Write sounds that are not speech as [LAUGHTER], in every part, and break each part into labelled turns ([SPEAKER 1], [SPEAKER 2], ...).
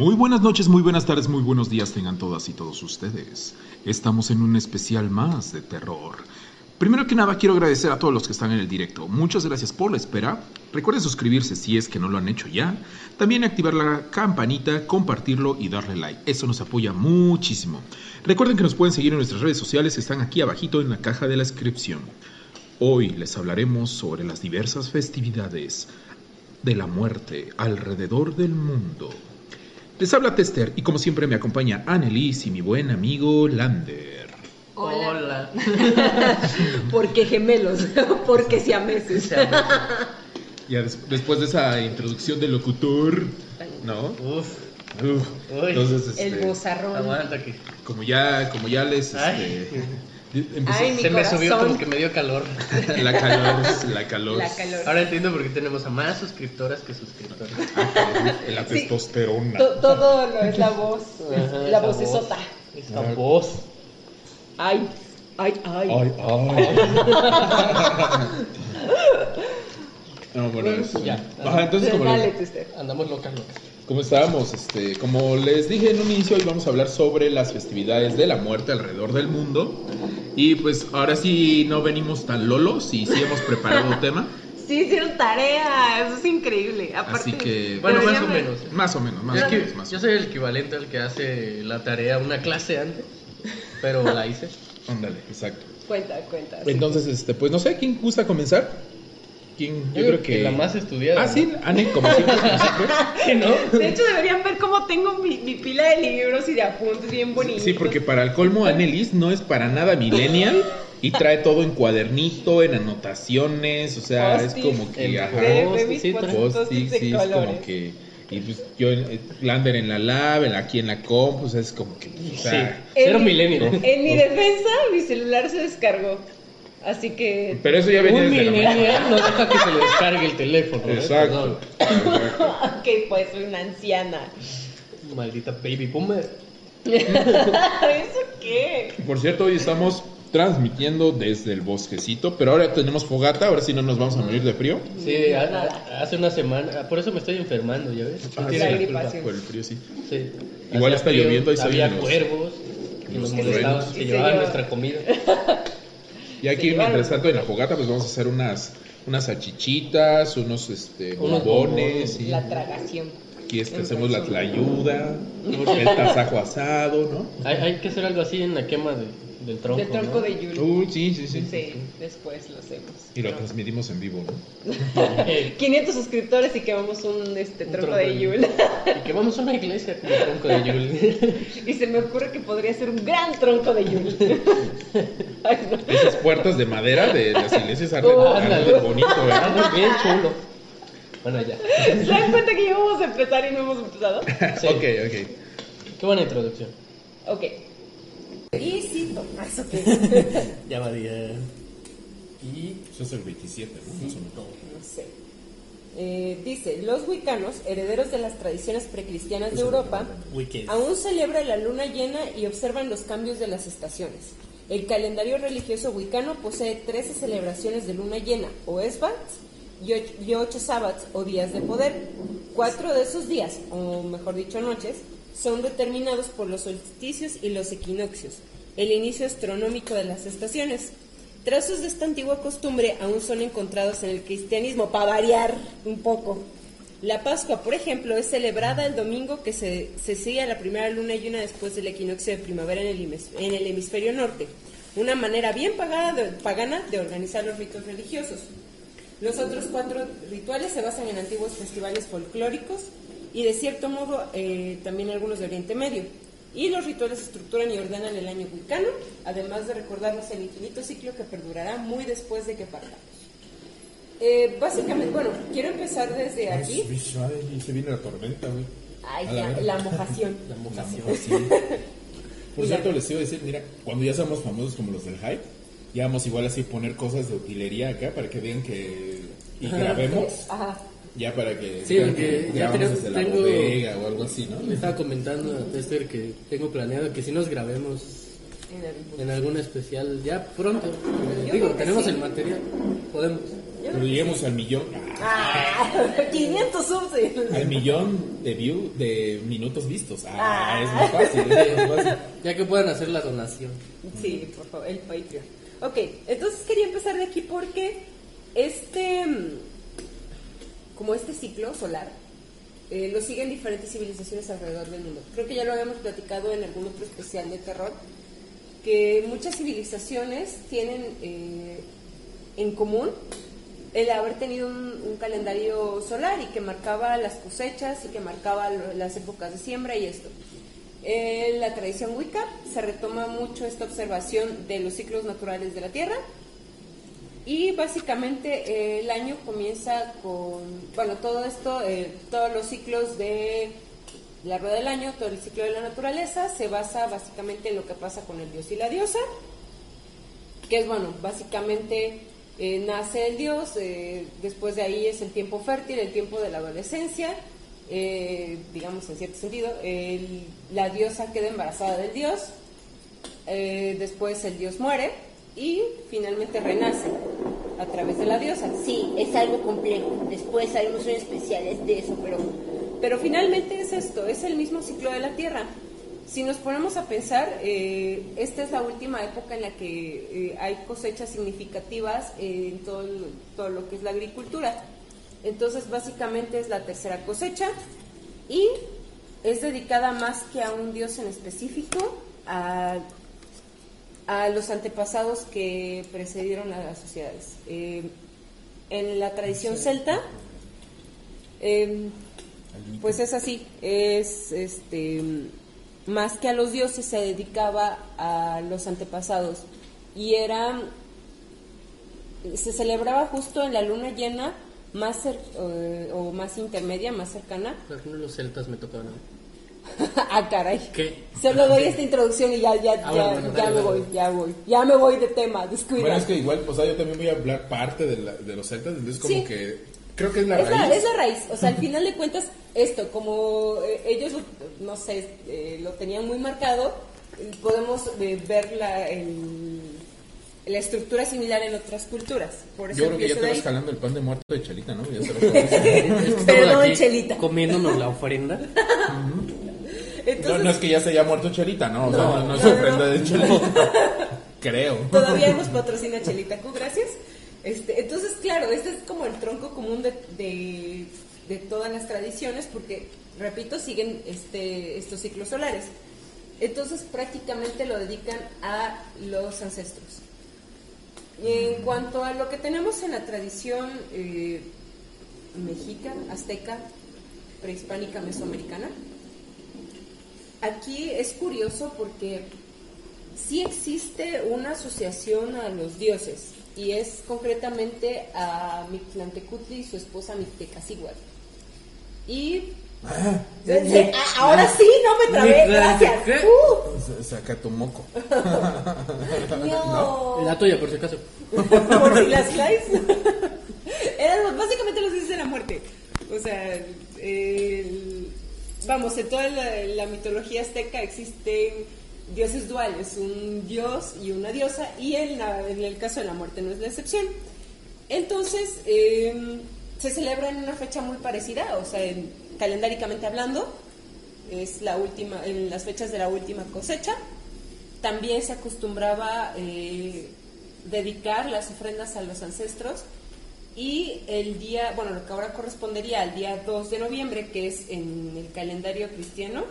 [SPEAKER 1] Muy buenas noches, muy buenas tardes, muy buenos días tengan todas y todos ustedes. Estamos en un especial más de terror. Primero que nada quiero agradecer a todos los que están en el directo. Muchas gracias por la espera. Recuerden suscribirse si es que no lo han hecho ya. También activar la campanita, compartirlo y darle like. Eso nos apoya muchísimo. Recuerden que nos pueden seguir en nuestras redes sociales están aquí abajito en la caja de la descripción. Hoy les hablaremos sobre las diversas festividades de la muerte alrededor del mundo. Les habla Tester y como siempre me acompaña Annelies y mi buen amigo Lander.
[SPEAKER 2] Hola. [LAUGHS]
[SPEAKER 3] Porque gemelos, [LAUGHS] porque siameses.
[SPEAKER 1] Ya des- después de esa introducción del locutor, ¿no?
[SPEAKER 2] Uf.
[SPEAKER 1] Uf. Entonces,
[SPEAKER 3] El
[SPEAKER 1] este,
[SPEAKER 3] bozarrón.
[SPEAKER 2] Aguanta que
[SPEAKER 1] como ya, como ya les, este, empezó-
[SPEAKER 3] Ay, mi
[SPEAKER 2] se me subió como que me dio calor. [LAUGHS]
[SPEAKER 1] la calor, la calor,
[SPEAKER 3] La calor.
[SPEAKER 2] Ahora entiendo por qué tenemos a más suscriptoras que suscriptores.
[SPEAKER 1] la
[SPEAKER 3] Sí.
[SPEAKER 1] testosterona.
[SPEAKER 3] To- todo lo es la voz,
[SPEAKER 2] Ajá,
[SPEAKER 3] la
[SPEAKER 2] esa
[SPEAKER 3] vocesota.
[SPEAKER 2] voz, Esa voz.
[SPEAKER 3] Ay, ay, ay.
[SPEAKER 1] Ay, ay. [LAUGHS] No, bueno, es-
[SPEAKER 2] Ya.
[SPEAKER 1] Ajá, entonces como,
[SPEAKER 3] Dale,
[SPEAKER 1] les-
[SPEAKER 3] Tester.
[SPEAKER 2] Andamos locas, locas.
[SPEAKER 1] Como estábamos, este, como les dije en un inicio, hoy vamos a hablar sobre las festividades de la muerte alrededor del mundo. Y pues ahora sí no venimos tan lolos y sí hemos preparado [LAUGHS] tema.
[SPEAKER 3] Sí, hicieron tarea, eso es increíble. Aparte,
[SPEAKER 1] Así que,
[SPEAKER 2] Bueno, más o menos.
[SPEAKER 1] Más o menos, más
[SPEAKER 2] Yo,
[SPEAKER 1] o
[SPEAKER 2] que-
[SPEAKER 1] menos. Más o
[SPEAKER 2] yo soy el equivalente al que hace la tarea una clase antes, pero la hice.
[SPEAKER 1] Ándale, exacto.
[SPEAKER 3] Cuenta, cuenta. sí.
[SPEAKER 1] Entonces, este, pues no sé, ¿quién gusta comenzar? ¿Quién? Yo, creo que...
[SPEAKER 2] la más estudiada.
[SPEAKER 1] Ah, sí, Anne, como siempre. como [LAUGHS] siempre.
[SPEAKER 2] ¿Sí, no?
[SPEAKER 3] De hecho, deberían ver cómo tengo mi, mi pila de libros y de apuntes bien bonitos.
[SPEAKER 1] Sí, porque para el colmo, Annelies no es para nada millennial y trae todo en cuadernito, en anotaciones, o sea, es como que, ajá,
[SPEAKER 2] sí,
[SPEAKER 1] sí, es como que, y pues yo, eh, Lander en la lab, aquí en la comp, o sea, es como que, o
[SPEAKER 2] Sí.
[SPEAKER 1] sea,
[SPEAKER 2] Cero
[SPEAKER 3] En mi-
[SPEAKER 2] millennial.
[SPEAKER 3] En mi defensa, mi celular se descargó. Así que.
[SPEAKER 1] pero eso ya venía
[SPEAKER 2] Un
[SPEAKER 1] desde
[SPEAKER 2] millennial no deja que se le descargue el teléfono. ¿eh?
[SPEAKER 1] Exacto. exacto.
[SPEAKER 3] Ok, pues soy una anciana.
[SPEAKER 2] Maldita baby boomer. [LAUGHS]
[SPEAKER 3] ¿Eso qué?
[SPEAKER 1] Por cierto, hoy estamos transmitiendo desde el bosquecito, pero ahora tenemos fogata, ahora sí no nos vamos a morir de frío.
[SPEAKER 2] Sí, hace una semana. Por eso me estoy enfermando, ¿ya ves?
[SPEAKER 1] Ah, sí,
[SPEAKER 2] la culpa.
[SPEAKER 1] Por el frío, sí.
[SPEAKER 2] Sí.
[SPEAKER 1] Igual está
[SPEAKER 2] frío,
[SPEAKER 1] lloviendo y se
[SPEAKER 2] Había cuervos que
[SPEAKER 1] los
[SPEAKER 2] nos molestaban, se llevaban
[SPEAKER 3] lleva-
[SPEAKER 2] nuestra comida. [LAUGHS]
[SPEAKER 1] Y aquí, mientras tanto, en la fogata, pues vamos a hacer unas, unas salchichitas, unos este,
[SPEAKER 2] Unos
[SPEAKER 1] bombones. y
[SPEAKER 3] La tragación.
[SPEAKER 1] Aquí este, hacemos la tlayuda, el tasajo asado, ¿no?
[SPEAKER 2] Hay, hay que hacer algo así en la quema de- del tronco.
[SPEAKER 3] Del tronco
[SPEAKER 2] ¿no?
[SPEAKER 3] de Yule.
[SPEAKER 1] Uy, sí, sí, sí.
[SPEAKER 3] Sí, después lo hacemos.
[SPEAKER 1] Y lo
[SPEAKER 3] No.
[SPEAKER 1] transmitimos en vivo, ¿no? [LAUGHS]
[SPEAKER 2] Eh,
[SPEAKER 3] 500 suscriptores y quemamos un este,
[SPEAKER 2] Un
[SPEAKER 3] tronco
[SPEAKER 2] tronco
[SPEAKER 3] de Yule.
[SPEAKER 2] y que vamos a una iglesia con el tronco de Yule. [LAUGHS]
[SPEAKER 3] y se me ocurre que podría ser un gran tronco de. [LAUGHS] Ay, no.
[SPEAKER 1] Esas puertas de madera de las iglesias arden,
[SPEAKER 3] Oh,
[SPEAKER 1] arden
[SPEAKER 2] ándale.
[SPEAKER 1] bonito, ¿eh?
[SPEAKER 2] Algo bien chulo. Bueno, ya.
[SPEAKER 3] ¿Se dan cuenta que ya vamos a empezar y no hemos empezado?
[SPEAKER 2] Sí.
[SPEAKER 1] Ok, ok.
[SPEAKER 2] Qué buena introducción.
[SPEAKER 3] Ok. Y cito. ¿Eso? [LAUGHS]
[SPEAKER 2] Ya va día.
[SPEAKER 1] Y eso es el 27, ¿no?
[SPEAKER 3] No sé. Eh, dice, los wicanos, herederos de las tradiciones precristianas de Europa, aún celebran la luna llena y observan los cambios de las estaciones. El calendario religioso wicano posee 13 celebraciones de luna llena, o esbats, y och- y 8 sabbats, o días de poder. Cuatro de esos días, o mejor dicho noches, son determinados por los solsticios y los equinoccios, el inicio astronómico de las estaciones. Trazos de esta antigua costumbre aún son encontrados en el cristianismo, para variar un poco. La Pascua, por ejemplo, es celebrada el domingo que se, se sigue a la primera luna llena después del equinoccio de primavera en el, hemisferio norte. Una manera bien pagada pagana de organizar los ritos religiosos. Los otros cuatro rituales se basan en antiguos festivales folclóricos y de cierto modo eh, también algunos de Oriente Medio. Y los rituales estructuran y ordenan el año wicano, además de recordarnos el infinito ciclo que perdurará muy después de que partamos. Eh, básicamente, bueno, quiero empezar desde aquí.
[SPEAKER 1] Y se viene la tormenta, güey.
[SPEAKER 3] Ay,
[SPEAKER 1] la
[SPEAKER 3] mojación. [LAUGHS]
[SPEAKER 2] La mojación.
[SPEAKER 1] Por
[SPEAKER 3] Mira.
[SPEAKER 1] cierto, les iba a decir, mira, cuando ya seamos famosos como los del hype, ya vamos igual así poner cosas de utilería acá para que vean que... Y grabemos,
[SPEAKER 3] Ajá.
[SPEAKER 1] Ya para que...
[SPEAKER 2] Sí, porque
[SPEAKER 1] que
[SPEAKER 2] ya tenemos-
[SPEAKER 1] desde la
[SPEAKER 2] tengo-
[SPEAKER 1] bodega o algo así, ¿no?
[SPEAKER 2] Le estaba comentando a Tester que tengo planeado que si nos grabemos
[SPEAKER 3] En
[SPEAKER 2] algún especial ya pronto. Eh,
[SPEAKER 3] Yo
[SPEAKER 2] digo, tenemos
[SPEAKER 3] sí.
[SPEAKER 2] el material, podemos.
[SPEAKER 1] Pero lleguemos al millón. Ah, [LAUGHS]
[SPEAKER 3] Ah, 500 subs.
[SPEAKER 4] Al millón de view, de minutos vistos. Ah,
[SPEAKER 3] Ah.
[SPEAKER 4] es más fácil. es más fácil. [LAUGHS]
[SPEAKER 2] Ya que puedan hacer la donación.
[SPEAKER 3] Sí, por favor, el Patreon. Ok, entonces quería empezar de aquí porque este, mm, como este ciclo solar, eh, lo siguen diferentes civilizaciones alrededor del mundo. Creo que ya lo habíamos platicado en algún otro especial de terror, que muchas civilizaciones tienen eh, en común el haber tenido un, calendario solar y que marcaba las cosechas y que marcaba las épocas de siembra y esto. En la tradición Wicca se retoma mucho esta observación de los ciclos naturales de la Tierra y básicamente eh, el año comienza con, bueno, todo esto, eh, todos los ciclos de la rueda del año, todo el ciclo de la naturaleza se basa básicamente en lo que pasa con el dios y la diosa, que es bueno, básicamente eh, nace el dios, eh, después de ahí es el tiempo fértil, el tiempo de la adolescencia, digamos en cierto sentido, la diosa queda embarazada del dios, después el dios muere y finalmente renace a través de la diosa. Sí, es algo complejo, después haremos un especial de eso, pero, pero finalmente es esto, es el mismo ciclo de la Tierra. Si nos ponemos a pensar, eh, esta es la última época en la que eh, hay cosechas significativas en todo, el- todo lo que es la agricultura. Entonces, básicamente es la tercera cosecha y es dedicada más que a un dios en específico, a, a los antepasados que precedieron a las sociedades. Eh, en la tradición celta, eh, pues es así, es este más que a los dioses se dedicaba a los antepasados y era se celebraba justo en la luna llena más cer- eh, o más intermedia, más cercana.
[SPEAKER 2] Los celtas me tocaban a mí. [LAUGHS]
[SPEAKER 3] ah, caray.
[SPEAKER 2] ¿Qué?
[SPEAKER 3] Solo doy esta introducción y ya, ya,
[SPEAKER 2] Ah,
[SPEAKER 3] ya,
[SPEAKER 2] bueno,
[SPEAKER 3] ya
[SPEAKER 2] dale,
[SPEAKER 3] me voy, ya voy. Ya me voy de tema, descuida.
[SPEAKER 4] Bueno, es que igual, o sea, yo también voy a hablar parte de, la- de los celtas, entonces como
[SPEAKER 3] Sí.
[SPEAKER 4] que creo que es la
[SPEAKER 3] es, la,
[SPEAKER 4] raíz.
[SPEAKER 3] es la raíz, o sea, al final de cuentas, esto, como eh, ellos, no sé, eh, lo tenían muy marcado, podemos eh, ver la, el- la estructura similar en otras culturas. Por eso
[SPEAKER 4] Yo creo que ya
[SPEAKER 3] empiezo
[SPEAKER 4] te vas jalando el pan de muerto de Chelita, ¿no? Ya se [LAUGHS] lo
[SPEAKER 3] Perdón,
[SPEAKER 2] aquí
[SPEAKER 3] Chelita.
[SPEAKER 2] Comiéndonos la ofrenda.
[SPEAKER 4] No,
[SPEAKER 3] Entonces,
[SPEAKER 4] no es que ya se haya muerto Chelita, ¿no? O sea,
[SPEAKER 3] No,
[SPEAKER 4] no, no es
[SPEAKER 3] no, no,
[SPEAKER 4] ofrenda
[SPEAKER 3] no.
[SPEAKER 4] de Chelita. Creo.
[SPEAKER 3] Todavía nos patrocina Chelita Q, gracias. Este, entonces, claro, este es como el tronco común de, de, de todas las tradiciones, porque, repito, siguen este, estos ciclos solares. Entonces, prácticamente lo dedican a los ancestros. Y en cuanto a lo que tenemos en la tradición eh, mexica, azteca, prehispánica, mesoamericana, aquí es curioso porque sí existe una asociación a los dioses y es concretamente a Mictlantecutli y su esposa Mictecacihuatl. Y Ah, ahora sí, no me trabé, gracias. Uh,
[SPEAKER 4] Saca tu moco. [LAUGHS] [LAUGHS]
[SPEAKER 3] no.
[SPEAKER 2] La tuya, por si acaso. [LAUGHS]
[SPEAKER 3] por si las. Eran básicamente los dioses de la muerte. O sea, el- vamos, en toda la, mitología azteca existen dioses duales, un dios y una diosa, y en, la- el caso de la muerte no es la excepción. Entonces, eh, se celebra en una fecha muy parecida, o sea, en- calendáricamente hablando, es la última, en las fechas de la última cosecha. También se acostumbraba eh, dedicar las ofrendas a los ancestros y el día, bueno, lo que ahora correspondería al día 2 de noviembre, que es en el calendario cristiano,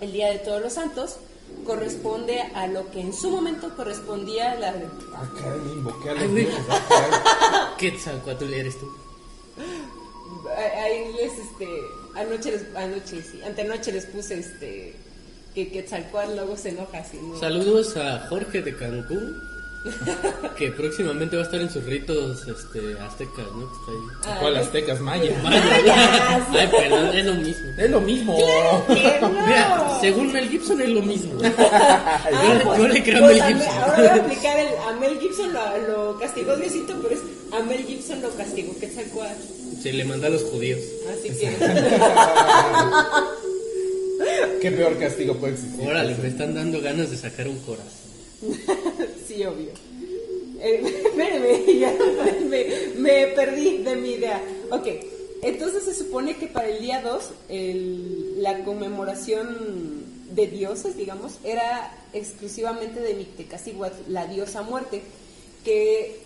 [SPEAKER 3] el Día de Todos los Santos, corresponde a lo que en su momento correspondía a la...
[SPEAKER 4] Ah, caray, invoqué a los dioses. ah. [LAUGHS]
[SPEAKER 2] Quetzalcoatl eres tú.
[SPEAKER 3] Ahí les, este, anoche, les, anoche, sí, antenoche les puse, este, que Quetzalcóatl luego se enoja así, ¿no?
[SPEAKER 2] Saludos a Jorge de Cancún, [LAUGHS] que próximamente va a estar en sus ritos este, aztecas, ¿no? Que está ahí.
[SPEAKER 3] Ah,
[SPEAKER 4] ¿Cuál aztecas maya? [LAUGHS]
[SPEAKER 3] ¡Vaya!
[SPEAKER 2] Ay, perdón, es lo mismo.
[SPEAKER 4] Es lo mismo.
[SPEAKER 3] ¡Que [LAUGHS] no!
[SPEAKER 2] Mira, según Mel Gibson es lo mismo.
[SPEAKER 3] Ah,
[SPEAKER 2] yo,
[SPEAKER 3] pues,
[SPEAKER 2] yo le creo a
[SPEAKER 3] pues,
[SPEAKER 2] Mel Gibson.
[SPEAKER 3] Ahora voy a aplicar el, a Mel Gibson lo, lo castigó Diosito, pero es a Mel Gibson lo castigó Quetzalcóatl.
[SPEAKER 2] Se le manda a los judíos.
[SPEAKER 3] Así que,
[SPEAKER 4] ¿Qué peor castigo puede existir?
[SPEAKER 2] Órale, me están dando ganas de sacar un corazón.
[SPEAKER 3] Sí, obvio. Eh, [LAUGHS] ya me, me perdí de mi idea. Ok, entonces se supone que para el día 2, el- la conmemoración de dioses, digamos, era exclusivamente de Mictecacihuatl, la diosa muerte, que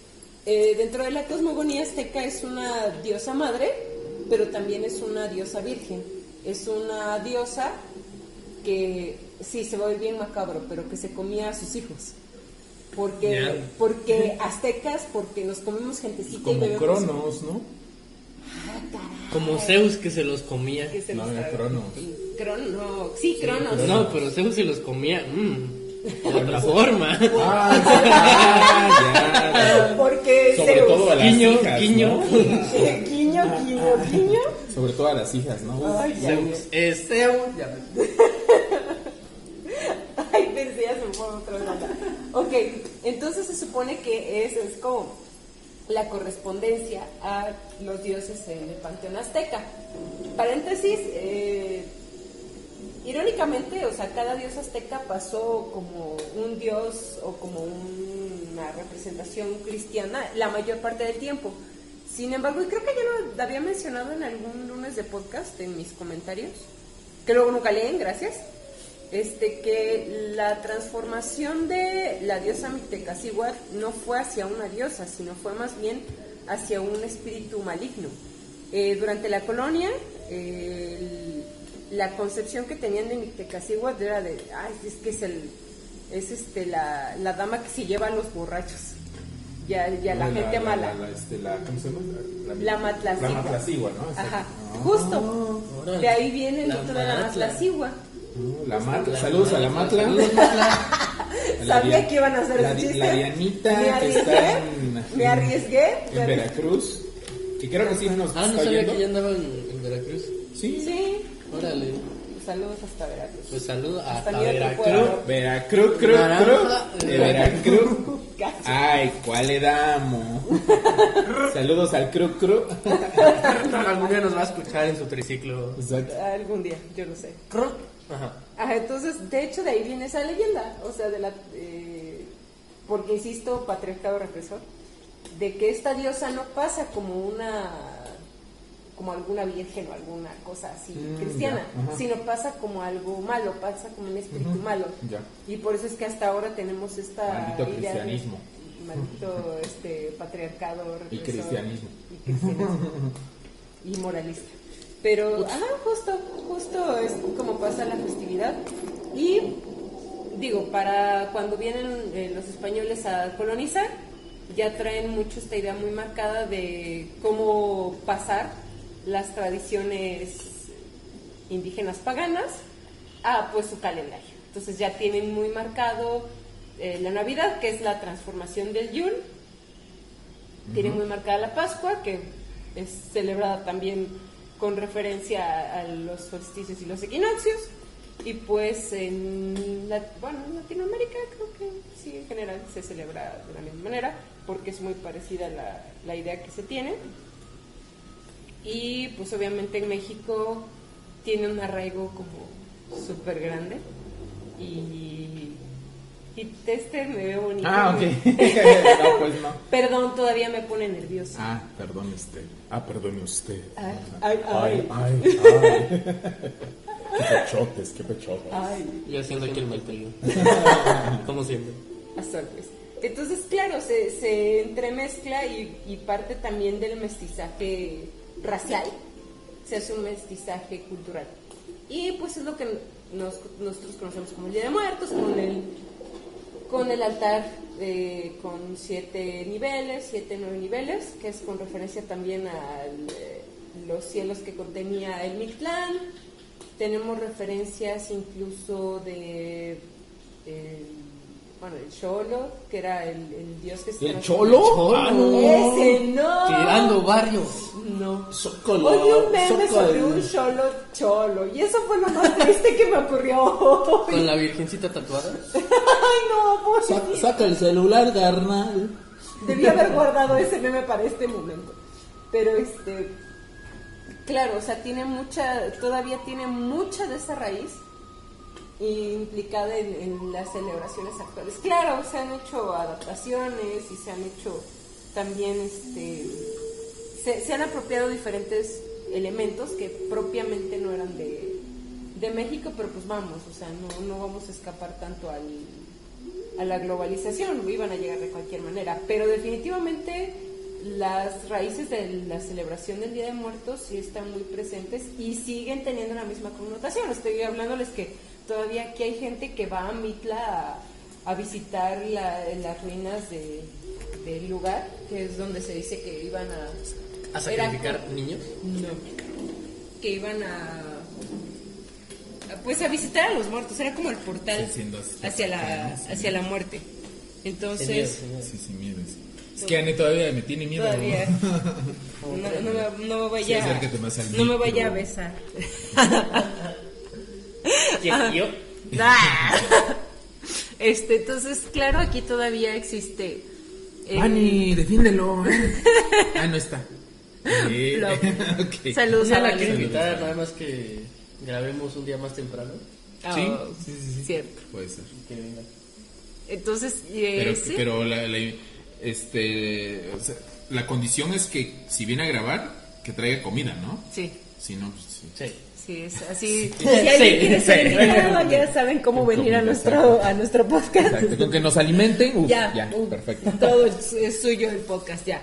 [SPEAKER 3] eh, dentro de la cosmogonía azteca es una diosa madre, pero también es una diosa virgen. Es una diosa que, sí, se va a ver bien macabro, pero que se comía a sus hijos. Porque, porque aztecas, porque nos comimos gentecita y
[SPEAKER 1] Como
[SPEAKER 3] bebemos.
[SPEAKER 1] Cronos, ¿no?
[SPEAKER 3] Ah, caray.
[SPEAKER 2] Como Zeus que se los comía.
[SPEAKER 3] Se
[SPEAKER 1] No,
[SPEAKER 3] los
[SPEAKER 1] era
[SPEAKER 3] traga.
[SPEAKER 1] Cronos.
[SPEAKER 3] Cronos, no, sí, Cronos.
[SPEAKER 2] No, pero Zeus se los comía. mm, de otra forma. [LAUGHS]
[SPEAKER 1] Ah, [LAUGHS] ya.
[SPEAKER 3] Porque
[SPEAKER 1] Sobre
[SPEAKER 3] Zeus.
[SPEAKER 1] todo a las hijas. [LAUGHS] Sobre todo a las hijas, ¿no?
[SPEAKER 3] Ay,
[SPEAKER 2] Zeus es Zeus. ya.
[SPEAKER 3] Otra nada. Ok, entonces se supone que es, es como la correspondencia a los dioses en el panteón azteca. Paréntesis, eh, irónicamente, o sea, cada dios azteca pasó como un dios o como una representación cristiana la mayor parte del tiempo. Sin embargo, y creo que ya lo había mencionado en algún lunes de podcast en mis comentarios, que luego nunca leen, gracias este que la transformación de la diosa Mictecacihuatl no fue hacia una diosa, sino fue más bien hacia un espíritu maligno. Eh, durante la colonia, eh, el- la concepción que tenían de Mictecacihuatl era de, ay, es que es el es este la, la dama que se lleva a los borrachos. Ya, ya la, gente mala.
[SPEAKER 1] La, este, la, ¿Cómo se llama?
[SPEAKER 3] La matlacigua.
[SPEAKER 1] La matlacigua, ¿no? Exacto.
[SPEAKER 3] Ajá,
[SPEAKER 1] Ah.
[SPEAKER 3] justo.
[SPEAKER 2] órale.
[SPEAKER 3] De ahí viene el mito de la
[SPEAKER 2] matla.
[SPEAKER 3] matlacigua.
[SPEAKER 1] La matla. Saludos a la matla.
[SPEAKER 2] Saludos, Matla.
[SPEAKER 3] Sabía que iban a hacer
[SPEAKER 1] la,
[SPEAKER 3] el chiste.
[SPEAKER 1] La Dianita
[SPEAKER 3] Me
[SPEAKER 1] que
[SPEAKER 3] arriesgué,
[SPEAKER 1] está en,
[SPEAKER 3] me arriesgué.
[SPEAKER 1] en Veracruz. Que creo que sí nos
[SPEAKER 2] Ah, no sabía que ya andaban en Veracruz.
[SPEAKER 1] Sí.
[SPEAKER 3] Sí,
[SPEAKER 2] Órale.
[SPEAKER 3] saludos hasta Veracruz.
[SPEAKER 2] Pues saludo a,
[SPEAKER 3] Hasta
[SPEAKER 2] Veracruz.
[SPEAKER 1] Veracruz, cruz, cruz. De Veracruz. Ay, ¿cuál le damos? [LAUGHS] Saludos al cru cru. [LAUGHS]
[SPEAKER 2] Algún día nos va a escuchar en su triciclo.
[SPEAKER 1] Exacto.
[SPEAKER 3] Algún día, yo lo sé.
[SPEAKER 2] Ajá.
[SPEAKER 3] Ajá, entonces, de hecho, de ahí viene esa leyenda. O sea, de la. eh, porque insisto, patriarcado represor. De que esta diosa no pasa como una. como alguna virgen o alguna cosa así
[SPEAKER 1] Mm,
[SPEAKER 3] cristiana,
[SPEAKER 1] ya,
[SPEAKER 3] sino pasa como algo malo, pasa como un espíritu malo.
[SPEAKER 1] Ya.
[SPEAKER 3] Y por eso es que hasta ahora tenemos esta
[SPEAKER 1] Maldito
[SPEAKER 3] idea de-
[SPEAKER 1] cristianismo.
[SPEAKER 3] maldito este patriarcado
[SPEAKER 1] Y
[SPEAKER 3] represor
[SPEAKER 1] cristianismo.
[SPEAKER 3] y cristianismo y moralista. Pero, ajá, justo, justo es como pasa la festividad. Y digo, para cuando vienen eh, los españoles a colonizar, ya traen mucho esta idea muy marcada de cómo pasar las tradiciones indígenas paganas a pues su calendario. Entonces ya tienen muy marcado eh, la Navidad, que es la transformación del Yule, tienen muy marcada la Pascua, que es celebrada también con referencia a, los solsticios y los equinoccios. Y pues en, bueno, en Latinoamérica creo que sí, en general se celebra de la misma manera, porque es muy parecida la, la idea que se tiene. Y pues obviamente en México tiene un arraigo como súper grande. Y, y este me veo bonito.
[SPEAKER 1] Ah, ok. [LAUGHS] no, pues no.
[SPEAKER 3] Perdón, todavía me pone nerviosa.
[SPEAKER 1] Ah, perdone usted. Ah, perdone usted.
[SPEAKER 3] Ay, ay,
[SPEAKER 1] ay.
[SPEAKER 3] ay.
[SPEAKER 1] ay, ay. Qué pechotes, qué pechotes.
[SPEAKER 3] Ay,
[SPEAKER 2] Yo haciendo aquí el mal [LAUGHS] Como siempre.
[SPEAKER 3] hasta pues. Entonces, claro, se, se entremezcla y, y parte también del mestizaje racial, se hace un mestizaje cultural. Y pues es lo que nos- nosotros conocemos como el Día de Muertos, con el, con el altar eh, con siete niveles, siete, nueve niveles, que es con referencia también a los cielos que contenía el Mictlán. Tenemos referencias incluso de, eh, bueno, el Cholo, que era el, el dios que se
[SPEAKER 1] ¿El
[SPEAKER 3] transformó-
[SPEAKER 1] cholo? Ah, no.
[SPEAKER 3] Ese no.
[SPEAKER 2] Tirando barrios.
[SPEAKER 3] No.
[SPEAKER 1] Zócalo,
[SPEAKER 3] Oye, un meme
[SPEAKER 1] zócalo.
[SPEAKER 3] sobre un cholo cholo. Y eso fue lo más triste que me ocurrió.
[SPEAKER 2] Con la virgencita tatuada. [LAUGHS]
[SPEAKER 1] Saca el celular, carnal.
[SPEAKER 3] Debí haber guardado ese meme para este momento. Pero este, claro, o sea, tiene mucha, todavía tiene mucha de esa raíz implicada en, en las celebraciones actuales. Claro, se han hecho adaptaciones y se han hecho también, este, se, se han apropiado diferentes elementos que propiamente no eran de, de México, pero pues vamos, o sea, no, no vamos a escapar tanto al, a la globalización, iban a llegar de cualquier manera, pero definitivamente las raíces de la celebración del Día de Muertos sí están muy presentes y siguen teniendo la misma connotación. Estoy hablándoles que todavía aquí hay gente que va a Mitla a, a visitar la- las ruinas de- del lugar, que es donde se dice que iban a...
[SPEAKER 2] ¿A sacrificar niños?
[SPEAKER 3] No. Que iban a... Pues a visitar a los muertos, era como el portal
[SPEAKER 1] Sí,
[SPEAKER 3] hacia la, hacia la muerte. Entonces...
[SPEAKER 1] Sí, sí, miedo. sí. Es que Anne todavía me tiene miedo.
[SPEAKER 3] Todavía. [LAUGHS] No, no me, no me vaya,
[SPEAKER 1] Sí, al
[SPEAKER 3] no me vaya a besar.
[SPEAKER 2] ¿Quién, yo?
[SPEAKER 3] Ah. Este, entonces, claro, aquí todavía existe. eh,
[SPEAKER 1] Ani, defiéndelo. ¿eh? [LAUGHS] Ah, no está. [LAUGHS]
[SPEAKER 3] Saludos a
[SPEAKER 2] la quiero invitar, nada más que grabemos un día más temprano.
[SPEAKER 3] Ah,
[SPEAKER 1] Sí, sí, sí, sí.
[SPEAKER 3] Cierto.
[SPEAKER 1] Puede ser.
[SPEAKER 2] Que venga.
[SPEAKER 3] Entonces, eh,
[SPEAKER 1] Pero, pero la, la- este, o sea, la condición es que si viene a grabar, que traiga comida, ¿no?
[SPEAKER 3] Sí,
[SPEAKER 1] Si no, pues sí.
[SPEAKER 2] Sí.
[SPEAKER 3] sí, es así.
[SPEAKER 2] Sí,
[SPEAKER 3] Si alguien
[SPEAKER 2] sí,
[SPEAKER 3] quiere ser invitado, ya saben cómo
[SPEAKER 1] Con
[SPEAKER 3] venir a nuestro,
[SPEAKER 1] exacto.
[SPEAKER 3] a nuestro podcast.
[SPEAKER 1] Exacto, con que nos alimenten, uf,
[SPEAKER 3] Ya,
[SPEAKER 1] ya,
[SPEAKER 3] uh,
[SPEAKER 1] perfecto.
[SPEAKER 3] Todo es, es suyo el podcast, ya.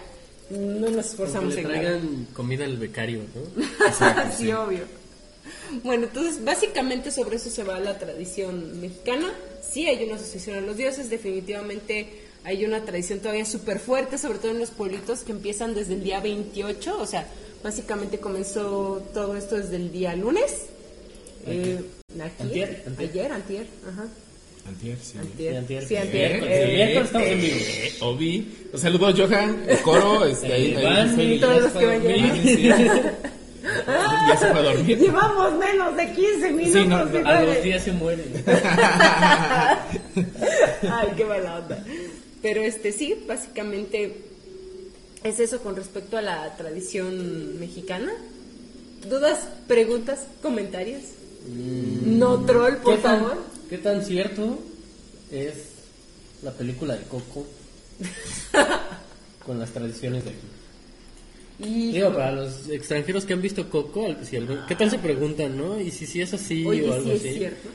[SPEAKER 3] No nos esforzamos
[SPEAKER 2] Que
[SPEAKER 3] en
[SPEAKER 2] le
[SPEAKER 3] grabar.
[SPEAKER 2] traigan comida al becario, ¿no? [LAUGHS]
[SPEAKER 1] Exacto,
[SPEAKER 3] sí,
[SPEAKER 1] sí.
[SPEAKER 3] obvio. [LAUGHS] Bueno, entonces básicamente sobre eso se va la tradición mexicana. Sí hay una asociación a los dioses, definitivamente hay una tradición todavía súper fuerte, sobre todo en los pueblitos que empiezan desde el día 28, o sea, básicamente comenzó todo esto desde el día lunes. Eh, aquí,
[SPEAKER 2] Antier, antier.
[SPEAKER 3] ayer, antier, ajá.
[SPEAKER 1] Antier, sí.
[SPEAKER 3] Antier.
[SPEAKER 2] Sí, antier.
[SPEAKER 3] Sí, antier. Eh,
[SPEAKER 2] miércoles estamos en vivo.
[SPEAKER 1] Eh, Obi. Un saludo, Johan, el coro, este, ahí, ahí,
[SPEAKER 2] Van,
[SPEAKER 1] ahí,
[SPEAKER 3] todos los que vayan. [LAUGHS] [LAUGHS]
[SPEAKER 1] Ya se fue a dormir.
[SPEAKER 3] Llevamos menos de 15 minutos.
[SPEAKER 1] Sí, no,
[SPEAKER 2] A los días se mueren. [LAUGHS]
[SPEAKER 3] Ay, qué mala onda. Pero este sí, básicamente es eso con respecto a la tradición mexicana. ¿Dudas, preguntas, comentarios? No troll, por
[SPEAKER 2] ¿Qué tan,
[SPEAKER 3] favor.
[SPEAKER 2] ¿Qué tan cierto es la película de Coco [LAUGHS] con las tradiciones de aquí?
[SPEAKER 3] Y
[SPEAKER 2] Digo, para los extranjeros que han visto Coco, al- si algo- ¿qué tal se preguntan, no? Y si sí es así
[SPEAKER 3] oye,
[SPEAKER 2] o algo
[SPEAKER 3] sí es
[SPEAKER 2] así.
[SPEAKER 3] cierto.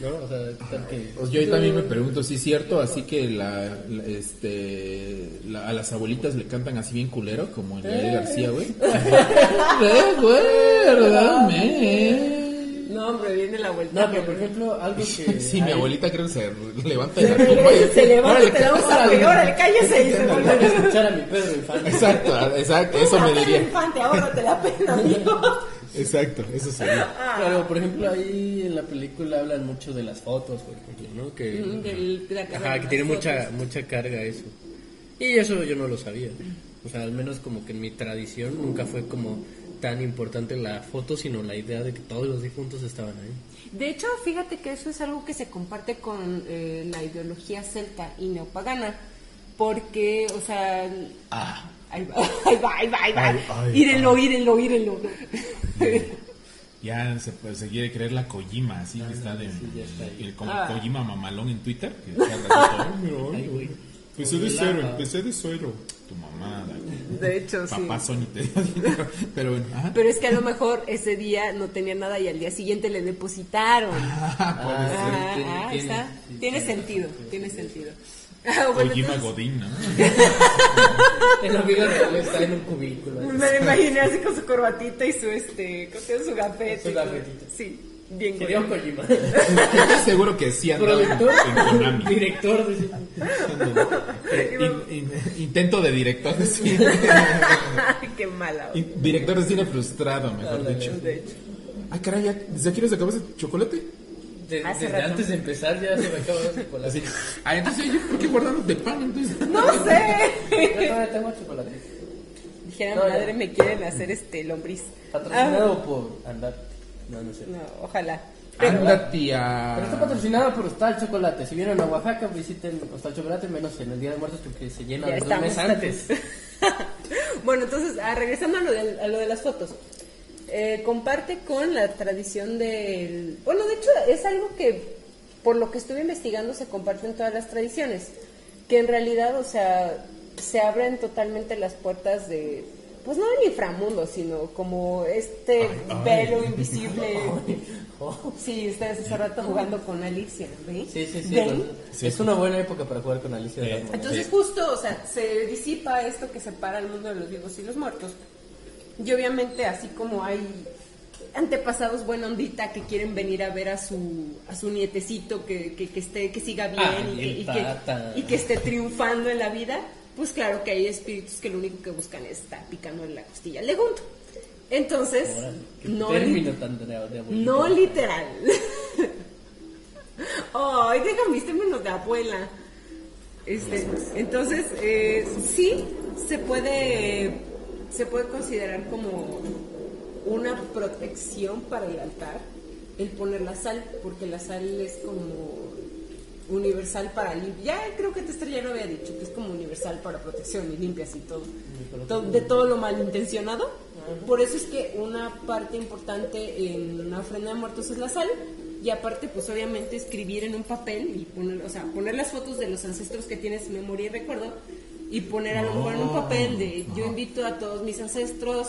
[SPEAKER 2] ¿No? O sea, ¿qué tal que.?
[SPEAKER 1] Pues yo también me pregunto si es cierto, así que la, la- este, la- a las abuelitas le cantan así bien culero, como en Gael García, güey. [LAUGHS] Recuérdame.
[SPEAKER 3] No, hombre, viene la vuelta.
[SPEAKER 2] No, pero por ejemplo, algo que.
[SPEAKER 1] Sí, mi abuelita creo que se levanta
[SPEAKER 3] Se,
[SPEAKER 1] la tumba y-
[SPEAKER 3] se levanta,
[SPEAKER 1] Órale,
[SPEAKER 3] te vamos a pegar, órale, cállese y se
[SPEAKER 2] Voy a
[SPEAKER 3] vuelve.
[SPEAKER 2] escuchar a mi Pedro Infante.
[SPEAKER 1] Exacto, exacto, eso me
[SPEAKER 3] Pedro
[SPEAKER 1] diría.
[SPEAKER 3] Infante, ahórrate la pena, [LAUGHS] amigo.
[SPEAKER 1] Exacto, eso sería.
[SPEAKER 2] Pero, por ejemplo, ahí en la película hablan mucho de las fotos, por ejemplo, ¿no? Que,
[SPEAKER 3] Mm, del- de la carga
[SPEAKER 2] ajá, que tiene mucha,
[SPEAKER 3] fotos.
[SPEAKER 2] mucha carga eso. Y eso yo no lo sabía. O sea, al menos como que en mi tradición nunca fue como tan importante la foto, sino la idea de que todos los difuntos estaban ahí.
[SPEAKER 3] De hecho, fíjate que eso es algo que se comparte con eh, la ideología celta y neopagana, porque, o sea,
[SPEAKER 1] Ah,
[SPEAKER 3] ahí va, [LAUGHS] ahí va, ahí va, ahí va.
[SPEAKER 1] Ay, ay,
[SPEAKER 3] írenlo, írenlo, írenlo.
[SPEAKER 1] ya se, pues, se quiere creer la Kojima, así que está de.
[SPEAKER 2] sí, está
[SPEAKER 1] el como
[SPEAKER 3] Ah.
[SPEAKER 1] Kojima mamalón en Twitter. Que [LAUGHS] está "Ay,
[SPEAKER 2] Ay, güey.
[SPEAKER 1] Empecé de cero, empecé de cero. Tu güey.
[SPEAKER 3] De hecho, sí.
[SPEAKER 1] Papá Sony te dio dinero. [LAUGHS] Pero bueno, ajá.
[SPEAKER 3] Pero es que a lo mejor ese día no tenía nada y al día siguiente le depositaron.
[SPEAKER 1] Ah, [LAUGHS]
[SPEAKER 3] Ah,
[SPEAKER 2] tiene-
[SPEAKER 3] ah,
[SPEAKER 2] tiene-
[SPEAKER 3] está.
[SPEAKER 2] sí,
[SPEAKER 3] Tiene
[SPEAKER 2] tiene-
[SPEAKER 3] sentido, tiene sentido. [LAUGHS] Ah, bueno,
[SPEAKER 1] Kojima
[SPEAKER 3] entonces,
[SPEAKER 1] Godín, ¿no?
[SPEAKER 2] El amigo real está en un cubículo.
[SPEAKER 3] me lo imaginé así con su corbatita y su, este, ¿cómo se llama? su gafete.
[SPEAKER 2] Su gafetito.
[SPEAKER 3] Sí, bien
[SPEAKER 2] un
[SPEAKER 3] Kojima.
[SPEAKER 1] Estoy seguro que sí andaba en,
[SPEAKER 2] Productor,
[SPEAKER 1] en Konami.
[SPEAKER 2] director de...
[SPEAKER 1] In- in- intento de director de cine.
[SPEAKER 3] Ay, qué mala.
[SPEAKER 1] In- director de cine frustrado, mejor dicho.
[SPEAKER 3] De hecho.
[SPEAKER 1] Ay, caray, ¿ya- ¿desde aquí nos acabas el chocolate?
[SPEAKER 2] De- desde
[SPEAKER 3] rato.
[SPEAKER 2] antes de empezar ya se me acabó el chocolate.
[SPEAKER 1] Así. Ah, entonces yo, ¿por qué guardando de pan? Entonces.
[SPEAKER 3] No sé.
[SPEAKER 2] Yo todavía tengo chocolate.
[SPEAKER 3] Dijera
[SPEAKER 2] No, ya.
[SPEAKER 3] madre, me quieren hacer este lombriz.
[SPEAKER 2] Patrocinado por Andar. No, no sé.
[SPEAKER 3] No, ojalá.
[SPEAKER 1] Anda, tía.
[SPEAKER 2] Pero está patrocinado por Hostal Chocolate. Si vienen a Oaxaca, visiten Hostal Chocolate, menos en el Día de Muertos porque se llena
[SPEAKER 3] Ya
[SPEAKER 2] dos
[SPEAKER 3] estamos
[SPEAKER 2] meses antes. [LAUGHS]
[SPEAKER 3] bueno, entonces, ah, regresando a lo, de, a lo de las fotos. Eh, comparte con la tradición del... Bueno, de hecho, es algo que por lo que estuve investigando se comparten todas las tradiciones, que en realidad, o sea, se abren totalmente las puertas de, pues no del inframundo, sino como este velo [LAUGHS] invisible. Sí, ustedes hace rato jugando con Alicia, ¿ven?
[SPEAKER 2] Sí, sí, sí.
[SPEAKER 3] ¿Ven?
[SPEAKER 2] es una buena época para jugar con Alicia.
[SPEAKER 3] Entonces justo, o sea, se disipa esto que separa el mundo de los vivos y los muertos. Y obviamente así como hay antepasados buena ondita que quieren venir a ver a su a su nietecito que, que, que esté que siga bien
[SPEAKER 2] Ah,
[SPEAKER 3] y, que,
[SPEAKER 2] el
[SPEAKER 3] y, que, y que esté triunfando en la vida, pues claro que hay espíritus que lo único que buscan es estar picando en la costilla al legundo. Entonces, no, li-
[SPEAKER 2] tan de, abuelito.
[SPEAKER 3] no literal. [LAUGHS] Ay, deja mis términos de abuela. Este, entonces, eh, sí, se puede, se puede considerar como una protección para el altar el poner la sal, porque la sal es como universal para limpiar. Ya creo que Tester ya lo había dicho, que es como universal para protección y limpias y todo. To- de todo lo malintencionado. Por eso es que una parte importante en una ofrenda de muertos es la sal. Y aparte, pues obviamente escribir en un papel y poner, o sea, poner las fotos de los ancestros que tienes memoria y recuerdo y poner a lo mejor en un papel de yo invito a todos mis ancestros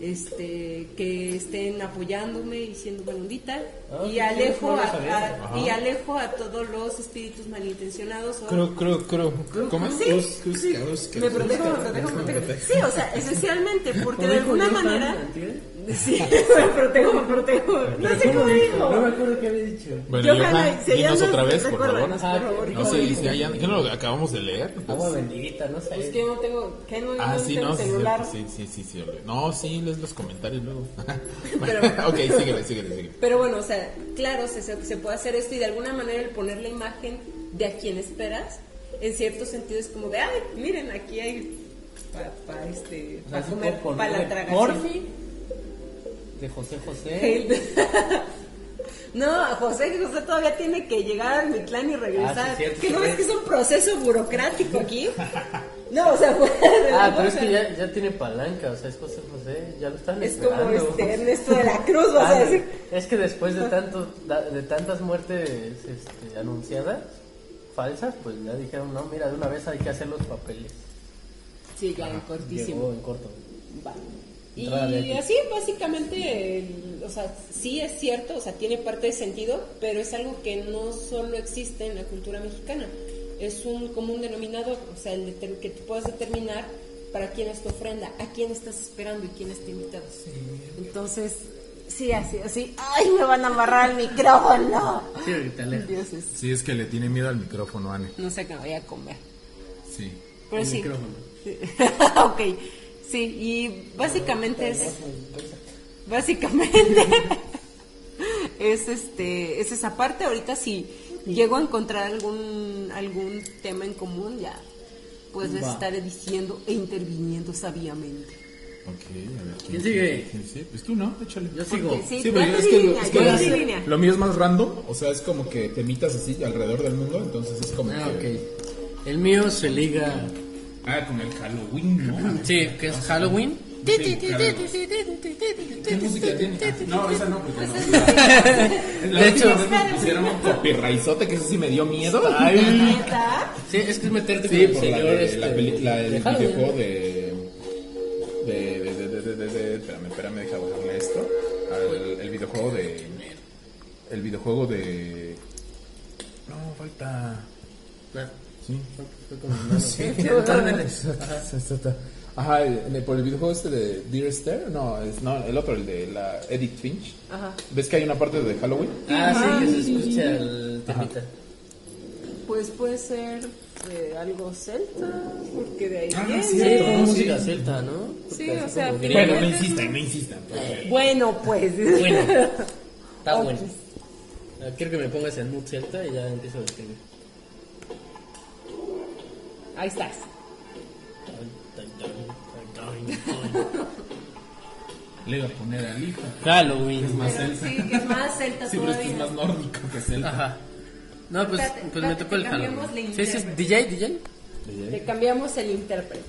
[SPEAKER 3] este que estén apoyándome y siendo buenondita
[SPEAKER 2] Ah,
[SPEAKER 3] y alejo a, y alejo a todos los espíritus malintencionados o-
[SPEAKER 1] Creo, creo, creo. ¿Cómo?
[SPEAKER 3] Sí,
[SPEAKER 1] Cus-
[SPEAKER 3] sí. me protejo, me protejo, me protejo. Sí, o sea, esencialmente, porque de
[SPEAKER 2] ¿Cómo dijo
[SPEAKER 3] alguna manera... [LAUGHS] Sí, me protejo, me protejo. No sé cómo
[SPEAKER 2] No me
[SPEAKER 3] dijo.
[SPEAKER 2] acuerdo qué había dicho.
[SPEAKER 1] Bueno,
[SPEAKER 3] Johan,
[SPEAKER 1] Johan,
[SPEAKER 3] si ya
[SPEAKER 1] dinos
[SPEAKER 3] nos
[SPEAKER 1] otra vez, por favor.
[SPEAKER 3] por favor,
[SPEAKER 1] No
[SPEAKER 3] ¿cómo
[SPEAKER 1] sé,
[SPEAKER 3] dijo?
[SPEAKER 1] si ya, ¿qué no lo acabamos de leer?
[SPEAKER 2] Agua bendita, no sé.
[SPEAKER 3] Es que no tengo, que no,
[SPEAKER 1] Ah, sí, no, sí,
[SPEAKER 3] celular.
[SPEAKER 1] sí, sí, sí, sí. No, sí, lees los comentarios luego. [LAUGHS]
[SPEAKER 3] Pero-
[SPEAKER 1] ok, síguele, síguele, síguele.
[SPEAKER 3] Pero bueno, o sea, claro, se, se, puede hacer esto y de alguna manera el poner la imagen de a quien esperas, en cierto sentido es como de, ay, miren, aquí hay para este, pa comer,
[SPEAKER 2] por
[SPEAKER 3] para la tragación.
[SPEAKER 2] Porfi de José José. [LAUGHS] [LAUGHS]
[SPEAKER 3] No, José, José todavía tiene que llegar al Mitlán y regresar.
[SPEAKER 2] Ah, sí, cierto,
[SPEAKER 3] ¿Que no ves que es un proceso burocrático aquí? [LAUGHS] No, o sea,
[SPEAKER 2] Ah, pero es que ya, ya tiene palanca, o sea, es José José, ya lo están
[SPEAKER 3] Es como
[SPEAKER 2] esperando.
[SPEAKER 3] este Ernesto de la Cruz,
[SPEAKER 2] Ah. Es que después de tanto, de tantas muertes este, anunciadas, falsas, pues ya dijeron, no, mira, de una vez hay que hacer los papeles.
[SPEAKER 3] Sí, ya en cortísimo.
[SPEAKER 2] Llegó en corto.
[SPEAKER 3] Y así básicamente, el- o sea, sí es cierto, o sea, tiene parte de sentido, pero es algo que no solo existe en la cultura mexicana. Es un común denominador, o sea, el que tú puedas determinar para quién es tu ofrenda, a quién estás esperando y quién está invitado. Entonces, sí, así, así, ¡ay, me van a amarrar el micrófono!
[SPEAKER 2] Sí, ahorita lejos.
[SPEAKER 3] Dioses,
[SPEAKER 1] Sí, es que le tiene miedo al micrófono, Anne.
[SPEAKER 3] no sé qué me voy a comer.
[SPEAKER 1] Sí.
[SPEAKER 3] Pero
[SPEAKER 2] El
[SPEAKER 3] sí.
[SPEAKER 2] micrófono.
[SPEAKER 3] Sí. [LAUGHS] ok, sí, y básicamente es... Básicamente [LAUGHS] es este es esa parte. Ahorita si llego a encontrar algún algún tema en común, ya pues les
[SPEAKER 2] Va.
[SPEAKER 3] estaré diciendo e interviniendo sabiamente.
[SPEAKER 1] Ok, a ver.
[SPEAKER 2] ¿Quién sigue?
[SPEAKER 1] ¿Quién sigue? Pues tú no, échale.
[SPEAKER 2] Yo sigo.
[SPEAKER 3] Sí,
[SPEAKER 1] Sí, es que, es que lo-
[SPEAKER 3] línea.
[SPEAKER 1] lo mío es más random, o sea, es como que temitas así alrededor del mundo, entonces es como
[SPEAKER 2] Ah,
[SPEAKER 1] que...
[SPEAKER 2] ok. El mío se liga.
[SPEAKER 1] Ah, con el Halloween, ¿no?
[SPEAKER 2] Sí, que es Halloween.
[SPEAKER 1] Sí, claro. ¿Qué música tiene? Ah, no, esa no, porque no.
[SPEAKER 2] De hecho-
[SPEAKER 1] me pusieron un copyrightote que eso sí me dio miedo.
[SPEAKER 3] ¿Neta?
[SPEAKER 2] Sí, es que es meterte
[SPEAKER 1] Sí,
[SPEAKER 2] con
[SPEAKER 1] por
[SPEAKER 2] el
[SPEAKER 1] la,
[SPEAKER 2] señor. este,
[SPEAKER 1] la película, el videojuego de... De, de, de, de, de, de, de- espérame, espérame, deja bajarle esto. Al- el videojuego de... El videojuego de... No, falta...
[SPEAKER 2] Ah,
[SPEAKER 1] Sí.
[SPEAKER 2] mano.
[SPEAKER 1] Ajá, por el videojuego este de Dear Esther, no, es, no, el otro, el de la Edith Finch.
[SPEAKER 3] Ajá.
[SPEAKER 1] ¿Ves que hay una parte de Halloween?
[SPEAKER 2] Ah, sí, que se escucha el temita.
[SPEAKER 3] Pues puede ser eh, algo celta, porque de ahí
[SPEAKER 1] Ah,
[SPEAKER 3] viene.
[SPEAKER 1] sí,
[SPEAKER 2] Sí,
[SPEAKER 1] Sí, sí.
[SPEAKER 2] música celta, ¿no?
[SPEAKER 3] Sí, o sea,
[SPEAKER 2] como.
[SPEAKER 1] Bueno, no insistan, no insistan.
[SPEAKER 3] Bueno, pues.
[SPEAKER 2] Bueno, [LAUGHS] está bueno. Ah, Quiero que me pongas en mood celta y ya empiezo a escribir.
[SPEAKER 3] Ahí estás.
[SPEAKER 1] Le iba a poner al hijo.
[SPEAKER 2] Halloween.
[SPEAKER 1] Más
[SPEAKER 3] Pero
[SPEAKER 1] celta.
[SPEAKER 3] sí, que es más celta
[SPEAKER 1] Sí, pero este es más nórdico que celta.
[SPEAKER 2] Ajá. No, pues,
[SPEAKER 3] Espérate,
[SPEAKER 2] pues me
[SPEAKER 3] espérate,
[SPEAKER 2] tocó el
[SPEAKER 3] cambiamos
[SPEAKER 2] Halloween.
[SPEAKER 3] la
[SPEAKER 2] Sí, sí,
[SPEAKER 3] intérprete.
[SPEAKER 2] DJ, DJ.
[SPEAKER 3] Le cambiamos el intérprete.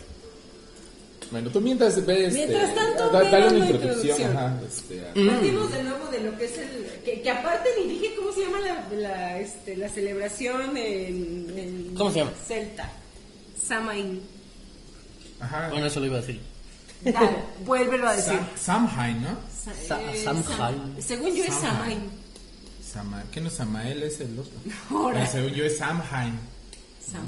[SPEAKER 1] Bueno, tú mientras ves.
[SPEAKER 3] Mientras
[SPEAKER 1] este,
[SPEAKER 3] tanto,
[SPEAKER 1] da-
[SPEAKER 3] ve
[SPEAKER 1] dale
[SPEAKER 3] dando
[SPEAKER 1] una introducción.
[SPEAKER 3] introducción.
[SPEAKER 1] Ajá, este, a-
[SPEAKER 2] Mm.
[SPEAKER 3] Partimos de nuevo de lo que es el. Que, que aparte ni dije cómo se llama la, la, este, la celebración en, en
[SPEAKER 2] ¿Cómo se llama?
[SPEAKER 3] Celta. Samain.
[SPEAKER 1] Ajá.
[SPEAKER 2] Bueno, eso lo iba a decir.
[SPEAKER 3] Dale, vuélvelo a decir.
[SPEAKER 1] Sam- Samhain, ¿no?
[SPEAKER 3] Sa- eh,
[SPEAKER 2] Samhain.
[SPEAKER 3] Sam- Según yo es
[SPEAKER 1] Samhain.
[SPEAKER 3] Samain.
[SPEAKER 1] Sama, ¿Qué no es Samael? Es el otro. [LAUGHS]
[SPEAKER 3] Ahora.
[SPEAKER 1] Pero según yo es Samhain.
[SPEAKER 3] Sam.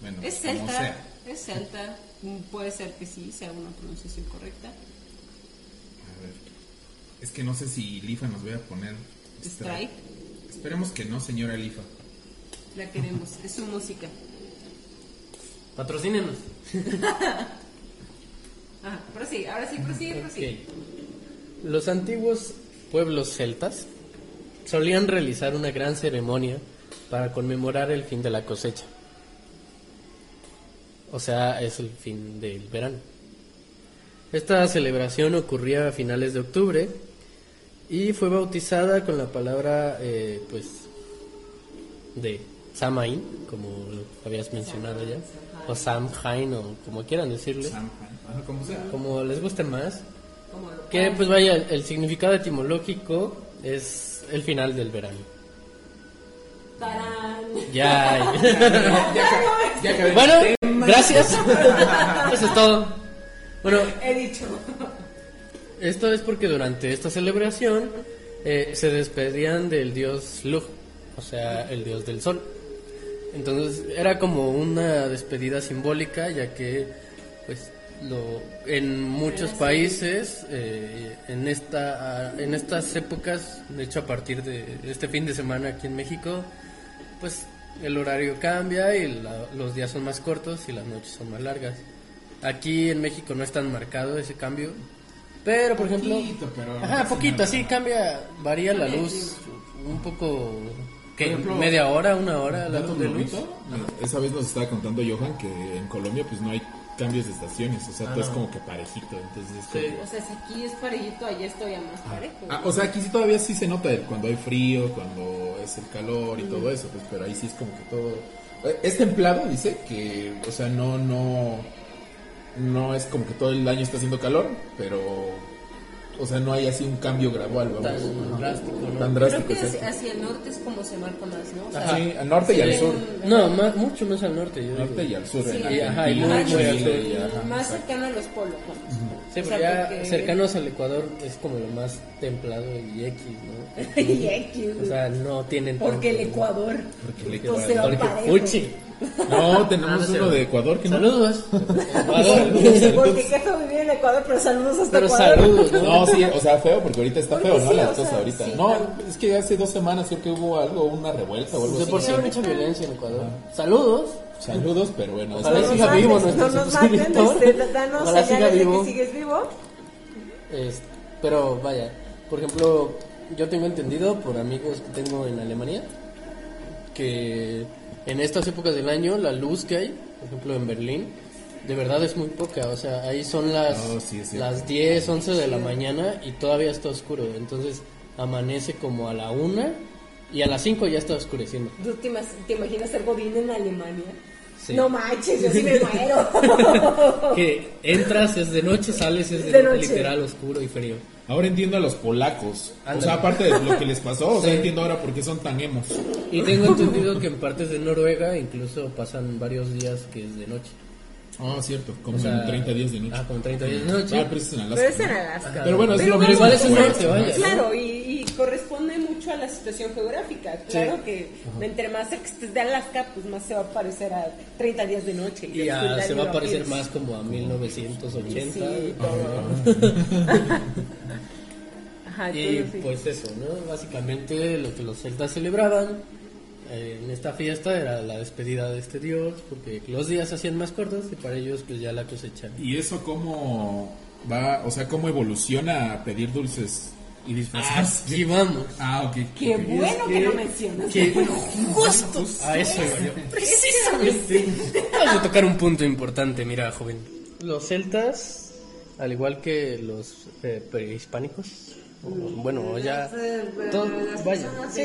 [SPEAKER 1] Bueno,
[SPEAKER 3] Es celta. Es celta. Mm, Puede ser que sí sea una pronunciación correcta.
[SPEAKER 1] A ver. Es que no sé si Lifa nos voy a poner.
[SPEAKER 3] Strike.
[SPEAKER 1] Esperemos que no, señora Lifa.
[SPEAKER 3] La queremos. Es su música.
[SPEAKER 2] Patrocínenos.
[SPEAKER 3] Ajá, [LAUGHS] prosigue. Ahora sí, prosigue, prosigue.
[SPEAKER 2] Ok. Los antiguos pueblos celtas solían realizar una gran ceremonia para conmemorar el fin de la cosecha. O sea, es el fin del verano. Esta celebración ocurría a finales de octubre y fue bautizada con la palabra, eh, pues, de Samain, como lo habías mencionado ya, o Samhain, o como quieran decirle,
[SPEAKER 1] como sea.
[SPEAKER 2] como les guste más.
[SPEAKER 3] Como lo
[SPEAKER 2] Que pues vaya, el, el significado etimológico es el final del verano.
[SPEAKER 3] Tarán.
[SPEAKER 2] Ya.
[SPEAKER 1] Ya [LAUGHS]
[SPEAKER 2] bueno, gracias. [LAUGHS] Eso es todo. Bueno,
[SPEAKER 3] He dicho.
[SPEAKER 2] esto es porque durante esta celebración eh, se despedían del dios Lug, o sea, el dios del sol. Entonces era como una despedida simbólica, ya que pues lo, en muchos países eh, en esta en estas épocas, de hecho a partir de este fin de semana aquí en México, pues el horario cambia y la- los días son más cortos y las noches son más largas. Aquí en México no es tan marcado ese cambio, pero por ejemplo,
[SPEAKER 1] Poquito, pero no
[SPEAKER 2] ajá, poquito, sí cambia, varía la luz un poco, ¿qué?
[SPEAKER 1] Por ejemplo,
[SPEAKER 2] media hora, una hora
[SPEAKER 1] Dato
[SPEAKER 2] luz de luz.
[SPEAKER 1] Esa vez nos estaba contando Johan que en Colombia pues no hay cambios de estaciones, o sea,
[SPEAKER 2] Ah,
[SPEAKER 1] todo es como que parejito, entonces es
[SPEAKER 2] Sí.
[SPEAKER 1] como-
[SPEAKER 3] O sea, si aquí es parejito, allá es todavía más parejo.
[SPEAKER 1] Ah, o sea, aquí sí todavía sí se nota el- cuando hay frío, cuando es el calor y todo eso, pues, pero ahí sí es como que todo... Eh, Es templado, dice, que, o sea, no, no, no es como que todo el año está haciendo calor, pero, o sea, no hay así un cambio gradual, vamos.
[SPEAKER 2] Tan drástico, ¿no?
[SPEAKER 1] Tan
[SPEAKER 3] Creo
[SPEAKER 1] drástico,
[SPEAKER 3] que
[SPEAKER 1] exacto.
[SPEAKER 3] hacia, hacia el norte es como se marca más, ¿no? O sea,
[SPEAKER 2] Ajá.
[SPEAKER 1] Sí, al norte y al sur.
[SPEAKER 2] No, más, mucho más al norte. Yo
[SPEAKER 1] Norte
[SPEAKER 2] digo.
[SPEAKER 1] y al sur,
[SPEAKER 3] Sí.
[SPEAKER 1] en
[SPEAKER 3] Y,
[SPEAKER 2] ajá, y muy, muy al sur.
[SPEAKER 1] y ajá,
[SPEAKER 3] más
[SPEAKER 1] exacto.
[SPEAKER 3] cercano a los polos. vamos.
[SPEAKER 2] Sí,
[SPEAKER 3] O
[SPEAKER 2] pero
[SPEAKER 3] sea,
[SPEAKER 2] ya
[SPEAKER 3] porque-
[SPEAKER 2] cercanos al Ecuador es como lo más templado y X, ¿no? [LAUGHS]
[SPEAKER 3] Y X,
[SPEAKER 2] O sea, no tienen
[SPEAKER 3] porque el
[SPEAKER 2] tanto-
[SPEAKER 3] Ecuador.
[SPEAKER 1] Porque el Ecuador-
[SPEAKER 3] sea,
[SPEAKER 2] Porque
[SPEAKER 3] parejo.
[SPEAKER 1] No, tenemos
[SPEAKER 2] Ah, no sé.
[SPEAKER 1] uno de Ecuador que no.
[SPEAKER 2] Saludos. Ecuador.
[SPEAKER 3] Porque qué feo vivir en Ecuador, pero saludos hasta
[SPEAKER 2] Pero
[SPEAKER 3] Ecuador.
[SPEAKER 2] saludos, ¿no?
[SPEAKER 1] No, sí, o sea, feo, porque ahorita está
[SPEAKER 3] Porque
[SPEAKER 1] feo, ¿no?
[SPEAKER 3] sí,
[SPEAKER 1] Las cosas
[SPEAKER 3] sea,
[SPEAKER 1] ahorita.
[SPEAKER 3] sí,
[SPEAKER 1] no,
[SPEAKER 3] claro.
[SPEAKER 1] es que hace dos semanas creo que hubo algo, una revuelta o algo
[SPEAKER 2] De
[SPEAKER 1] así.
[SPEAKER 2] por mucha violencia en Ecuador. Saludos.
[SPEAKER 1] Saludos, pero bueno.
[SPEAKER 2] Ojalá
[SPEAKER 3] No nos [LAUGHS]
[SPEAKER 2] siga vivo nuestro
[SPEAKER 3] no nos maten, este, danos señales de
[SPEAKER 2] vivo.
[SPEAKER 3] que sigues vivo.
[SPEAKER 2] Es- pero vaya, por ejemplo, yo tengo entendido por amigos que tengo en Alemania que en estas épocas del año la luz que hay, por ejemplo en Berlín, de verdad es muy poca. O sea, ahí son las,
[SPEAKER 1] Oh, sí,
[SPEAKER 2] las 10, 11 de la mañana y todavía está oscuro. Entonces amanece como a la 1 y a las 5 ya está oscureciendo.
[SPEAKER 3] ¿Tú te, imaginas ser Godín en Alemania?
[SPEAKER 2] Sí.
[SPEAKER 3] No manches, yo sí me [LAUGHS] muero.
[SPEAKER 2] Que entras es de noche, sales es de,
[SPEAKER 3] De noche.
[SPEAKER 2] literal oscuro y frío.
[SPEAKER 1] Ahora entiendo a los polacos. O
[SPEAKER 2] Ándale.
[SPEAKER 1] sea, aparte de lo que les pasó, o sea,
[SPEAKER 2] Sí.
[SPEAKER 1] entiendo ahora por qué son tan emos.
[SPEAKER 2] Y tengo entendido que en partes de Noruega incluso pasan varios días que es de noche.
[SPEAKER 1] Ah, cierto, como
[SPEAKER 2] O sea,
[SPEAKER 1] en 30 días de noche.
[SPEAKER 2] Ah, como 30 días de noche.
[SPEAKER 1] Ah, pero es en Alaska.
[SPEAKER 3] Pero es en. Alaska.
[SPEAKER 1] Pero bueno, es
[SPEAKER 3] Pero
[SPEAKER 1] lo mismo.
[SPEAKER 2] igual es en
[SPEAKER 1] pues.
[SPEAKER 2] norte, vaya.
[SPEAKER 3] Claro, y, y corresponde mucho a la situación geográfica. Claro que entre más de Alaska, pues más se va a parecer a 30 días de noche.
[SPEAKER 2] Y se va a parecer más como a 1980.
[SPEAKER 3] Sí, todo. [LAUGHS] Ajá,
[SPEAKER 2] Y
[SPEAKER 3] todo sí.
[SPEAKER 2] pues eso, ¿no? Básicamente lo que los celtas celebraban eh, en esta fiesta era la despedida de este dios, porque los días se hacían más cortos y para ellos pues ya la cosecha.
[SPEAKER 1] ¿Y eso cómo va, o sea, cómo evoluciona a pedir dulces y disfrazarse?
[SPEAKER 2] Así vamos.
[SPEAKER 1] Ah, ok.
[SPEAKER 3] Qué bueno que,
[SPEAKER 2] que-
[SPEAKER 3] lo mencionas.
[SPEAKER 2] Que justo a eso iba yo. Precisamente. [LAUGHS] Vamos a tocar un punto importante, mira, joven. Los celtas, al igual que los eh, prehispánicos, o, bueno, ya
[SPEAKER 3] eh,
[SPEAKER 2] todo-
[SPEAKER 3] las
[SPEAKER 2] vaya, sí,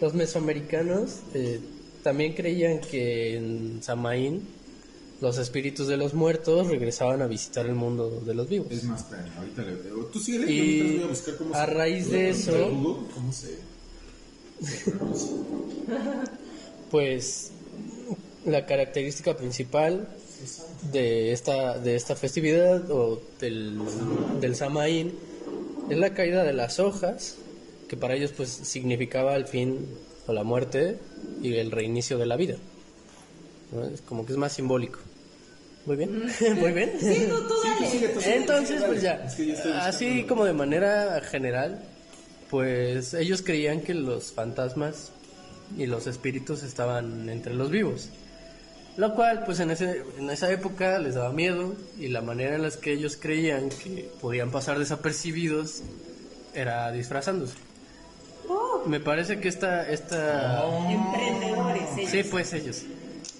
[SPEAKER 2] los mesoamericanos eh, también creían que en Samaín los espíritus de los muertos regresaban a visitar el mundo de los vivos.
[SPEAKER 1] Es más, ahorita le Tú sigue leyendo,
[SPEAKER 2] Y
[SPEAKER 1] voy a buscar cómo
[SPEAKER 2] a
[SPEAKER 1] se-
[SPEAKER 2] raíz de eso-
[SPEAKER 1] Google ¿Cómo se.? se [LAUGHS] pronuncia.
[SPEAKER 2] Pues la característica principal de esta, de esta festividad o del, del Samaín es la caída de las hojas, que para ellos pues significaba el fin o la muerte y el reinicio de la vida. ¿no? Es como que es más simbólico. Muy bien, [LAUGHS] muy bien.
[SPEAKER 3] Sí, tú, tú dale.
[SPEAKER 1] sigue, tú sigue,
[SPEAKER 2] Entonces, pues ya,
[SPEAKER 1] Es que
[SPEAKER 2] así como de manera general, pues ellos creían que los fantasmas y los espíritus estaban entre los vivos. Lo cual, pues en, ese, en esa época les daba miedo y la manera en la que ellos creían que podían pasar desapercibidos era disfrazándose. Me parece que esta... esta
[SPEAKER 3] Emprendedores, ellos.
[SPEAKER 2] Sí, pues ellos.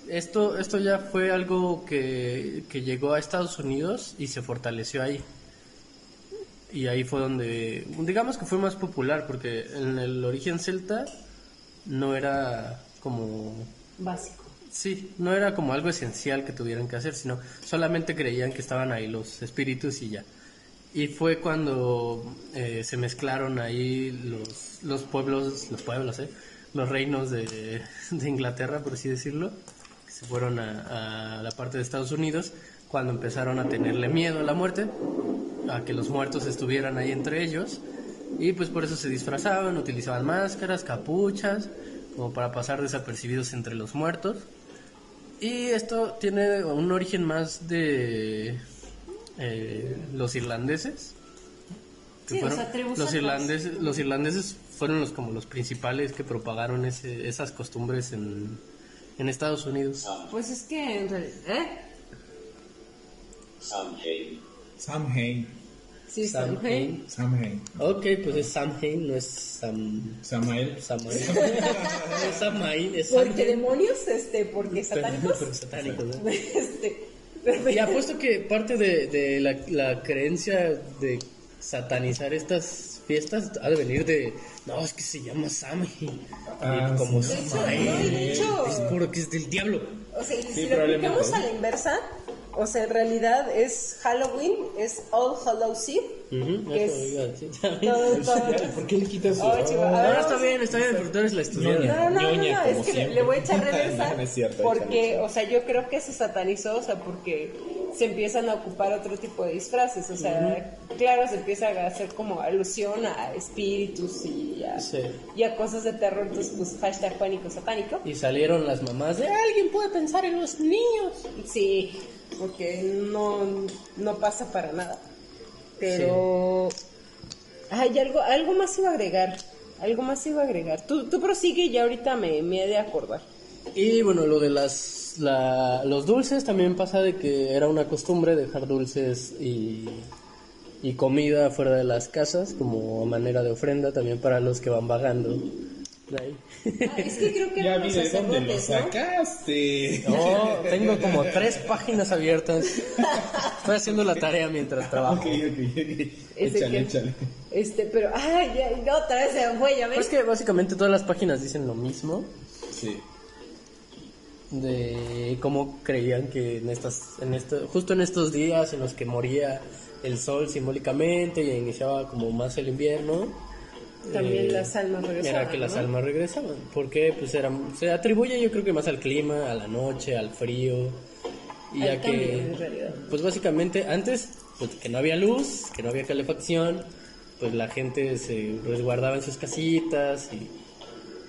[SPEAKER 2] Esto, esto ya fue algo que, que llegó a Estados Unidos y se fortaleció ahí. Y ahí fue donde, digamos que fue más popular, porque en el origen celta no era como,
[SPEAKER 3] Básico.
[SPEAKER 2] sí, no era como algo esencial que tuvieran que hacer, sino solamente creían que estaban ahí los espíritus y ya. Y fue cuando eh, se mezclaron ahí los, los pueblos, los pueblos, ¿eh? los reinos de, de Inglaterra, por así decirlo, se fueron a, a la parte de Estados Unidos, cuando empezaron a tenerle miedo a la muerte, a que los muertos estuvieran ahí entre ellos, y pues por eso se disfrazaban, utilizaban máscaras, capuchas, como para pasar desapercibidos entre los muertos. Y esto tiene un origen más de eh, los irlandeses.
[SPEAKER 3] Sí, o
[SPEAKER 2] fueron-
[SPEAKER 3] sea,
[SPEAKER 2] los irlandeses, los irlandeses fueron los como los principales que propagaron ese- esas costumbres en, en Estados Unidos.
[SPEAKER 3] Pues es que en realidad. ¿Eh?
[SPEAKER 5] Samhain.
[SPEAKER 1] Samhain.
[SPEAKER 3] Sí,
[SPEAKER 2] Sam
[SPEAKER 3] Samhain.
[SPEAKER 2] Hain.
[SPEAKER 1] Samhain.
[SPEAKER 2] Ok, pues es Samhain, no es Sam...
[SPEAKER 1] Samael.
[SPEAKER 2] Samael. [LAUGHS] [LAUGHS] es Samaín, es
[SPEAKER 3] Porque
[SPEAKER 2] Samhain.
[SPEAKER 3] demonios, este, porque satánicos.
[SPEAKER 2] Pero satánicos, ¿no? [LAUGHS]
[SPEAKER 3] este.
[SPEAKER 2] Y apuesto que parte de, de la, la creencia de satanizar estas fiestas ha de venir de, no, es que se llama Samhain.
[SPEAKER 1] Ah,
[SPEAKER 2] Y como
[SPEAKER 1] sí.
[SPEAKER 3] De hecho,
[SPEAKER 2] Samhain,
[SPEAKER 3] no, hecho-
[SPEAKER 2] es puro que es del diablo.
[SPEAKER 3] O sea, y si lo aplicamos a la inversa, o sea, en realidad es Halloween, es All Hallows Eve. Que
[SPEAKER 2] eso
[SPEAKER 3] es todo, todo. [LAUGHS]
[SPEAKER 1] ¿Por qué le quitas su.?
[SPEAKER 3] Oh, chico, a
[SPEAKER 2] No, no, está bien, está bien, porque tú eres la estudiante. [LAUGHS]
[SPEAKER 3] No, no, no, no, es que le, le voy a echar reversa porque, o sea, yo creo que se satanizó, o sea, porque se empiezan a ocupar otro tipo de disfraces, o sea, claro, se empieza a hacer como alusión a espíritus y a,
[SPEAKER 2] Sí.
[SPEAKER 3] y a cosas de terror, entonces pues hashtag pánico satánico.
[SPEAKER 2] Y salieron las mamás de, alguien puede pensar en los niños.
[SPEAKER 3] Sí, porque no, no pasa para nada. Pero hay algo, algo más iba a agregar, algo más iba a agregar. Tú, tú prosigue y ya ahorita me, me he de acordar.
[SPEAKER 2] Y bueno, lo de las la- los dulces también pasa de que era una costumbre dejar dulces y, y comida fuera de las casas como manera de ofrenda también para los que van vagando. de ahí.
[SPEAKER 3] Ah, es que creo que
[SPEAKER 1] Ya vi
[SPEAKER 3] los
[SPEAKER 1] de dónde lo sacaste.
[SPEAKER 2] No, tengo como tres páginas abiertas. Estoy haciendo la tarea mientras trabajo.
[SPEAKER 1] Échale,
[SPEAKER 3] que-
[SPEAKER 1] échale.
[SPEAKER 3] Este, pero, ay, ya, no, otra vez se me fue, ya
[SPEAKER 2] Pero es
[SPEAKER 3] ves.
[SPEAKER 2] que básicamente todas las páginas dicen lo mismo.
[SPEAKER 1] Sí.
[SPEAKER 2] De cómo creían que en estas en esto, justo en estos días en los que moría el sol simbólicamente y iniciaba como más el invierno
[SPEAKER 3] También
[SPEAKER 2] eh,
[SPEAKER 3] las almas regresaban.
[SPEAKER 2] era que las almas regresaban porque pues era, se atribuye yo creo que más al clima a la noche al frío y
[SPEAKER 3] Al
[SPEAKER 2] ya
[SPEAKER 3] cambio,
[SPEAKER 2] que
[SPEAKER 3] en realidad.
[SPEAKER 2] pues básicamente antes pues que no había luz que no había calefacción pues la gente se resguardaba en sus casitas y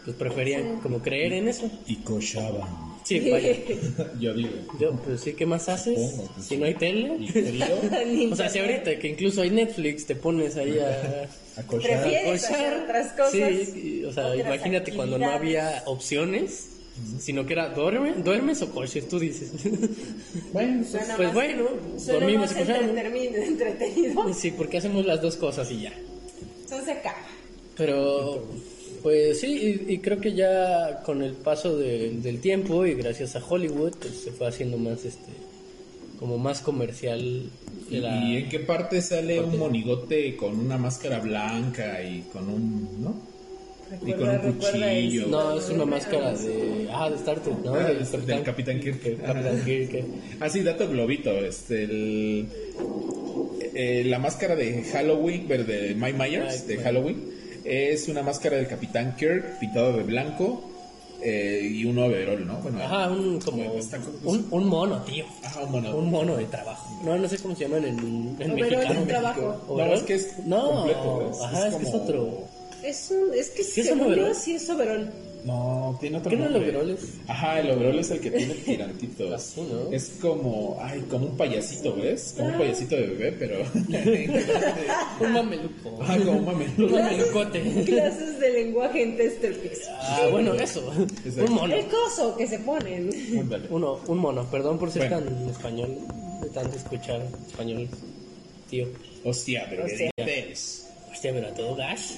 [SPEAKER 2] pues preferían como creer en eso
[SPEAKER 1] Y cochaban.
[SPEAKER 2] Sí vaya [LAUGHS]
[SPEAKER 1] Yo digo.
[SPEAKER 2] yo, pues sí, ¿qué más haces?
[SPEAKER 1] Supongo, pues,
[SPEAKER 2] si no hay
[SPEAKER 1] ¿Y
[SPEAKER 2] tele.
[SPEAKER 1] frío? [LAUGHS]
[SPEAKER 2] o sea, si ahorita que incluso hay Netflix, te pones ahí a,
[SPEAKER 1] A cochar.
[SPEAKER 3] Prefieres hacer otras cosas.
[SPEAKER 2] Sí, y, o sea, imagínate cuando no había opciones, sino que era duerme, duermes o coches, tú dices. [LAUGHS]
[SPEAKER 1] Bueno,
[SPEAKER 3] Suena
[SPEAKER 2] pues
[SPEAKER 3] más-
[SPEAKER 2] bueno,
[SPEAKER 3] suena
[SPEAKER 2] dormimos
[SPEAKER 3] más
[SPEAKER 2] y cochamos.
[SPEAKER 3] entretenido.
[SPEAKER 2] Sí, porque hacemos las dos cosas y ya.
[SPEAKER 3] Entonces se acaba.
[SPEAKER 2] Pero, pues sí, y, y creo que ya con el paso de- del tiempo y gracias a Hollywood, pues se fue haciendo más, este, como más comercial.
[SPEAKER 1] ¿Y,
[SPEAKER 2] la-
[SPEAKER 1] y en qué parte sale un monigote con una máscara blanca y con un. ¿No? Y con un cuchillo.
[SPEAKER 2] No, es una máscara de. Ah, de Star Trek, ¿no?
[SPEAKER 1] Ah,
[SPEAKER 2] Del
[SPEAKER 1] Capitán Kirk.
[SPEAKER 2] Capitán [LAUGHS] Kirk.
[SPEAKER 1] Ah, sí, dato globito. Este, el, eh, la máscara de Halloween, pero de Mike Myers, de Halloween, es una máscara del Capitán Kirk pintado de blanco eh, y un overol, ¿no? Bueno,
[SPEAKER 2] Ajá, un como.
[SPEAKER 1] Está como-
[SPEAKER 2] Un, un mono, tío.
[SPEAKER 1] ajá, un mono.
[SPEAKER 2] Un mono de trabajo. No, no sé cómo se llaman en, en mexicano.
[SPEAKER 3] de trabajo.
[SPEAKER 1] No, es que es
[SPEAKER 2] No,
[SPEAKER 1] completo, es-
[SPEAKER 2] ajá,
[SPEAKER 1] es
[SPEAKER 2] es, que es otro.
[SPEAKER 3] Es, un, es que
[SPEAKER 2] ¿Qué es
[SPEAKER 3] según
[SPEAKER 2] un
[SPEAKER 3] yo sí es overol.
[SPEAKER 1] No, tiene otro
[SPEAKER 2] ¿Qué no el
[SPEAKER 1] nombre.
[SPEAKER 2] overol es?
[SPEAKER 1] Ajá, el overol es el que tiene tirantitos. [LAUGHS]
[SPEAKER 2] Así, ¿no?
[SPEAKER 1] Es como, ay, como un payasito, ¿ves? Como un payasito de bebé, pero... [LAUGHS]
[SPEAKER 2] Un mameluco.
[SPEAKER 1] Ajá, como un mameluco.
[SPEAKER 2] Un mamelucote.
[SPEAKER 3] Clases de lenguaje en Testerpix.
[SPEAKER 2] Ah, bueno, eso.
[SPEAKER 1] Exacto.
[SPEAKER 2] Un mono.
[SPEAKER 3] El coso que se ponen.
[SPEAKER 1] Ándale.
[SPEAKER 2] Uno, un mono. Perdón por ser
[SPEAKER 1] Bueno.
[SPEAKER 2] tan español, de tanto escuchar español, tío.
[SPEAKER 1] Hostia, pero
[SPEAKER 3] Hostia.
[SPEAKER 1] ¿qué dices?
[SPEAKER 2] Hostia, pero a todo gas.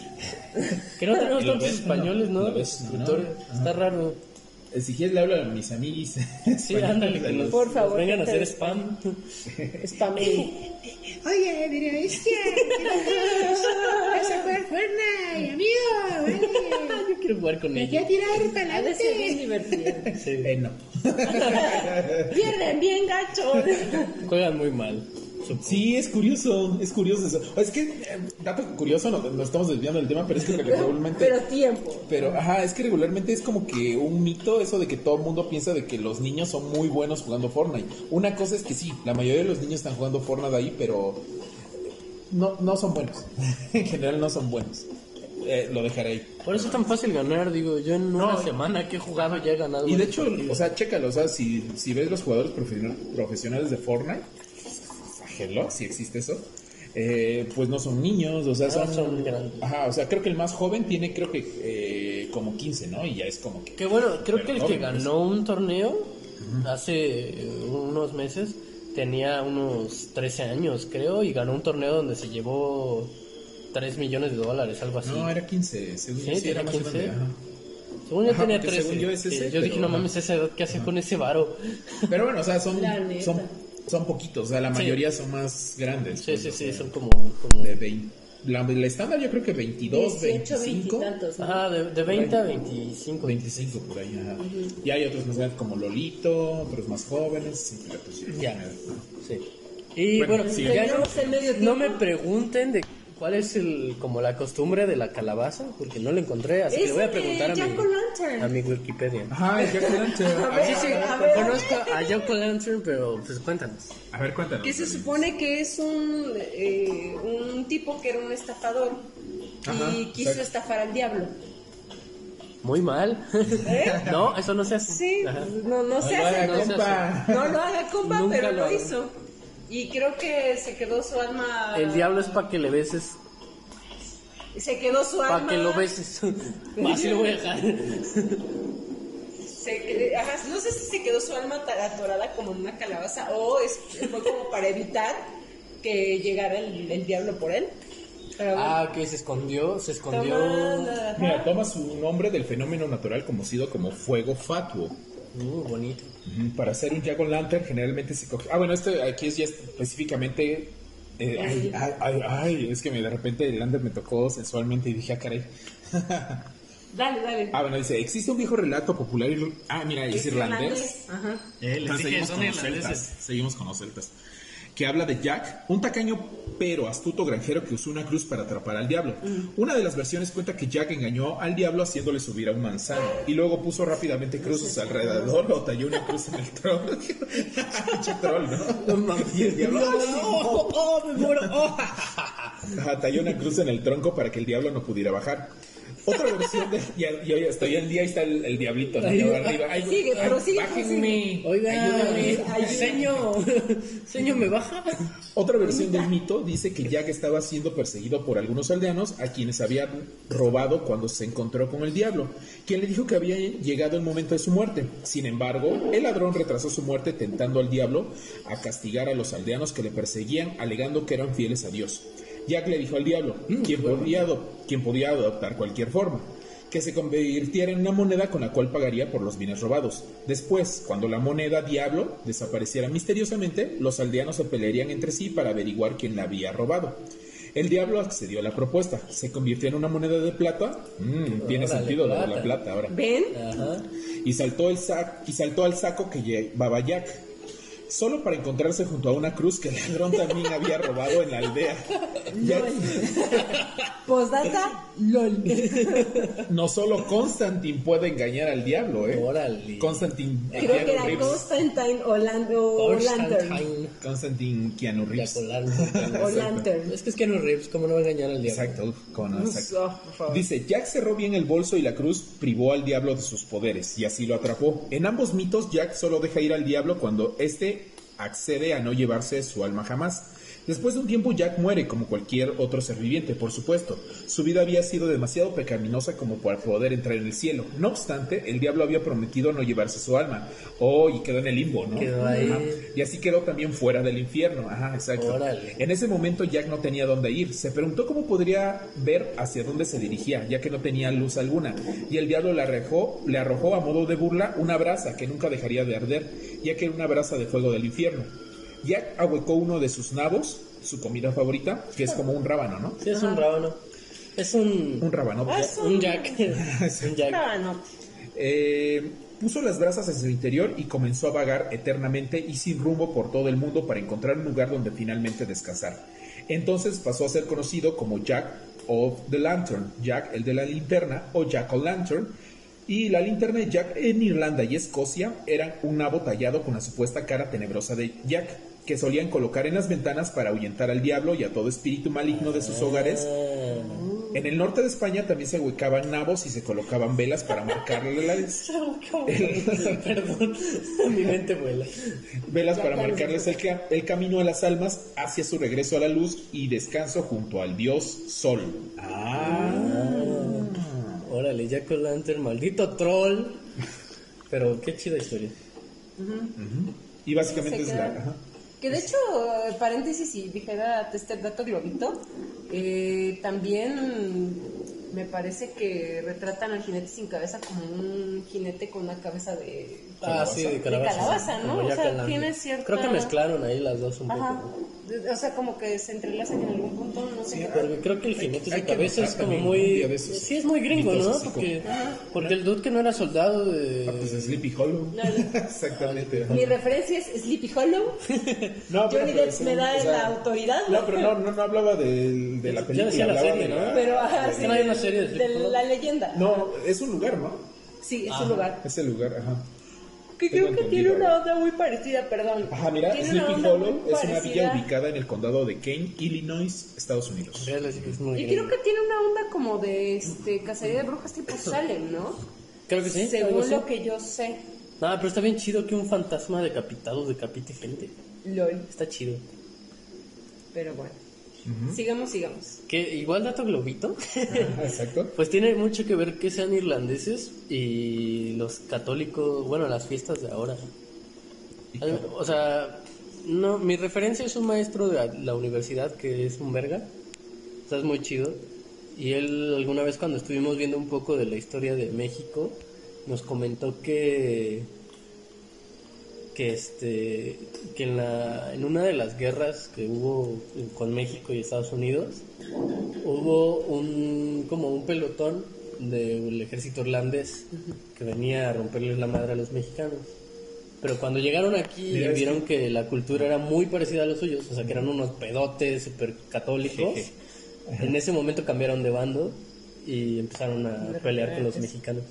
[SPEAKER 2] [LAUGHS] Que no tenemos
[SPEAKER 1] ¿Y lo
[SPEAKER 2] tantos
[SPEAKER 1] ves?
[SPEAKER 2] españoles, ¿no?
[SPEAKER 1] ¿Lo ves? No,
[SPEAKER 2] Escritores.
[SPEAKER 1] no.
[SPEAKER 2] Está raro.
[SPEAKER 1] Eh, Si quieres le hablo a mis amiguis. [LAUGHS]
[SPEAKER 2] Sí, ándale, que nos,
[SPEAKER 3] Por
[SPEAKER 2] nos
[SPEAKER 3] favor,
[SPEAKER 2] vengan a hacer spam. [LAUGHS]
[SPEAKER 3] Spam.
[SPEAKER 5] Oye, mira, es que vas a jugar Fortnite, amigo. Vale.
[SPEAKER 2] Yo quiero jugar con
[SPEAKER 5] que
[SPEAKER 2] ellos.
[SPEAKER 5] tirar para
[SPEAKER 3] de ser bien
[SPEAKER 5] adelante.
[SPEAKER 3] divertido.
[SPEAKER 2] Sí.
[SPEAKER 1] Eh, no.
[SPEAKER 3] Pierden bien gacho.
[SPEAKER 2] Juegan muy mal.
[SPEAKER 1] Sí, es curioso, es curioso eso. Es que, eh, dato curioso, no- nos estamos desviando del tema, pero es que [LAUGHS] regularmente...
[SPEAKER 3] Pero tiempo.
[SPEAKER 1] Pero, ajá, es que regularmente es como que un mito eso de que todo el mundo piensa de que los niños son muy buenos jugando Fortnite. Una cosa es que sí, la mayoría de los niños están jugando Fortnite ahí, pero no, no son buenos. [LAUGHS] en general no son buenos. Eh, lo dejaré ahí.
[SPEAKER 2] Por eso es tan fácil ganar, digo, yo en una semana que he jugado ya he ganado.
[SPEAKER 1] Y de hecho,
[SPEAKER 2] partidos.
[SPEAKER 1] o sea, chécalo, o sea, si, si ves los jugadores profesional- profesionales de Fortnite, hello, si existe eso, eh, pues no son niños, o sea,
[SPEAKER 2] Ah,
[SPEAKER 1] son,
[SPEAKER 2] son grandes.
[SPEAKER 1] Ajá, o sea, creo que el más joven tiene, creo que eh, como 15, ¿no? Y ya es como que...
[SPEAKER 2] Que bueno, creo que el que
[SPEAKER 1] joven, pues.
[SPEAKER 2] ganó un torneo hace eh, unos meses tenía unos 13 años, creo, y ganó un torneo donde se llevó 3 millones de dólares, algo así.
[SPEAKER 1] No, era 15, según
[SPEAKER 2] Sí,
[SPEAKER 1] yo sí
[SPEAKER 2] tenía
[SPEAKER 1] era más
[SPEAKER 2] 15.
[SPEAKER 1] grande, ajá.
[SPEAKER 2] Según yo
[SPEAKER 1] Ajá,
[SPEAKER 2] tenía
[SPEAKER 1] porque
[SPEAKER 2] 13.
[SPEAKER 1] según yo es
[SPEAKER 2] Sí,
[SPEAKER 1] ese,
[SPEAKER 2] yo dije, no mames, esa edad, ¿qué hace con ese varo?
[SPEAKER 1] Pero bueno, o sea, son,
[SPEAKER 3] La neta.
[SPEAKER 1] son, son poquitos, o sea, la
[SPEAKER 2] Sí.
[SPEAKER 1] mayoría son más grandes.
[SPEAKER 2] Sí,
[SPEAKER 1] pues,
[SPEAKER 2] sí, sí,
[SPEAKER 1] sea,
[SPEAKER 2] son como... como...
[SPEAKER 1] De 20, la, la estándar yo creo que 22,
[SPEAKER 3] 18,
[SPEAKER 1] 25.
[SPEAKER 3] veintitantos. ¿no?
[SPEAKER 2] Ajá, de, de 20 a 25.
[SPEAKER 1] 25 por ahí, ajá. Y hay otros más grandes como Lolito, otros más jóvenes. sí, pero pues sí,
[SPEAKER 2] Ya.
[SPEAKER 1] ¿no?
[SPEAKER 2] Sí. Y
[SPEAKER 1] Bueno,
[SPEAKER 2] bueno,
[SPEAKER 1] sigue.
[SPEAKER 2] ya no, no me pregunten de cuál es el como la costumbre de la calabaza, porque no lo encontré, así que le voy a preguntar a mi, a mi Wikipedia.
[SPEAKER 1] Ajá, el Jack O'Lantern. A ver,
[SPEAKER 2] sí,
[SPEAKER 3] a ver.
[SPEAKER 2] conozco a Jack O'Lantern, pero pues cuéntanos.
[SPEAKER 1] a ver, cuéntanos.
[SPEAKER 3] Que se supone que es un, eh, un tipo que era un estafador
[SPEAKER 1] Ajá,
[SPEAKER 3] y quiso
[SPEAKER 1] exacto.
[SPEAKER 3] estafar al diablo.
[SPEAKER 2] Muy mal. [LAUGHS] No, eso no se hace.
[SPEAKER 3] Sí,
[SPEAKER 2] Ajá.
[SPEAKER 3] no, no se hace.
[SPEAKER 1] vaya,
[SPEAKER 2] no se
[SPEAKER 1] compa.
[SPEAKER 3] No lo haga, compa,
[SPEAKER 2] Nunca
[SPEAKER 3] pero
[SPEAKER 2] lo
[SPEAKER 3] lo
[SPEAKER 2] haga.
[SPEAKER 3] hizo. Y creo que se quedó su alma.
[SPEAKER 2] El diablo es para que le beses,
[SPEAKER 3] Se quedó su alma.
[SPEAKER 2] para que lo beses. [LAUGHS] Así lo voy a dejar.
[SPEAKER 3] se ajá, no sé si se quedó su alma atorada como en una calabaza o es, fue como para evitar que llegara el, el diablo por él. Pero
[SPEAKER 2] Ah, que se escondió, se escondió.
[SPEAKER 1] Mira, toma su nombre del fenómeno natural conocido como fuego fatuo.
[SPEAKER 2] Uh, bonito.
[SPEAKER 1] Para hacer un Jack Lantern generalmente se coge. Ah, bueno, este aquí es ya específicamente. eh, ay, ay, ay, ay, es que me, de repente el Lantern me tocó sensualmente y dije, ah, caray. [LAUGHS]
[SPEAKER 3] Dale, dale.
[SPEAKER 1] Ah, bueno, dice: existe un viejo relato popular. Ah, mira, es, irlandés.
[SPEAKER 3] Ajá.
[SPEAKER 2] Eh, les
[SPEAKER 1] Entonces,
[SPEAKER 2] dije,
[SPEAKER 1] seguimos con los celtas. Seguimos con los celtas. Que habla de Jack, un tacaño pero astuto granjero que usó una cruz para atrapar al diablo. Una de las versiones cuenta que Jack engañó al diablo haciéndole subir a un manzano y luego puso rápidamente cruces alrededor o talló una cruz en el tronco. [LAUGHS] Pinche troll, ¿no?
[SPEAKER 2] ¡Oh, oh, me muero! [LAUGHS] ¡Oh!
[SPEAKER 1] Talló una cruz en el tronco para que el diablo no pudiera bajar. Otra versión de. Y, y oye, hasta hoy en día ahí está el, el diablito, arriba. Ay,
[SPEAKER 3] sigue, pero sigue,
[SPEAKER 1] bájenme.
[SPEAKER 2] Oiga,
[SPEAKER 3] Ayúdame.
[SPEAKER 2] señor, [LAUGHS] señor, ¿me baja?
[SPEAKER 1] Otra versión del mito dice que Jack estaba siendo perseguido por algunos aldeanos a quienes había robado cuando se encontró con el diablo, quien le dijo que había llegado el momento de su muerte. Sin embargo, el ladrón retrasó su muerte tentando al diablo a castigar a los aldeanos que le perseguían, alegando que eran fieles a Dios. Jack le dijo al diablo, quien podía, adop- quien podía adoptar cualquier forma, que se convirtiera en una moneda con la cual pagaría por los bienes robados. Después, cuando la moneda diablo desapareciera misteriosamente, los aldeanos se pelearían entre sí para averiguar quién la había robado. El diablo accedió a la propuesta. Se convirtió en una moneda de plata. Mm, tiene
[SPEAKER 2] Órale,
[SPEAKER 1] sentido lo de la
[SPEAKER 2] plata.
[SPEAKER 1] plata ahora.
[SPEAKER 3] ¿Ven?
[SPEAKER 2] Ajá.
[SPEAKER 1] y saltó, el sac y saltó al saco que llevaba Jack, solo para encontrarse junto a una cruz que el ladrón también había robado en la aldea. [LAUGHS] Jack-
[SPEAKER 3] Postdata, LOL.
[SPEAKER 1] no solo Constantine puede engañar al diablo, ¿eh?
[SPEAKER 2] Órale.
[SPEAKER 1] Constantine
[SPEAKER 3] Creo que
[SPEAKER 1] Keanu
[SPEAKER 3] era
[SPEAKER 1] Reeves.
[SPEAKER 3] Constantine o, Lan- o Lantern.
[SPEAKER 2] Constantine.
[SPEAKER 1] Keanu Reeves. [LAUGHS]
[SPEAKER 3] O Lantern.
[SPEAKER 2] Es que es no Reeves, ¿cómo no va a engañar al diablo?
[SPEAKER 1] Exacto, exacto.
[SPEAKER 3] Oh.
[SPEAKER 1] Dice, Jack cerró bien el bolso y la cruz privó al diablo de sus poderes y así lo atrapó. En ambos mitos, Jack solo deja ir al diablo cuando éste accede a no llevarse su alma jamás. Después de un tiempo, Jack muere como cualquier otro ser viviente, por supuesto. Su vida había sido demasiado pecaminosa como para poder entrar en el cielo. No obstante, el diablo había prometido no llevarse su alma. Oh, y quedó en el limbo, ¿no?
[SPEAKER 2] Quedó ahí.
[SPEAKER 1] Ajá. Y así quedó también fuera del infierno. Ajá, exacto.
[SPEAKER 2] Órale.
[SPEAKER 1] En ese momento Jack no tenía dónde ir. Se preguntó cómo podría ver hacia dónde se dirigía, ya que no tenía luz alguna. Y el diablo le arrojó, le arrojó a modo de burla una brasa que nunca dejaría de arder, ya que era una brasa de fuego del infierno. Jack ahuecó uno de sus nabos, su comida favorita, que es como un rábano, ¿no?
[SPEAKER 2] Sí, es un rábano. Es un.
[SPEAKER 1] Un rábano.
[SPEAKER 3] Ah, es
[SPEAKER 2] Un jack. [LAUGHS] [LAUGHS] un jack.
[SPEAKER 3] Ah, no.
[SPEAKER 1] Eh, puso las brasas en su interior y comenzó a vagar eternamente y sin rumbo por todo el mundo para encontrar un lugar donde finalmente descansar. Entonces pasó a ser conocido como Jack of the Lantern, Jack el de la linterna o Jack o' Lantern. Y la linterna de Jack en Irlanda y Escocia eran un nabo tallado con la supuesta cara tenebrosa de Jack, que solían colocar en las ventanas para ahuyentar al diablo y a todo espíritu maligno de sus hogares
[SPEAKER 2] Ah,
[SPEAKER 1] en el norte de España también se huecaban nabos y se colocaban velas para marcarle las [LAUGHS] [LAUGHS]
[SPEAKER 2] Perdón, [LAUGHS] mi mente vuela.
[SPEAKER 1] velas para marcarles el, ca- el camino a las almas hacia su regreso a la luz y descanso junto al dios Sol. Ah,
[SPEAKER 2] Órale, Jack O'Lantern, maldito troll. Pero qué chida historia.
[SPEAKER 1] y básicamente es la. ajá.
[SPEAKER 3] Que de hecho, paréntesis, si dijera este dato globito, eh, también me parece que retratan al jinete sin cabeza como un jinete con una cabeza de...
[SPEAKER 2] Ah, sí, de
[SPEAKER 3] De
[SPEAKER 2] calabaza.
[SPEAKER 3] calabaza, ¿no? O sea, tiene cierta-
[SPEAKER 2] Creo que mezclaron ahí las dos un
[SPEAKER 3] Ajá.
[SPEAKER 2] poco.
[SPEAKER 3] De- O sea, como que se entrelazan en algún punto, no sé.
[SPEAKER 2] Pero creo que el jinete sin cabeza es como muy.
[SPEAKER 1] de
[SPEAKER 2] Sí, es muy gringo, ¿no? Porque, porque el dude que no era soldado de.
[SPEAKER 1] Ah, pues Sleepy Hollow. [LAUGHS] Exactamente. ajá.
[SPEAKER 3] Mi referencia es Sleepy Hollow. [LAUGHS]
[SPEAKER 1] No, pero-
[SPEAKER 3] Johnny Depp
[SPEAKER 1] sí,
[SPEAKER 3] me da
[SPEAKER 1] o sea,
[SPEAKER 3] la autoridad.
[SPEAKER 1] No, pero no, no, no hablaba del- de, la
[SPEAKER 2] Ya
[SPEAKER 1] película.
[SPEAKER 2] decía la serie,
[SPEAKER 1] de
[SPEAKER 2] ¿no?
[SPEAKER 3] Pero, ajá, sí,
[SPEAKER 2] no serie de
[SPEAKER 3] de
[SPEAKER 2] Sleepy Hollow.
[SPEAKER 3] la leyenda.
[SPEAKER 1] No, es un lugar, ¿no?
[SPEAKER 3] Sí, es
[SPEAKER 2] Ajá.
[SPEAKER 3] un lugar.
[SPEAKER 1] Es el lugar, ajá.
[SPEAKER 3] Que creo que tiene una
[SPEAKER 1] ¿eh?
[SPEAKER 3] onda muy parecida, perdón.
[SPEAKER 1] Ajá, mira,
[SPEAKER 3] Tiene
[SPEAKER 1] Sleepy Hollow es una villa ubicada en el condado de Kane, Illinois, Estados Unidos.
[SPEAKER 2] Es muy
[SPEAKER 3] Y creo que tiene una onda como de este, cacería de brujas tipo Salem, ¿no?
[SPEAKER 2] Creo que sí.
[SPEAKER 3] Según lo que yo sé.
[SPEAKER 2] No, pero está bien chido que un fantasma decapitado decapite gente.
[SPEAKER 3] LOL.
[SPEAKER 2] Está chido.
[SPEAKER 3] Pero bueno. Sigamos, sigamos.
[SPEAKER 2] Que igual dato globito.
[SPEAKER 1] Exacto. [LAUGHS]
[SPEAKER 2] Pues tiene mucho que ver que sean irlandeses y los católicos, bueno, las fiestas de ahora. O sea, no, mi referencia es un maestro de la- la universidad que es un verga. O sea, es muy chido. Y él alguna vez cuando estuvimos viendo un poco de la historia de México, nos comentó que que este que en la en una de las guerras que hubo con México y Estados Unidos hubo un como un pelotón del ejército irlandés que venía a romperles la madre a los mexicanos. Pero cuando llegaron aquí y vieron que la cultura era muy parecida a los suyos o sea que eran unos pedotes super católicos en ese momento cambiaron de bando y empezaron a pelear con los mexicanos.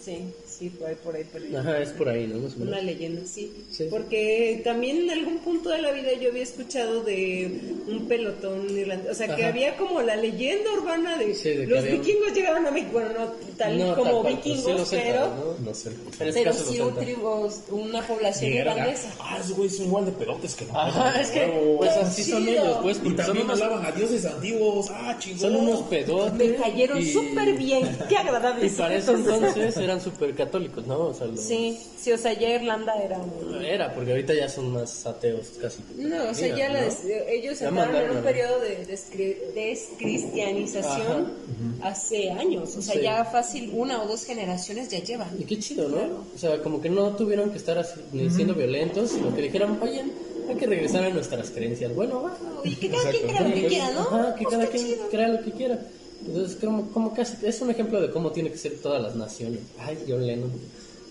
[SPEAKER 3] Sí, sí, por ahí, por ahí, por ahí.
[SPEAKER 2] ajá es por ahí no Más o menos.
[SPEAKER 3] Una leyenda, sí.
[SPEAKER 2] Sí.
[SPEAKER 3] Porque también en algún punto de la vida yo había escuchado de un pelotón irlandés. O sea, que
[SPEAKER 2] Ajá.
[SPEAKER 3] había como la leyenda urbana de,
[SPEAKER 2] Sí, de
[SPEAKER 3] los
[SPEAKER 2] había
[SPEAKER 3] vikingos llegaron a México. Bueno, no tal
[SPEAKER 2] No,
[SPEAKER 3] como
[SPEAKER 2] tal pues sí
[SPEAKER 3] vikingos,
[SPEAKER 2] celtas,
[SPEAKER 3] pero,
[SPEAKER 2] ¿no?
[SPEAKER 1] No sé.
[SPEAKER 3] Pero sí un tribus, una población irlandesa.
[SPEAKER 1] Ah, esos güeyes son igual de pedotes que nosotros.
[SPEAKER 2] Ajá, es que pues así son
[SPEAKER 3] chido.
[SPEAKER 2] ellos, pues,
[SPEAKER 1] Y
[SPEAKER 2] son
[SPEAKER 1] también
[SPEAKER 2] unos,
[SPEAKER 1] hablaban a dioses antiguos. Ah, chingón.
[SPEAKER 2] son unos pedotes.
[SPEAKER 3] Me cayeron
[SPEAKER 2] y-
[SPEAKER 3] súper bien. Qué agradable.
[SPEAKER 2] Y para eso entonces eran súper católicos, ¿no? O sea, los-
[SPEAKER 3] Sí, sí, o sea, ya Irlanda era muy...
[SPEAKER 2] Era, porque ahorita ya son más ateos casi.
[SPEAKER 3] No, o sea, ya
[SPEAKER 2] ¿no?
[SPEAKER 3] la des- ellos
[SPEAKER 2] Ya
[SPEAKER 3] entraron en un periodo de descri- descristianización hace años. O sea,
[SPEAKER 2] Sí.
[SPEAKER 3] ya fácil una o dos generaciones ya llevan.
[SPEAKER 2] Y qué chido, ¿no? O sea, como que no tuvieron que estar así, ni siendo violentos, sino que dijeron, oye, hay que regresar a nuestras creencias. Bueno, va.
[SPEAKER 5] y que cada quien crea lo que quiera, ¿no?
[SPEAKER 2] Ajá, que
[SPEAKER 5] Pues
[SPEAKER 2] cada
[SPEAKER 5] qué
[SPEAKER 2] quien
[SPEAKER 5] chido.
[SPEAKER 2] crea lo que quiera. Entonces, como, como casi, es un ejemplo de cómo tiene que ser todas las naciones. Ay, John Lennon.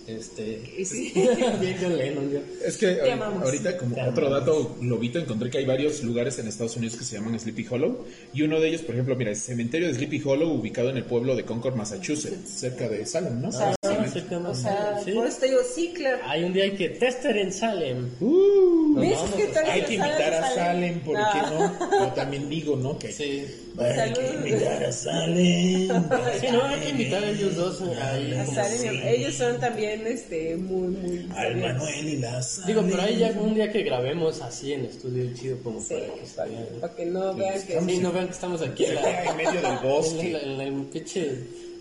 [SPEAKER 2] Este.
[SPEAKER 5] Sí. [LAUGHS]
[SPEAKER 2] Bien, John Lennon, yo.
[SPEAKER 1] Es que ahorita,
[SPEAKER 3] amamos.
[SPEAKER 1] ahorita como
[SPEAKER 2] Te
[SPEAKER 1] otro
[SPEAKER 2] amamos.
[SPEAKER 1] dato globito encontré que hay varios lugares en Estados Unidos que se llaman Sleepy Hollow y uno de ellos, por ejemplo, mira, el cementerio de Sleepy Hollow ubicado en el pueblo de Concord, Massachusetts, cerca de Salem, ¿no?
[SPEAKER 2] Ah.
[SPEAKER 3] O sea,
[SPEAKER 2] sí.
[SPEAKER 3] por eso te digo, sí, claro.
[SPEAKER 2] Hay un día hay que tester en Salem.
[SPEAKER 1] Uh,
[SPEAKER 3] ¿Ves
[SPEAKER 2] vamos
[SPEAKER 3] qué
[SPEAKER 2] a-
[SPEAKER 3] tal?
[SPEAKER 1] hay que invitar a Salem, ¿por qué no? Yo también digo, ¿no? Que
[SPEAKER 2] Sí.
[SPEAKER 1] hay que invitar a Salem.
[SPEAKER 2] Sí, no, hay que invitar a ellos dos.
[SPEAKER 3] A Salem, Ellos son también este, muy, muy.
[SPEAKER 1] Al Manuel y la
[SPEAKER 2] Digo, pero ahí ya un día que grabemos así en estudio chido como
[SPEAKER 3] Sí.
[SPEAKER 2] para que está bien.
[SPEAKER 3] Para que no vean que.
[SPEAKER 2] Sí, no vean que estamos aquí en, la-
[SPEAKER 1] en medio del
[SPEAKER 2] en,
[SPEAKER 1] bosque.
[SPEAKER 2] la- en la- en pinche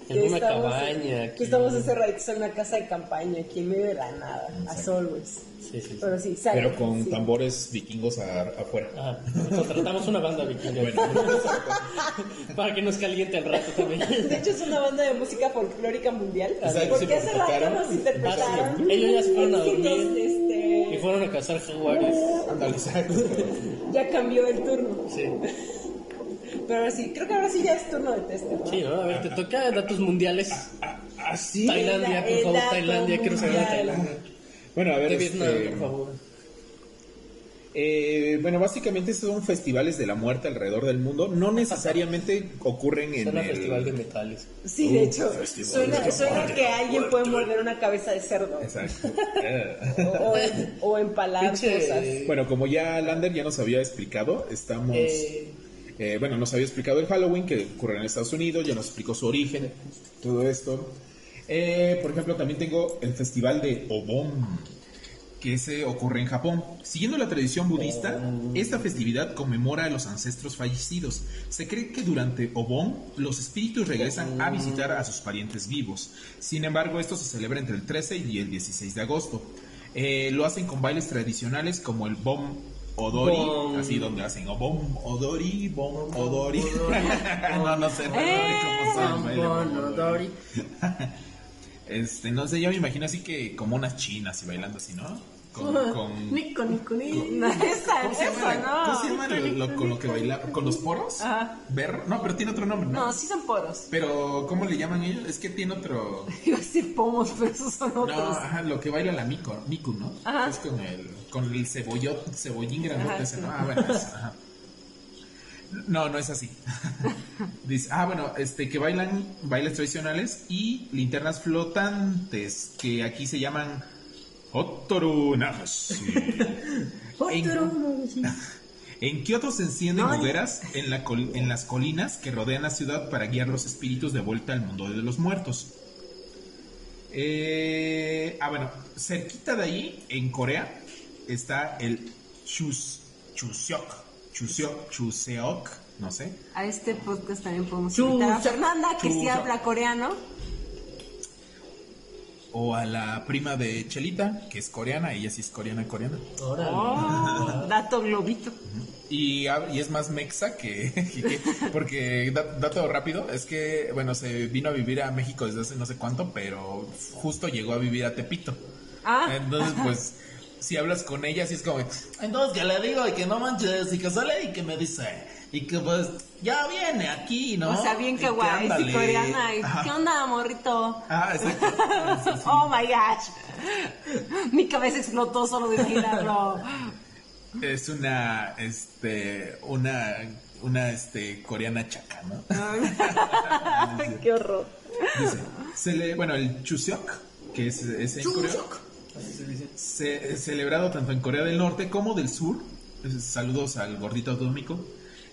[SPEAKER 2] en una
[SPEAKER 3] estamos-
[SPEAKER 2] cabaña. aquí.
[SPEAKER 3] Que estamos encerraditos en una casa de campaña, aquí en medio de la nada, a sol, güey.
[SPEAKER 2] Sí, sí, sí.
[SPEAKER 3] Pero sí, Salem.
[SPEAKER 1] Pero con
[SPEAKER 3] sí.
[SPEAKER 1] tambores vikingos a- afuera.
[SPEAKER 2] Ajá. Contratamos una banda vikinga [LAUGHS] para que nos caliente el rato también.
[SPEAKER 3] De hecho, es una banda de música folclórica mundial.
[SPEAKER 1] Exacto,
[SPEAKER 3] Porque
[SPEAKER 1] sí,
[SPEAKER 3] hace rato nos interpretaron.
[SPEAKER 2] Ellos ya se fueron a dormir.
[SPEAKER 3] este,
[SPEAKER 2] Y fueron a cazar jaguares.
[SPEAKER 1] Ándale, exacto.
[SPEAKER 3] ya cambió el turno.
[SPEAKER 2] Sí.
[SPEAKER 3] Pero ahora sí, creo que ahora sí ya es turno de tester, ¿no?
[SPEAKER 2] Sí, ¿no? A ver, te toca datos mundiales.
[SPEAKER 1] Así.
[SPEAKER 2] Tailandia, por favor, Tailandia, quiero saber de. Tailandia.
[SPEAKER 1] Bueno, a ver,
[SPEAKER 2] De
[SPEAKER 1] este,
[SPEAKER 2] Vietnam, por favor.
[SPEAKER 1] eh, bueno, básicamente estos son festivales de la muerte alrededor del mundo. No necesariamente ocurren en
[SPEAKER 2] Suena
[SPEAKER 1] el
[SPEAKER 2] festival de metales.
[SPEAKER 3] Sí, de hecho,
[SPEAKER 1] festival
[SPEAKER 3] suena,
[SPEAKER 1] de
[SPEAKER 3] suena
[SPEAKER 1] muerte.
[SPEAKER 3] que alguien puede morder una cabeza de cerdo.
[SPEAKER 1] Exacto. [LAUGHS]
[SPEAKER 3] O, o, empalar
[SPEAKER 2] Pinche-
[SPEAKER 3] cosas.
[SPEAKER 1] bueno, como ya Lander ya nos había explicado, estamos...
[SPEAKER 2] Eh,
[SPEAKER 1] Eh, bueno, nos había explicado el Halloween que ocurre en Estados Unidos, ya nos explicó su origen, todo esto. Eh, por ejemplo, también tengo el festival de Obon, que se ocurre en Japón. Siguiendo la tradición budista, esta festividad conmemora a los ancestros fallecidos. Se cree que durante Obon los espíritus regresan a visitar a sus parientes vivos. Sin embargo, esto se celebra entre el 13 y el 16 de agosto. Eh, lo hacen con bailes tradicionales como el Bom Odori,
[SPEAKER 2] Bom.
[SPEAKER 1] así donde hacen Obon Odori, Bom Odori. [LAUGHS] no, no sé, no sé cómo se llama
[SPEAKER 2] Bon
[SPEAKER 1] Bom
[SPEAKER 2] Odori. [LAUGHS]
[SPEAKER 1] Este, no sé, yo me imagino así que como unas chinas y bailando así, ¿no? Con, [LAUGHS] con-
[SPEAKER 2] Nico, Nico, Nico.
[SPEAKER 3] No, [LAUGHS] esa,
[SPEAKER 1] ¿Cómo se llama?
[SPEAKER 3] esa, no.
[SPEAKER 1] ¿Cómo se llama lo, lo- con lo que baila? ¿Con los poros?
[SPEAKER 3] Ajá.
[SPEAKER 1] ¿Berro? No, pero tiene otro nombre, ¿no?
[SPEAKER 3] No, sí son poros.
[SPEAKER 1] Pero, ¿cómo le llaman ellos? Es que tiene otro... [LAUGHS]
[SPEAKER 3] Iba a decir pomos, pero esos son
[SPEAKER 1] No,
[SPEAKER 3] otros.
[SPEAKER 1] ajá, lo que baila la Miku, Miku ¿no?
[SPEAKER 3] Ajá.
[SPEAKER 1] Es con el, con el cebollot, cebollín grandote ese,
[SPEAKER 3] sí.
[SPEAKER 1] ¿no? Ah, bueno, es- ajá. No, no es así. Dice, ah, bueno, este, que bailan bailes tradicionales y linternas flotantes, que aquí se llaman Otorunashi. [LAUGHS] en, [LAUGHS] en Kioto se encienden hogueras en, la col- en las colinas que rodean la ciudad para guiar los espíritus de vuelta al mundo de los muertos. Eh, ah, bueno, cerquita de ahí, en Corea, está el Chus, Chuseok. Chuseok, Chuseok, no sé.
[SPEAKER 3] A este podcast también podemos invitar a Fernanda, que sí habla coreano.
[SPEAKER 1] O a la prima de Chelita, que es coreana, ella sí es coreana, coreana.
[SPEAKER 2] Órale.
[SPEAKER 3] Oh, dato globito.
[SPEAKER 1] Y, y es más mexa que, [LAUGHS] que- que- porque da- dato rápido es que bueno se vino a vivir a México desde hace no sé cuánto pero justo llegó a vivir a Tepito
[SPEAKER 3] Ah.
[SPEAKER 1] entonces pues si hablas con ella sí es como entonces que le digo y que no manches y que sale y que me dice y que pues ya viene aquí no
[SPEAKER 3] O sea, bien
[SPEAKER 1] que
[SPEAKER 3] sí,
[SPEAKER 1] ándale.
[SPEAKER 3] coreana. y. ¿Qué onda, morrito?
[SPEAKER 1] ah exacto Sí, sí.
[SPEAKER 3] Oh my gosh. Mi cabeza explotó solo de imaginarlo.
[SPEAKER 1] es una este una una este coreana chaca no [LAUGHS]
[SPEAKER 3] Qué horror.
[SPEAKER 1] Dice, se le, bueno, el Chuseok, que es, es en Corea, se- es celebrado tanto en Corea del Norte como del Sur. Saludos al gordito atómico.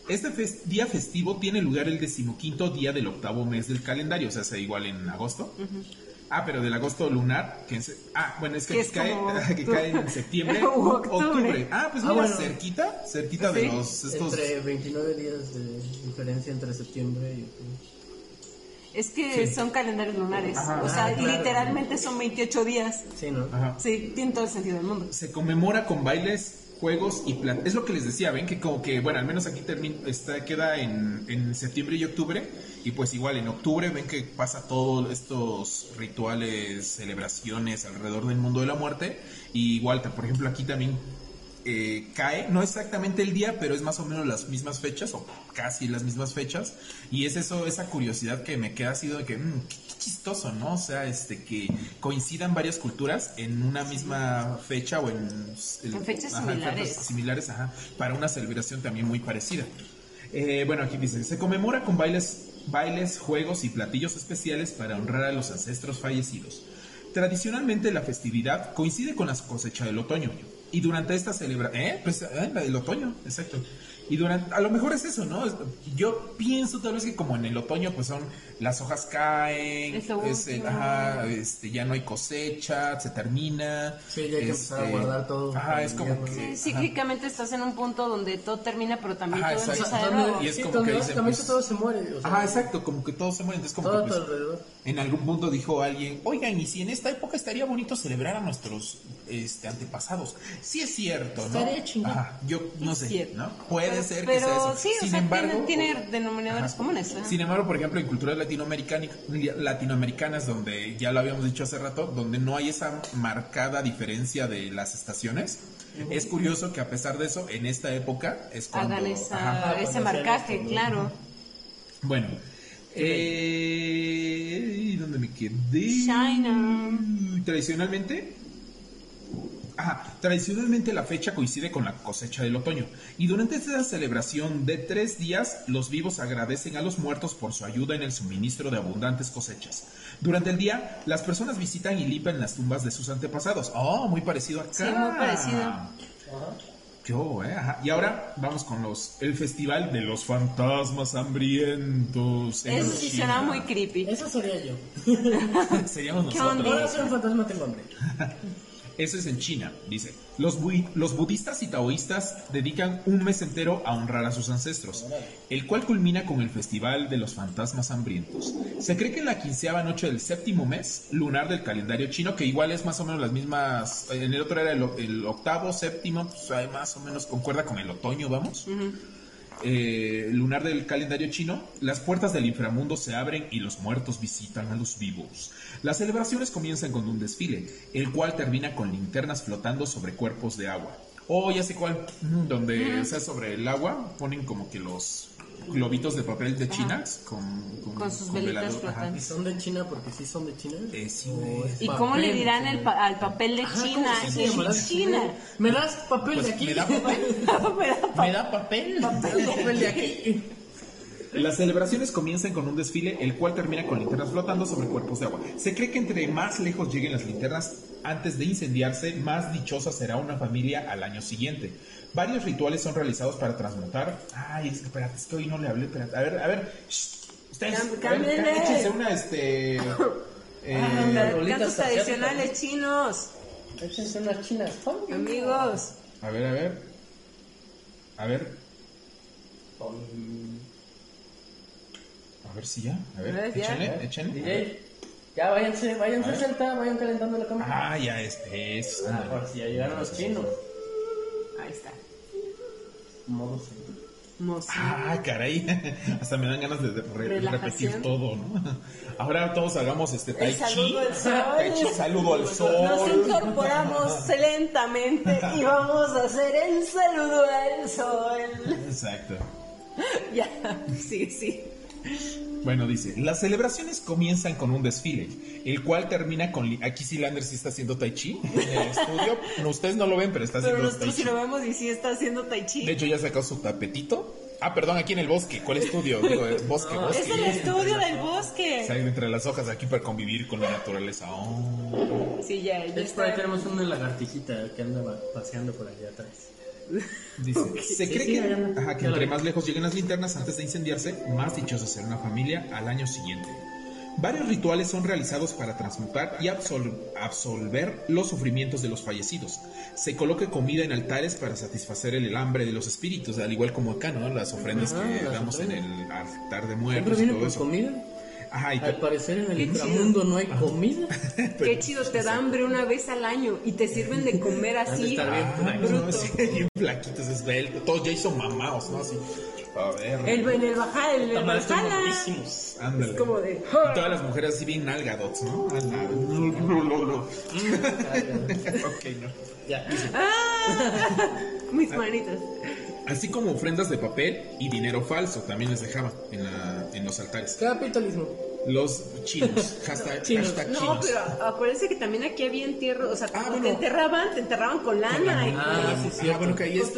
[SPEAKER 1] Este fes- día festivo tiene lugar el decimoquinto día del octavo mes del calendario, o sea, sea igual en agosto. Ah, pero del agosto lunar, que en se- ah, bueno, es que,
[SPEAKER 3] Que es
[SPEAKER 1] cae, [LAUGHS] que cae en septiembre [LAUGHS]
[SPEAKER 3] u octubre.
[SPEAKER 1] octubre. Ah, pues
[SPEAKER 2] Ah,
[SPEAKER 1] mira,
[SPEAKER 2] bueno.
[SPEAKER 1] cerquita, cerquita de
[SPEAKER 3] Sí.
[SPEAKER 1] los estos.
[SPEAKER 2] Entre 29 días de diferencia entre septiembre y octubre.
[SPEAKER 3] Es que
[SPEAKER 1] Sí.
[SPEAKER 3] son calendarios lunares.
[SPEAKER 1] Ajá.
[SPEAKER 3] o sea,
[SPEAKER 2] Ah, claro.
[SPEAKER 3] literalmente son 28 días.
[SPEAKER 2] Sí, ¿no?
[SPEAKER 1] Ajá.
[SPEAKER 3] Sí, tiene todo el sentido del mundo.
[SPEAKER 1] se conmemora con bailes, juegos y plan. Es lo que les decía, ven que como que, bueno, al menos aquí termina, está, queda en, en septiembre y octubre. Y pues igual en octubre ven que pasa todos estos rituales, celebraciones alrededor del mundo de la muerte. Y igual, por ejemplo, aquí también eh, cae, no exactamente el día, pero es más o menos las mismas fechas, o casi las mismas fechas, y es eso, esa curiosidad que me queda sido de que, mm, qué chistoso, ¿no? O sea, este, que coincidan varias culturas en una misma fecha o en...
[SPEAKER 5] En fechas
[SPEAKER 1] ajá,
[SPEAKER 5] similares.
[SPEAKER 1] similares, ajá, para una celebración también muy parecida. Eh, bueno, aquí dice, se conmemora con bailes, bailes, juegos y platillos especiales para honrar a los ancestros fallecidos. Tradicionalmente la festividad coincide con la cosecha del otoño. Y durante esta celebración... ¿Eh? Pues eh, la del otoño, exacto. Y durante... A lo mejor es eso, ¿no? Yo pienso tal vez que como en el otoño pues son... Las hojas caen,
[SPEAKER 5] Es
[SPEAKER 1] el- ajá, este, ya no hay cosecha, se termina.
[SPEAKER 2] Sí, ya hay que empezar a
[SPEAKER 1] este,
[SPEAKER 2] guardar todo
[SPEAKER 1] Ajá, es como que...
[SPEAKER 5] Sí, cíclicamente estás en un punto donde todo termina, pero también
[SPEAKER 1] Ajá,
[SPEAKER 5] todo
[SPEAKER 1] exacto.
[SPEAKER 5] empieza de
[SPEAKER 2] También-
[SPEAKER 5] nuevo.
[SPEAKER 1] Y es
[SPEAKER 2] sí,
[SPEAKER 1] como
[SPEAKER 2] también-
[SPEAKER 1] que dicen,
[SPEAKER 2] también
[SPEAKER 1] pues-
[SPEAKER 2] todo se muere. O sea,
[SPEAKER 1] Ajá, exacto, como que todo se muere. Entonces como
[SPEAKER 2] Todo a
[SPEAKER 1] que
[SPEAKER 2] tu
[SPEAKER 1] pues,
[SPEAKER 2] alrededor.
[SPEAKER 1] En algún punto dijo alguien, oigan, y si en esta época estaría bonito celebrar a nuestros este, antepasados. Sí es cierto, ¿no?
[SPEAKER 2] Estaría chingón.
[SPEAKER 1] Ajá, yo no sé,
[SPEAKER 5] cierto.
[SPEAKER 1] ¿no? Puede
[SPEAKER 5] Pero-
[SPEAKER 1] ser que
[SPEAKER 5] pero
[SPEAKER 1] sea eso.
[SPEAKER 5] sí, o
[SPEAKER 1] Sin
[SPEAKER 5] sea,
[SPEAKER 1] embargo,
[SPEAKER 5] tiene, tiene denominadores
[SPEAKER 1] Ajá.
[SPEAKER 5] comunes. ¿eh?
[SPEAKER 1] Sin embargo, por ejemplo, en culturas latinoamericanas, latinoamericanas, donde ya lo habíamos dicho hace rato, donde no hay esa marcada diferencia de las estaciones, es curioso que a pesar de eso, en esta época es cuando...
[SPEAKER 5] Hagan esa,
[SPEAKER 1] Ajá.
[SPEAKER 5] ese marcaje, claro.
[SPEAKER 1] Bueno, eh, ¿dónde me quedé?
[SPEAKER 5] China.
[SPEAKER 1] Tradicionalmente, ajá, tradicionalmente la fecha coincide con la cosecha del otoño y durante esta celebración de tres días los vivos agradecen a los muertos por su ayuda en el suministro de abundantes cosechas. Durante el día las personas visitan y limpian las tumbas de sus antepasados. Oh, muy parecido acá.
[SPEAKER 5] Sí, muy parecido.
[SPEAKER 1] Qué hubo, eh, ajá. Y ahora vamos con los el festival de los fantasmas hambrientos. en
[SPEAKER 5] Eso sí
[SPEAKER 1] China.
[SPEAKER 5] suena muy creepy.
[SPEAKER 2] Eso sería yo. [LAUGHS]
[SPEAKER 1] Seríamos
[SPEAKER 5] ¿Qué
[SPEAKER 1] nosotros.
[SPEAKER 5] onda?
[SPEAKER 2] Ahora soy un fantasma, tengo hambre. [LAUGHS]
[SPEAKER 1] Eso es en China, dice. Los, budistas y taoístas dedican un mes entero a honrar a sus ancestros, el cual culmina con el Festival de los Fantasmas Hambrientos. Se cree que en la quinceava noche del séptimo mes lunar del calendario chino, que igual es más o menos las mismas, en el otro era el, octavo, séptimo, pues más o menos concuerda con el otoño, vamos. Eh, lunar del calendario chino, las puertas del inframundo se abren y los muertos visitan a los vivos. Las celebraciones comienzan con un desfile, el cual termina con linternas flotando sobre cuerpos de agua. Oh, ya sé cuál, mm, donde o sea, sobre el agua ponen como que los globitos de papel de China con,
[SPEAKER 5] Con sus velitas
[SPEAKER 1] velador, ajá.
[SPEAKER 5] flotantes.
[SPEAKER 2] ¿Son de China porque sí son de China?
[SPEAKER 1] Eh, sí.
[SPEAKER 5] ¿Y cómo le
[SPEAKER 2] Papel,
[SPEAKER 5] dirán
[SPEAKER 2] sí.
[SPEAKER 5] el pa- al papel de
[SPEAKER 2] Ajá,
[SPEAKER 5] China?
[SPEAKER 2] ¿cómo se
[SPEAKER 5] Es
[SPEAKER 2] llamará?
[SPEAKER 5] China.
[SPEAKER 2] ¿Me das papel
[SPEAKER 1] Pues,
[SPEAKER 2] de aquí? [LAUGHS] [LAUGHS]
[SPEAKER 1] ¿me da papel?
[SPEAKER 5] Me da pa- [LAUGHS]
[SPEAKER 2] ¿Me da papel? papel de aquí.
[SPEAKER 1] Las celebraciones comienzan con un desfile, el cual termina con linternas flotando sobre cuerpos de agua. Se cree que entre más lejos lleguen las linternas antes de incendiarse, más dichosa será una familia al año siguiente. Varios rituales son realizados para transmutar. Ay, es que espérate, es que hoy no le hablé. Espérate. A ver, a ver. shh, ustedes, a ver, échense una, este. [COUGHS] eh,
[SPEAKER 2] rolitas
[SPEAKER 5] Cantos tradicionales chinos,
[SPEAKER 2] Échense unas chinas.
[SPEAKER 5] amigos.
[SPEAKER 1] a ver, a ver. A ver. A ver si ya. A ver,
[SPEAKER 5] ver, ya.
[SPEAKER 1] échenle, échenle.
[SPEAKER 2] DJ, ya váyanse, váyanse
[SPEAKER 1] A ver.
[SPEAKER 2] Celta, vayan calentando la cámara.
[SPEAKER 1] Ah, ya es. es
[SPEAKER 2] Ah, ahora sí, ya llegaron los chinos.
[SPEAKER 5] Ahí está.
[SPEAKER 2] Modo.
[SPEAKER 5] Mozo.
[SPEAKER 1] Ah, caray. [LAUGHS] Hasta me dan ganas de re-
[SPEAKER 5] Relajación.
[SPEAKER 1] repetir todo, ¿no? [LAUGHS] Ahora todos hagamos este tai
[SPEAKER 5] El
[SPEAKER 1] chi. [LAUGHS]
[SPEAKER 5] saludo al sol.
[SPEAKER 1] Tai chi, saludo al sol.
[SPEAKER 5] Nos incorporamos lentamente y vamos a hacer el saludo al sol.
[SPEAKER 1] Exacto.
[SPEAKER 5] Ya, sí, sí.
[SPEAKER 1] Bueno, dice, las celebraciones comienzan con un desfile, el cual termina con... li- Aquí sí Lander sí está haciendo tai chi en el estudio. No, ustedes no lo ven, pero está
[SPEAKER 5] Pero
[SPEAKER 1] haciendo
[SPEAKER 5] nosotros
[SPEAKER 1] tai chi.
[SPEAKER 5] lo vemos y sí está haciendo tai chi.
[SPEAKER 1] De hecho, ya sacó su tapetito. Ah, perdón, aquí en el bosque. ¿Cuál estudio? Digo, eh, bosque, bosque.
[SPEAKER 5] es el estudio del bosque.
[SPEAKER 1] Sale entre las hojas aquí para convivir con la naturaleza. Oh.
[SPEAKER 5] Sí, ya, ya
[SPEAKER 2] hecho, por ahí tenemos una lagartijita que anda paseando por allá atrás.
[SPEAKER 1] Dice, se cree
[SPEAKER 2] sí,
[SPEAKER 1] que, ajá, entre más lejos lleguen las linternas antes de incendiarse, más dichosa será una familia al año siguiente. Varios rituales son realizados para transmutar y absol- absolver los sufrimientos de los fallecidos. Se coloca comida en altares para satisfacer el hambre de los espíritus, al igual como acá, ¿no? Las ofrendas
[SPEAKER 2] Ajá,
[SPEAKER 1] que
[SPEAKER 2] las
[SPEAKER 1] damos en el altar de
[SPEAKER 2] ¿Siempre
[SPEAKER 1] muertos y todo eso.
[SPEAKER 2] comida?
[SPEAKER 1] Ajá, y
[SPEAKER 2] Al parecer en el inframundo no hay comida. [LAUGHS]
[SPEAKER 5] Qué chido, te da hambre una vez al año y te sirven de comer [LAUGHS] así.
[SPEAKER 2] estar bien
[SPEAKER 1] Ah,
[SPEAKER 2] flacos.
[SPEAKER 1] no,
[SPEAKER 5] bruto.
[SPEAKER 1] sí, bien flaquitos, esbeltos, todos ya hizo mamados, ¿no? Así, a ver.
[SPEAKER 5] El, en el bajar, el.
[SPEAKER 1] Ándale.
[SPEAKER 5] Es como de.
[SPEAKER 1] Y todas las mujeres así bien nalgadots, ¿no? [LAUGHS]
[SPEAKER 6] ok, no.
[SPEAKER 2] Ya.
[SPEAKER 3] Mis manitas.
[SPEAKER 1] Así como ofrendas de papel y dinero falso también les dejaban en, la, en los altares.
[SPEAKER 2] Capitalismo.
[SPEAKER 1] Los chinos, [LAUGHS] hashtag,
[SPEAKER 2] Chinos.
[SPEAKER 1] hashtag
[SPEAKER 3] No,
[SPEAKER 1] chinos.
[SPEAKER 3] pero acuérdense que también aquí había entierro, o sea,
[SPEAKER 1] Ah, bueno.
[SPEAKER 3] te enterraban, te enterraban con lana. y
[SPEAKER 2] Ah,
[SPEAKER 3] con-
[SPEAKER 2] sí, sí.
[SPEAKER 1] Ah, bueno, que ahí es.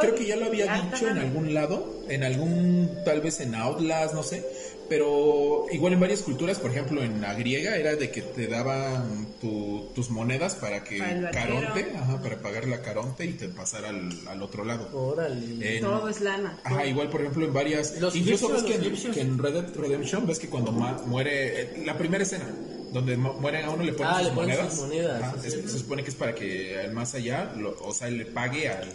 [SPEAKER 1] Creo que ya lo había
[SPEAKER 3] Ah,
[SPEAKER 1] dicho en algún lado, en algún, tal vez en Outlast, no sé. Pero igual en varias culturas, por ejemplo en la griega, era de que te daban tu- tus monedas para que
[SPEAKER 3] Para.
[SPEAKER 1] Caronte, ajá, para pagar la Caronte y te pasara al, al otro lado.
[SPEAKER 2] Órale.
[SPEAKER 1] En-
[SPEAKER 3] Todo es lana.
[SPEAKER 1] Ajá, igual por ejemplo en varias...
[SPEAKER 2] Los
[SPEAKER 1] incluso ves que,
[SPEAKER 2] los
[SPEAKER 1] en-
[SPEAKER 2] egipcios.
[SPEAKER 1] que en Red Dead Redemption ves que cuando ma- muere... eh, la primera escena, donde mu- mueren a uno le ponen
[SPEAKER 2] Ah,
[SPEAKER 1] sus
[SPEAKER 2] le ponen
[SPEAKER 1] monedas.
[SPEAKER 2] sus monedas,
[SPEAKER 1] Ajá,
[SPEAKER 2] sí,
[SPEAKER 1] es-
[SPEAKER 2] sí.
[SPEAKER 1] se supone que es para que al más allá, lo- o sea, le pague al...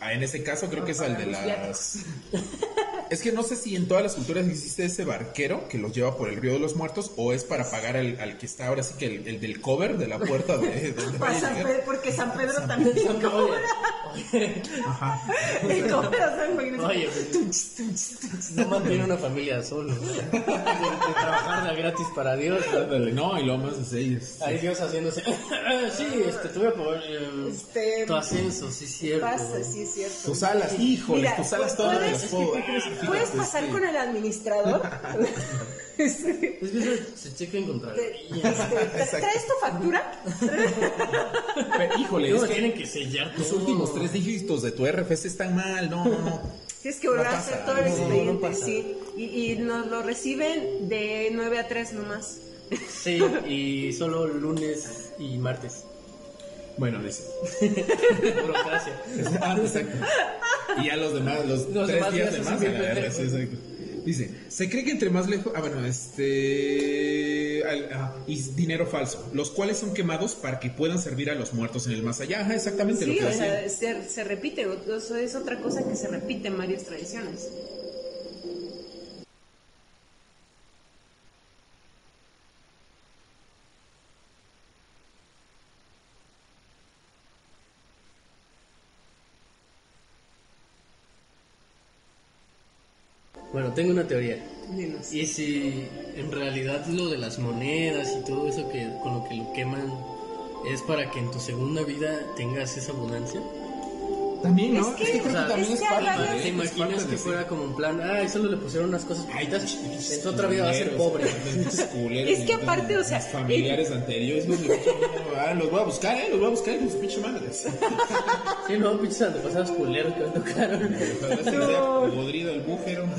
[SPEAKER 1] a- en ese caso creo que es al de las... [LAUGHS] Es que no sé si en todas las culturas existe ese barquero que los lleva por el río de los muertos o es para pagar al, al que está ahora sí que el, el del cover de la puerta de donde [LAUGHS] a
[SPEAKER 3] San. Pedro, porque San Pedro también
[SPEAKER 2] Oye,
[SPEAKER 3] cobra.
[SPEAKER 2] oye,
[SPEAKER 3] El cobra, o sea, imagínate.
[SPEAKER 2] oye, pues, no mantiene una familia solo. De, de trabajar de gratis para Dios.
[SPEAKER 1] Ándale, No, y lo más es ellos.
[SPEAKER 2] Ahí Dios haciéndose. sí, este, tuve por. eh,
[SPEAKER 3] Este,
[SPEAKER 2] tu ascenso, sí, cierto.
[SPEAKER 3] Pasa, sí es cierto.
[SPEAKER 1] Tus alas, híjole,
[SPEAKER 3] Mira,
[SPEAKER 1] tus alas todas las puedo.
[SPEAKER 3] Puedes
[SPEAKER 1] Fíjate,
[SPEAKER 3] pasar
[SPEAKER 1] este,
[SPEAKER 3] con el administrador. Este, [LAUGHS]
[SPEAKER 2] Es que se, se checa en
[SPEAKER 3] este, ¿Traes tu factura?
[SPEAKER 1] Pero, híjole,
[SPEAKER 2] Luego
[SPEAKER 1] es que
[SPEAKER 2] tienen que sellar
[SPEAKER 1] los
[SPEAKER 2] todo.
[SPEAKER 1] últimos tres dígitos de tu RFC están mal. No, no, no.
[SPEAKER 3] Tienes que volver
[SPEAKER 1] No
[SPEAKER 3] a
[SPEAKER 1] pasa,
[SPEAKER 3] hacer todo el
[SPEAKER 1] no,
[SPEAKER 3] expediente,
[SPEAKER 2] no
[SPEAKER 3] sí. Y, y nos lo reciben de 9 a 3 nomás.
[SPEAKER 2] Sí, y solo lunes y martes.
[SPEAKER 1] Bueno, dice.
[SPEAKER 2] Burocracia.
[SPEAKER 1] Ah, exacto. Y ya los demás, los,
[SPEAKER 2] Los
[SPEAKER 1] tres
[SPEAKER 2] demás
[SPEAKER 1] días de más. a sí, exacto. Dice, se cree que entre más lejos, ah bueno, este, ah, y dinero falso, los cuales son quemados para que puedan servir a los muertos en el más allá. Ajá, exactamente lo
[SPEAKER 3] Sí,
[SPEAKER 1] que
[SPEAKER 3] o
[SPEAKER 1] decían.
[SPEAKER 3] sea, se, se repite. o- Eso es otra cosa que se repite en varias tradiciones.
[SPEAKER 2] Tengo una teoría.
[SPEAKER 3] Dinos.
[SPEAKER 2] Y si en realidad lo de las monedas y todo eso que con lo que lo queman es para que en tu segunda vida tengas esa abundancia.
[SPEAKER 1] También,
[SPEAKER 3] ¿no? Es que-
[SPEAKER 1] creo
[SPEAKER 2] O sea,
[SPEAKER 3] es que hay varias-
[SPEAKER 1] de-
[SPEAKER 2] ¿Te
[SPEAKER 1] es
[SPEAKER 2] imaginas
[SPEAKER 1] parte
[SPEAKER 2] que fuera como un plan, ah, solo le pusieron unas cosas
[SPEAKER 1] Ay,
[SPEAKER 2] bonitas, en otra vida va a ser pobre. [LAUGHS]
[SPEAKER 1] culeros,
[SPEAKER 3] Es que aparte, o sea,
[SPEAKER 1] familiares anteriores, los, ah, los voy a buscar, eh, los voy a buscar, los pinches madres.
[SPEAKER 2] Sí, no, pinches antepasados culeros que me tocaron. [LAUGHS]
[SPEAKER 1] Ojalá podrido el bújero. [LAUGHS]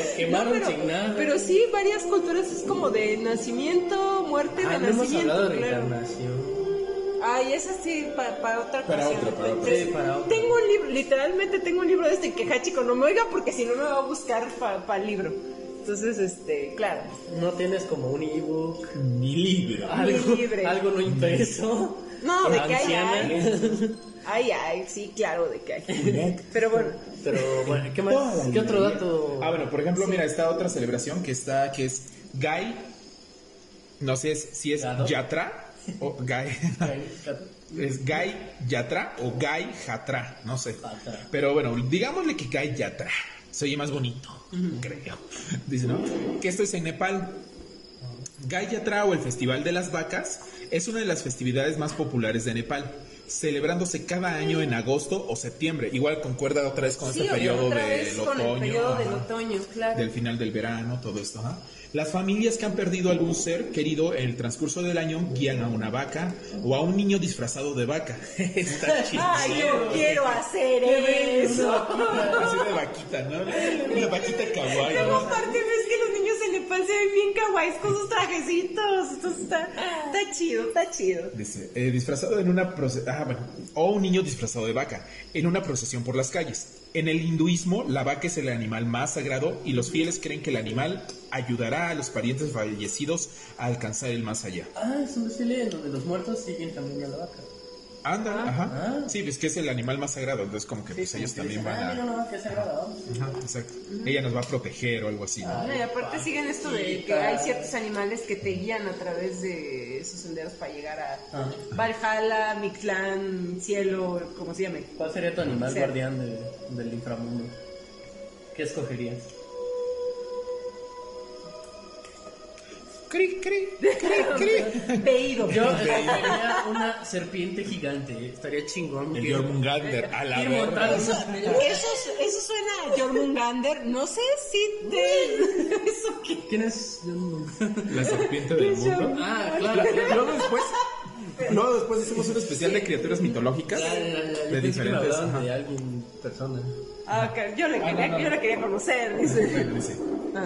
[SPEAKER 2] Me quemaron
[SPEAKER 3] No,
[SPEAKER 2] sin nada.
[SPEAKER 3] pero sí, varias culturas es como de nacimiento, muerte,
[SPEAKER 2] Ah, no hemos
[SPEAKER 3] renacimiento.
[SPEAKER 2] hablado de reencarnación.
[SPEAKER 3] Ay, esa sí, pa- para otra
[SPEAKER 1] Para
[SPEAKER 3] ocasión.
[SPEAKER 1] otra, para
[SPEAKER 2] Sí, para otra.
[SPEAKER 3] Tengo un libro, literalmente tengo un libro de este que Hachiko no me oiga porque si no me va a buscar para el libro. Entonces, este, claro.
[SPEAKER 2] No tienes como un ebook,
[SPEAKER 1] Mi libro.
[SPEAKER 2] algo,
[SPEAKER 3] libre.
[SPEAKER 2] algo no impreso.
[SPEAKER 3] No, de que hay. Ay, ay, sí, claro, de que hay. Pero bueno,
[SPEAKER 2] Pero bueno, ¿qué más? ¿Qué otro dato?
[SPEAKER 1] Ah, bueno, por ejemplo, mira, está otra celebración que está, que es Gai, no sé si- es. Yatra o Gai, es Yatra o Gai Jatra, no sé. Pero bueno, digámosle que Gai Yatra, se oye más bonito, creo. [LAUGHS] Dice, ¿no? Que esto es en Nepal. Gai Yatra o el Festival de las Vacas es una de las festividades más populares de Nepal, celebrándose cada año en agosto o septiembre. Igual concuerda otra vez con
[SPEAKER 3] sí,
[SPEAKER 1] este periodo del otoño.
[SPEAKER 3] periodo del otoño, claro.
[SPEAKER 1] del final del verano, todo esto. ajá. Las familias que han perdido algún ser querido en el transcurso del año guían a una vaca o a un niño disfrazado de vaca. [LAUGHS] Está chido.
[SPEAKER 3] Ay, yo quiero hacer eso.
[SPEAKER 1] Así de vaquita, ¿no? Una vaquita kawaii. ¿no?
[SPEAKER 3] aparte ves que los niños se le pasan bien kawaiis con sus trajecitos. Entonces está, está chido, está chido.
[SPEAKER 1] Dice, eh, disfrazado en una procesión, o un niño disfrazado de vaca, en una procesión por las calles. En el hinduismo, la vaca es el animal más sagrado y los fieles creen que el animal ayudará a los parientes fallecidos a alcanzar el más allá.
[SPEAKER 2] Ah, es un donde los muertos siguen también a la vaca.
[SPEAKER 1] Anda, ajá.
[SPEAKER 2] Ah.
[SPEAKER 1] Sí, pues que es el animal más sagrado, entonces como que pues ellos también van
[SPEAKER 2] Ah,
[SPEAKER 1] a...
[SPEAKER 2] una vaca sagrada. vamos.
[SPEAKER 1] Ajá, exacto. Ella nos va a proteger o algo así, ¿no?
[SPEAKER 3] No, y aparte siguen esto de que hay ciertos animales que te guían a través de esos senderos para llegar a
[SPEAKER 2] Ah.
[SPEAKER 3] Valhalla, Mictlán, Cielo, como se llame.
[SPEAKER 2] ¿Cuál sería tu animal
[SPEAKER 3] Sí.
[SPEAKER 2] guardián de- del inframundo? ¿Qué escogerías?
[SPEAKER 1] Cri, cri, cri, cri. [LAUGHS]
[SPEAKER 3] Veído.
[SPEAKER 2] Yo escogería una serpiente gigante. Estaría chingón.
[SPEAKER 1] El Jormungander, a la verga.
[SPEAKER 3] Eso, eso suena a Jormungander. No sé si te. [LAUGHS] ¿Eso qué?
[SPEAKER 2] ¿Quién es?
[SPEAKER 1] La serpiente del mundo.
[SPEAKER 2] Ah, claro. [LAUGHS]
[SPEAKER 1] Luego después, luego después hacemos un especial de criaturas mitológicas
[SPEAKER 2] Ya, ya, ya, yo
[SPEAKER 1] de
[SPEAKER 2] que
[SPEAKER 1] diferentes.
[SPEAKER 2] de alguien, persona.
[SPEAKER 3] Ah, ok, yo le quería, yo le quería conocer, dice.
[SPEAKER 1] Dice,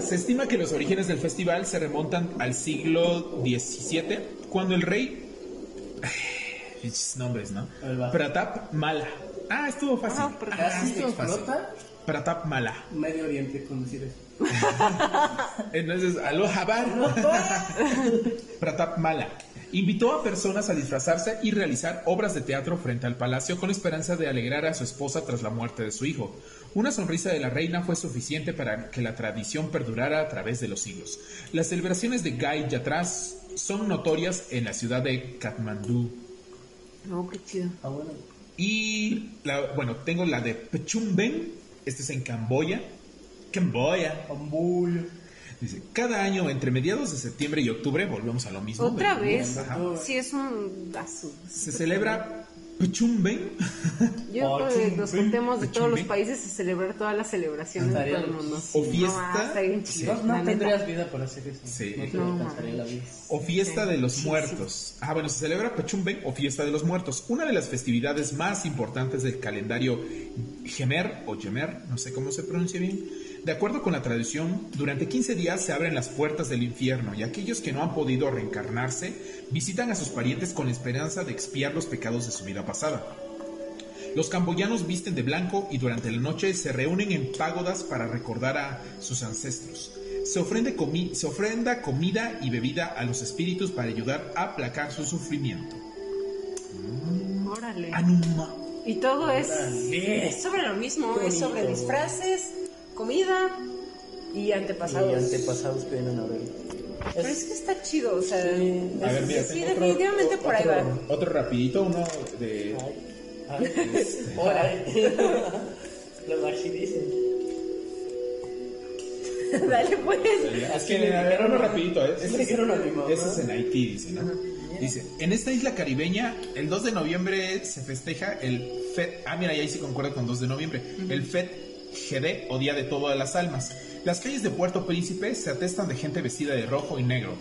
[SPEAKER 1] Se estima que los orígenes del festival se remontan al siglo XVII, cuando el rey. [SIGHS] Pinches nombres, ¿no? Pratap Mala. Ah, estuvo fácil. Ah,
[SPEAKER 2] ¿Has visto
[SPEAKER 1] estuvo fácil.
[SPEAKER 2] flota?
[SPEAKER 1] Pratap Mala.
[SPEAKER 2] Medio Oriente, con decir eso. [LAUGHS]
[SPEAKER 1] Entonces, aloha bar. Pratap Mala. Invitó a personas a disfrazarse y realizar obras de teatro frente al palacio con la esperanza de alegrar a su esposa tras la muerte de su hijo. Una sonrisa de la reina fue suficiente para que la tradición perdurara a través de los siglos. Las celebraciones de Gai Yatras son notorias en la ciudad de Katmandú.
[SPEAKER 3] No, qué chido.
[SPEAKER 2] Ah, bueno.
[SPEAKER 1] Y, la, bueno, tengo la de Pechumben, este es en Camboya. Camboya. Dice, cada año entre mediados de septiembre y octubre, volvemos a lo mismo.
[SPEAKER 3] Otra
[SPEAKER 1] de-
[SPEAKER 3] vez.
[SPEAKER 1] Ajá.
[SPEAKER 3] Sí, es un vaso.
[SPEAKER 1] Se celebra Pechumben.
[SPEAKER 3] Yo creo que nos contemos de todos los países y celebrar todas las celebraciones de todo el mundo.
[SPEAKER 1] O
[SPEAKER 3] No,
[SPEAKER 1] fiesta.
[SPEAKER 3] está bien
[SPEAKER 1] Sí.
[SPEAKER 3] chido.
[SPEAKER 2] No, no tendrías vida para hacer eso.
[SPEAKER 1] Sí.
[SPEAKER 2] No
[SPEAKER 3] No,
[SPEAKER 2] la vida.
[SPEAKER 1] O fiesta de los muertos. Ah, bueno, se celebra Pechumben o fiesta de los muertos, una de las festividades más importantes del calendario Gemer o Yemer, no sé cómo se pronuncia bien. De acuerdo con la tradición, durante 15 días se abren las puertas del infierno y aquellos que no han podido reencarnarse visitan a sus parientes con la esperanza de expiar los pecados de su vida pasada. Los camboyanos visten de blanco y durante la noche se reúnen en págodas para recordar a sus ancestros. Se, ofrende comi- se ofrenda comida y bebida a los espíritus para ayudar a aplacar su sufrimiento.
[SPEAKER 3] Órale.
[SPEAKER 1] Anuma.
[SPEAKER 3] Y todo es,
[SPEAKER 2] Órale.
[SPEAKER 3] es sobre lo mismo,
[SPEAKER 2] Qué
[SPEAKER 3] es sobre disfraces, comida y antepasados.
[SPEAKER 2] Y antepasados que vienen a ver.
[SPEAKER 3] Pero es que está chido, o sea,
[SPEAKER 1] A ver,
[SPEAKER 3] es-
[SPEAKER 1] mira,
[SPEAKER 3] sí,
[SPEAKER 1] otro-
[SPEAKER 3] definitivamente por ahí
[SPEAKER 1] otro, otro rapidito, uno de...
[SPEAKER 2] Ahora. [LAUGHS] Lo así dicen.
[SPEAKER 3] va. Dale pues.
[SPEAKER 1] Es que, a ver, uno rapidito, ¿eh? Ese, ese es en Haití, dice, ¿no? Dice, en esta isla caribeña, el 2 de noviembre se festeja el FET, ah, mira, ahí sí concuerda con 2 de noviembre, el FET GD, o Día de Todas las Almas. Las calles de Puerto Príncipe se atestan de gente vestida de rojo y negro.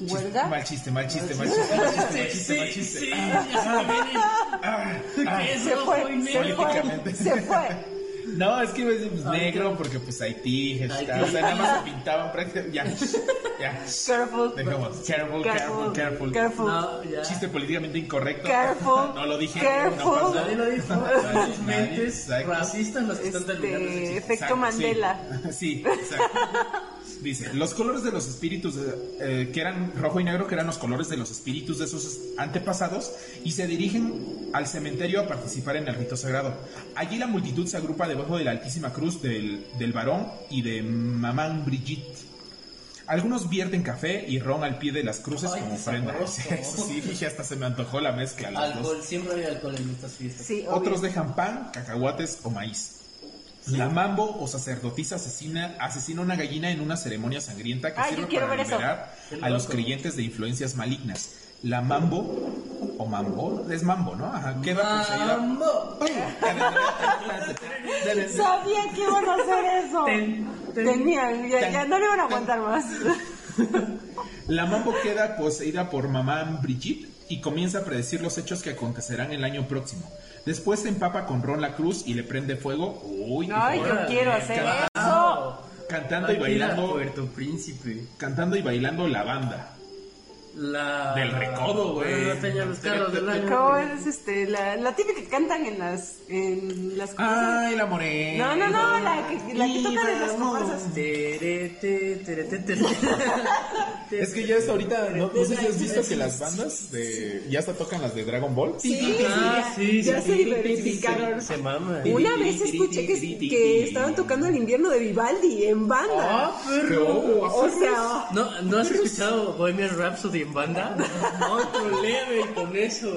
[SPEAKER 1] Chiste-
[SPEAKER 3] ¿Huelga?
[SPEAKER 1] Mal chiste, mal chiste, mal chiste, mal chiste, mal chiste, mal chiste.
[SPEAKER 2] Sí,
[SPEAKER 1] Ah,
[SPEAKER 2] ya sé que viene.
[SPEAKER 1] ah, ah.
[SPEAKER 3] Se fue, se fue, se fue.
[SPEAKER 1] No, es que iba a decir pues, negro porque pues Haití,
[SPEAKER 2] Haití.
[SPEAKER 1] o sea, nada más se pintaban prácticamente. Ya, ya.
[SPEAKER 3] Careful.
[SPEAKER 1] Dejemos. Careful, careful, careful.
[SPEAKER 3] Careful.
[SPEAKER 2] No, ya.
[SPEAKER 1] Chiste políticamente incorrecto.
[SPEAKER 3] Careful. [LAUGHS]
[SPEAKER 1] No lo dije.
[SPEAKER 3] Careful.
[SPEAKER 1] No.
[SPEAKER 2] Nadie lo dijo. Sus mentes racistas las que están terminando ese
[SPEAKER 3] Este,
[SPEAKER 2] chiste.
[SPEAKER 3] efecto
[SPEAKER 1] Exacto,
[SPEAKER 3] Mandela.
[SPEAKER 1] Sí, [LAUGHS] sí exacto. Dice, los colores de los espíritus, eh, que eran rojo y negro, que eran los colores de los espíritus de sus antepasados, y se dirigen al cementerio a participar en el rito sagrado. Allí la multitud se agrupa debajo de la altísima cruz del, del varón y de Mamán Brigitte. Algunos vierten café y ron al pie de las cruces
[SPEAKER 2] Ay,
[SPEAKER 1] como ofrenda. [LAUGHS] Eso sí, dije, hasta se me antojó la mezcla. los dos.
[SPEAKER 2] Alcohol, siempre hay alcohol en estas fiestas.
[SPEAKER 3] Sí,
[SPEAKER 1] Otros
[SPEAKER 3] obvio.
[SPEAKER 1] dejan pan, cacahuates o maíz. La mambo o sacerdotisa asesina, asesina una gallina en una ceremonia sangrienta que sirve para liberar a los creyentes de influencias malignas. La mambo o mambo es mambo, ¿no? Ajá, queda poseída.
[SPEAKER 2] Mambo.
[SPEAKER 3] Sabía que iban a hacer eso.
[SPEAKER 2] Ten, ten.
[SPEAKER 3] Tenían, ya, ya no le iban a aguantar más. [LAUGHS]
[SPEAKER 1] La mambo queda poseída por mamá Brigitte y comienza a predecir los hechos que acontecerán el año próximo. Después se empapa con Ron la Cruz y le prende fuego. Uy,
[SPEAKER 3] Ay, yo quiero hacer eso.
[SPEAKER 1] cantando y bailando,
[SPEAKER 2] Puerto Príncipe.
[SPEAKER 1] cantando y bailando la banda.
[SPEAKER 2] La...
[SPEAKER 1] Del recodo, güey.
[SPEAKER 2] La Peña Los Carros del año.
[SPEAKER 3] ¿Cómo es este? La, la típica que cantan en las, en las cosas.
[SPEAKER 1] Ay, la morena.
[SPEAKER 3] No, no, no, la que, la que tocan en las comparsas. [LAUGHS]
[SPEAKER 1] Es que ya es ahorita, no, no sé si has visto que las bandas de ya hasta tocan las de Dragon Ball.
[SPEAKER 3] Sí,
[SPEAKER 2] Ah, sí,
[SPEAKER 3] ya
[SPEAKER 2] sí,
[SPEAKER 3] se
[SPEAKER 2] sí,
[SPEAKER 3] diversificaron.
[SPEAKER 2] Se mama.
[SPEAKER 3] Una vez escuché que, que estaban tocando el invierno de Vivaldi en banda.
[SPEAKER 2] Ah,
[SPEAKER 1] Pero,
[SPEAKER 2] perro.
[SPEAKER 3] O sea,
[SPEAKER 2] ¿No, ¿No has escuchado Bohemian Rhapsody en banda? No, leve con eso,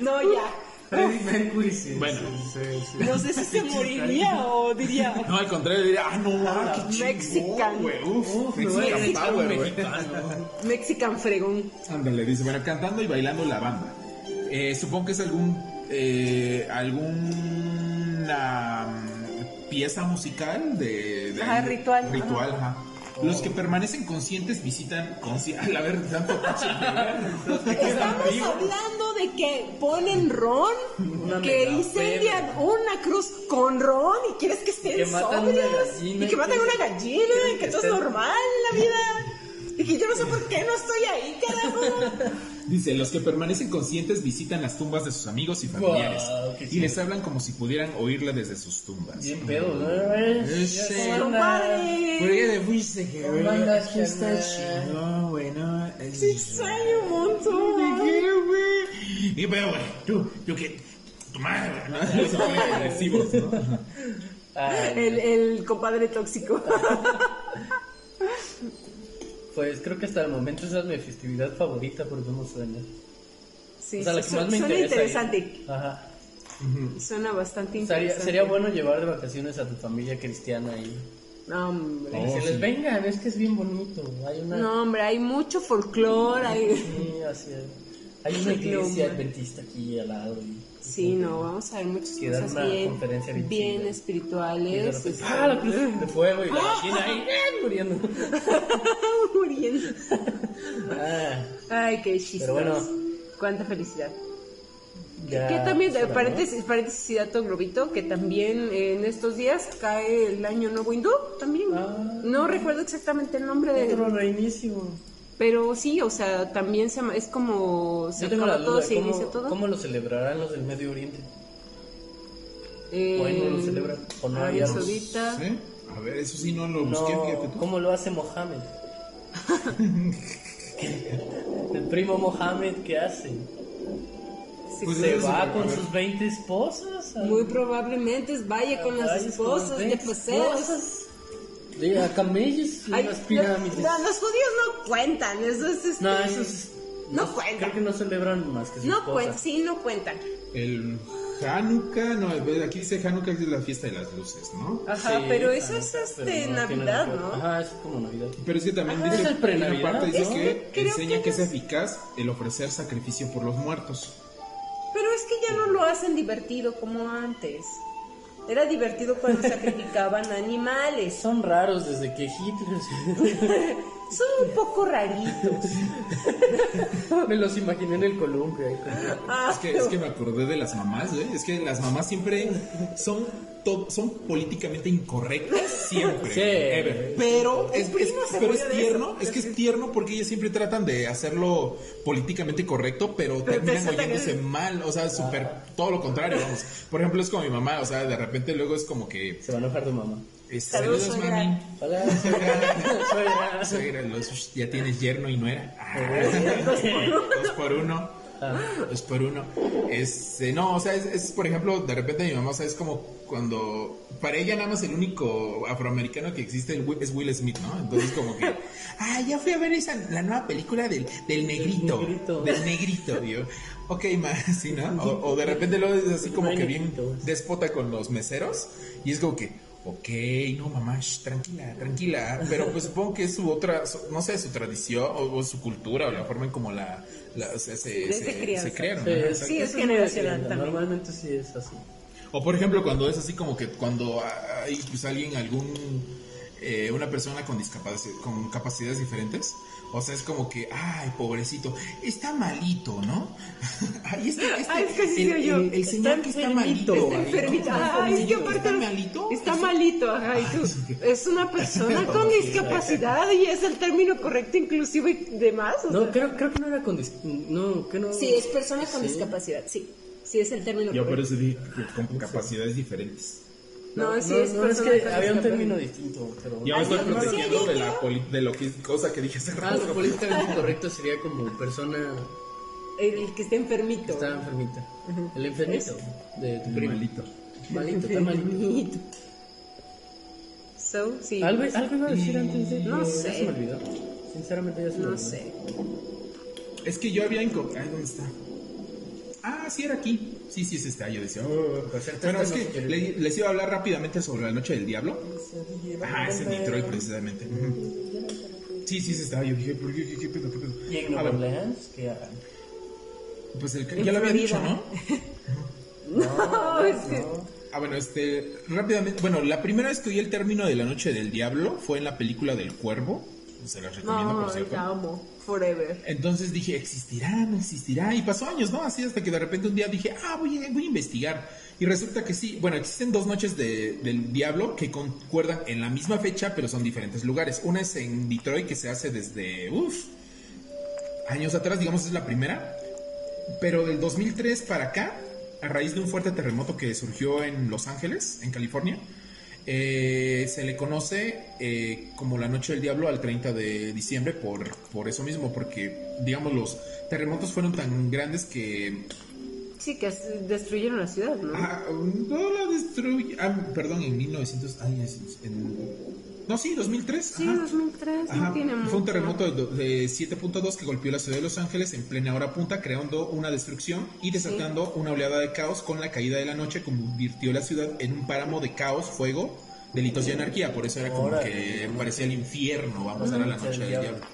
[SPEAKER 3] no, ya.
[SPEAKER 2] Freddie Mercury sí.
[SPEAKER 1] Bueno.
[SPEAKER 2] sí, sí, sí.
[SPEAKER 3] No sé si se moriría o diría.
[SPEAKER 1] No, al contrario, diría, ah, no, ah, qué chingón,
[SPEAKER 3] Mexican.
[SPEAKER 1] güey. Uf,
[SPEAKER 2] Uf,
[SPEAKER 1] Mexican
[SPEAKER 2] dedicar
[SPEAKER 1] power,
[SPEAKER 2] mexicano.
[SPEAKER 3] Mexican fregón.
[SPEAKER 1] Ándale, dice, bueno, cantando y bailando la banda. Eh, supongo que es algún, eh, alguna pieza musical de... de-
[SPEAKER 3] Ajá, ritual.
[SPEAKER 1] Ritual, ajá. Los que permanecen conscientes visitan... Consci [LAUGHS] a ver, tanto que
[SPEAKER 3] Estamos
[SPEAKER 1] vivos.
[SPEAKER 3] hablando de que ponen ron,
[SPEAKER 2] Una
[SPEAKER 3] que incendian una cruz con ron y quieres que estén
[SPEAKER 2] Que
[SPEAKER 3] sobrios y que matan [LAUGHS]
[SPEAKER 2] que-
[SPEAKER 3] una gallina,
[SPEAKER 2] que
[SPEAKER 3] que todo es normal en la vida. Y que yo no sé por qué no estoy ahí, carajo. [LAUGHS]
[SPEAKER 1] Dice, los que permanecen conscientes visitan las tumbas de sus amigos y familiares.
[SPEAKER 2] Qué
[SPEAKER 1] y
[SPEAKER 2] chido.
[SPEAKER 1] les hablan como si pudieran oírla desde sus tumbas.
[SPEAKER 2] Bien pedo, ¿no?
[SPEAKER 3] Compadre.
[SPEAKER 1] ¿Por qué te fuiste, que
[SPEAKER 2] ¿Cómo andas,
[SPEAKER 1] Aquí está
[SPEAKER 2] carnal?
[SPEAKER 1] chingón, güey, no, es-
[SPEAKER 3] Te extraño un montón.
[SPEAKER 1] ¿De qué, güey? Y pero, güey, tú, tú que, tu madre, güey, ¿no? Se ponen [LAUGHS] agresivos, ¿no?
[SPEAKER 2] Ay,
[SPEAKER 3] El, el compadre tóxico. [LAUGHS]
[SPEAKER 2] Pues creo que hasta el momento esa es mi festividad favorita por cómo suena.
[SPEAKER 3] Sí,
[SPEAKER 2] o sea, la
[SPEAKER 3] su-
[SPEAKER 2] que más me
[SPEAKER 3] suena
[SPEAKER 2] interesa.
[SPEAKER 3] interesante.
[SPEAKER 2] Ajá.
[SPEAKER 3] Suena bastante interesante.
[SPEAKER 2] sería bueno llevar de vacaciones a tu familia cristiana y
[SPEAKER 3] No, hombre.
[SPEAKER 2] y decirles, vengan, es que es bien bonito. Hay una,
[SPEAKER 3] No, hombre, hay mucho folclore. Hay...
[SPEAKER 2] sí, así es. Hay una [LAUGHS] iglesia adventista aquí al lado. Y,
[SPEAKER 3] Sí, no, vamos a ver muchas
[SPEAKER 2] Que
[SPEAKER 3] cosas
[SPEAKER 2] una
[SPEAKER 3] bien,
[SPEAKER 2] conferencia bien
[SPEAKER 3] bien
[SPEAKER 2] chida. y de
[SPEAKER 3] espirituales.
[SPEAKER 2] repente,
[SPEAKER 3] este,
[SPEAKER 2] ¡ah, la cruz de [LAUGHS] fuego! Y la gallina ahí ¡eh! muriendo. [LAUGHS]
[SPEAKER 3] muriendo.
[SPEAKER 2] Ah,
[SPEAKER 3] Ay, qué chistoso.
[SPEAKER 2] Pero bueno.
[SPEAKER 3] Cuánta felicidad.
[SPEAKER 2] ya
[SPEAKER 3] que también,
[SPEAKER 2] será, ¿no?
[SPEAKER 3] paréntesis, y dato globito, que también en estos días cae el año nuevo hindú, también.
[SPEAKER 2] Ah.
[SPEAKER 3] no recuerdo exactamente el nombre
[SPEAKER 2] Otro
[SPEAKER 3] de...
[SPEAKER 2] reinicio.
[SPEAKER 3] Pero sí, o sea, también se, es como... Se acaba todo, se inicia
[SPEAKER 2] ¿cómo,
[SPEAKER 3] todo.
[SPEAKER 2] ¿cómo lo celebrarán los del Medio Oriente?
[SPEAKER 3] Eh,
[SPEAKER 2] ¿O ahí no lo celebran? ¿O no hay
[SPEAKER 3] Arabia
[SPEAKER 2] algo?
[SPEAKER 3] Saudita.
[SPEAKER 1] ¿Sí? A ver, eso sí no lo busqué,
[SPEAKER 2] No,
[SPEAKER 1] fíjate tú.
[SPEAKER 2] ¿cómo lo hace Mohammed? [LAUGHS] El primo Mohammed, ¿qué hace?
[SPEAKER 1] Pues
[SPEAKER 2] ¿Se va con sus 20 esposas?
[SPEAKER 3] Muy probablemente vaya con las esposas
[SPEAKER 2] con
[SPEAKER 3] de
[SPEAKER 2] 20
[SPEAKER 3] paseos.
[SPEAKER 2] De a camellos y
[SPEAKER 3] Ay,
[SPEAKER 2] unas
[SPEAKER 3] no,
[SPEAKER 2] pirámides.
[SPEAKER 3] no, los judíos no cuentan, eso es... este,
[SPEAKER 2] No, eso es...
[SPEAKER 3] No cuenta.
[SPEAKER 2] Creo que no celebran más que sus
[SPEAKER 3] No cuentan, sí, no cuentan.
[SPEAKER 1] El Hanukkah, no, aquí dice Hanukkah que es la fiesta de las luces, ¿no?
[SPEAKER 3] Ajá,
[SPEAKER 2] Sí,
[SPEAKER 3] pero eso
[SPEAKER 2] ah,
[SPEAKER 3] es este,
[SPEAKER 2] no
[SPEAKER 3] Navidad. ¿no?
[SPEAKER 2] Ajá, es como Navidad.
[SPEAKER 1] Pero es que también
[SPEAKER 3] Ajá.
[SPEAKER 1] dice,
[SPEAKER 2] Es el
[SPEAKER 1] una parte dice
[SPEAKER 3] Es
[SPEAKER 1] que
[SPEAKER 3] que
[SPEAKER 1] enseña
[SPEAKER 3] que
[SPEAKER 1] que, es
[SPEAKER 3] no-
[SPEAKER 1] eficaz el ofrecer sacrificio por los muertos.
[SPEAKER 3] Pero es que ya no lo hacen divertido como antes. Era divertido cuando sacrificaban [LAUGHS] animales.
[SPEAKER 2] Son raros desde que Hitler... [LAUGHS]
[SPEAKER 3] Son un poco raritos. [LAUGHS]
[SPEAKER 2] Me los imaginé en el columpio. ahí
[SPEAKER 3] Ah,
[SPEAKER 1] Es que, es que me acordé de las mamás, güey. Es que las mamás siempre son, to- son políticamente incorrectas, siempre.
[SPEAKER 2] Sí.
[SPEAKER 1] ever. Pero es, es- pero es tierno,
[SPEAKER 3] eso.
[SPEAKER 1] es que es tierno porque ellas siempre tratan de hacerlo políticamente correcto, pero terminan
[SPEAKER 3] te- te-
[SPEAKER 1] oyéndose mal. O sea, súper, todo lo contrario, vamos. Por ejemplo, es como mi mamá, o sea, de repente luego es como que.
[SPEAKER 2] Se va a enojar tu mamá.
[SPEAKER 1] Eh,
[SPEAKER 3] Saludos,
[SPEAKER 1] Saludos, mami.
[SPEAKER 2] Hola, suegra. [LAUGHS] Suegra.
[SPEAKER 1] Los- ya tienes yerno y nuera. Ah, [LAUGHS] dos por uno.
[SPEAKER 2] Ah.
[SPEAKER 1] Dos por uno. Este, no, o sea, es, es, por ejemplo, de repente mi mamá, o sea, es como cuando. Para ella nada más el único afroamericano que existe es Will Smith, ¿no? Entonces como que. [LAUGHS] Ah, ya fui a ver esa, la nueva película del, del negrito.
[SPEAKER 2] Negrito.
[SPEAKER 1] Del negrito, yo. Ok, ma, sí, ¿no? O, o de repente luego es así como que bien déspota con los meseros. Y es como que, ok, no mamá, tranquila, tranquila. Pero pues supongo que es su otra, su- no sé, su tradición o, o su cultura o la forma en como la, la- o sea, se, se, crearon.
[SPEAKER 2] Sí,
[SPEAKER 1] ¿no?
[SPEAKER 2] es-.
[SPEAKER 3] Sí, es generacional también.
[SPEAKER 2] Normalmente sí es así.
[SPEAKER 1] O por ejemplo, cuando es así como que cuando hay pues alguien, algún, eh, una persona con discapacidad, con capacidades diferentes, o sea, es como que, ay, pobrecito, está malito, ¿no? [LAUGHS] Ay, este, este,
[SPEAKER 3] Ay, es que sí
[SPEAKER 1] el,
[SPEAKER 3] soy yo.
[SPEAKER 1] el- el señor
[SPEAKER 2] Está
[SPEAKER 1] que está malito.
[SPEAKER 3] Está
[SPEAKER 1] ahí, ¿no?
[SPEAKER 3] enfermito.
[SPEAKER 1] Está
[SPEAKER 3] Ay, es que
[SPEAKER 1] enfermito,
[SPEAKER 3] aparte
[SPEAKER 1] ¿Está malito?
[SPEAKER 3] Está malito, ajá, y tú. Es una persona [LAUGHS] con discapacidad y es el término correcto, inclusive y demás. o
[SPEAKER 2] No, creo, creo que no era con... dis- No, que no...
[SPEAKER 3] Sí, es persona con
[SPEAKER 2] Sí.
[SPEAKER 3] discapacidad, sí. Sí, es el término
[SPEAKER 1] Yo por
[SPEAKER 3] correcto.
[SPEAKER 1] eso dije que con capacidades diferentes.
[SPEAKER 3] No, sí,
[SPEAKER 2] no,
[SPEAKER 3] es
[SPEAKER 2] no, es que había un término distinto, pero...
[SPEAKER 1] Ya me estoy protegiendo
[SPEAKER 3] sí,
[SPEAKER 1] de, la poli- de lo que cosa que dije hace
[SPEAKER 2] Ah, lo
[SPEAKER 1] rato.
[SPEAKER 2] políticamente [LAUGHS] correcto sería como persona
[SPEAKER 3] El que está enfermito.
[SPEAKER 2] que está enfermita. El enfermito de tu primo.
[SPEAKER 1] Malito.
[SPEAKER 2] Malito, está malito.
[SPEAKER 3] So, sí.
[SPEAKER 2] ¿Algo,
[SPEAKER 3] pues,
[SPEAKER 2] algo iba a decir antes de
[SPEAKER 3] No
[SPEAKER 2] ya
[SPEAKER 3] sé.
[SPEAKER 2] se me olvidó. Sinceramente ya se me
[SPEAKER 3] No sé.
[SPEAKER 1] Es que yo había encontrado. ¿Dónde está? Ah, sí, era aquí. Sí, sí, es este. Ah, yo decía, oh.
[SPEAKER 2] Por
[SPEAKER 1] Bueno, es que le- les iba a hablar rápidamente sobre la noche del diablo. Ah, es en Detroit, precisamente. Ujú. Sí, sí, se estaba. Yo dije, ¿por qué? ¿Qué, pedo? ¿Qué pedo?
[SPEAKER 2] Y en Nueva Orleans, ¿qué hagan?
[SPEAKER 1] pues el, ya lo había dicho. [LAUGHS] ¿no?
[SPEAKER 5] No, es que-
[SPEAKER 1] Ah, bueno, este, rápidamente, bueno, la primera vez que oí el término de la noche del diablo fue en la película del cuervo, se las recomiendo, por
[SPEAKER 5] No,
[SPEAKER 1] cierto.
[SPEAKER 5] la amo. Forever.
[SPEAKER 1] Entonces dije, ¿existirá? ¿No existirá? Y pasó años, ¿no? Así hasta que de repente un día dije, ah, voy a, investigar. Y resulta que sí, bueno, existen dos noches de- del diablo que concuerdan en la misma fecha, pero son diferentes lugares. Una es en Detroit, que se hace desde, uff, años atrás, digamos, es la primera. Pero del 2003 para acá, a raíz de un fuerte terremoto que surgió en Los Ángeles, en California, eh, se le conoce eh, como la Noche del Diablo al 30 de diciembre por, por eso mismo, porque, digamos, los terremotos fueron tan grandes que...
[SPEAKER 5] Sí, que destruyeron la ciudad, ¿no?
[SPEAKER 1] Ah, no la destruye... Ah, perdón, en 1900... Ay, en- no, sí, 2003.
[SPEAKER 5] sí,
[SPEAKER 1] ajá.
[SPEAKER 5] 2003,
[SPEAKER 1] Ajá,
[SPEAKER 5] no tiene
[SPEAKER 1] Fue un terremoto de, de 7.2 que golpeó la ciudad de Los Ángeles en plena hora punta, creando una destrucción y desatando una oleada de caos con la caída de la noche, convirtió la ciudad en un páramo de caos, fuego, delitos y anarquía. Por eso era como
[SPEAKER 2] Órale.
[SPEAKER 1] que parecía el infierno, vamos a ver la
[SPEAKER 2] Noche
[SPEAKER 1] noche
[SPEAKER 2] del diablo.
[SPEAKER 1] diablo.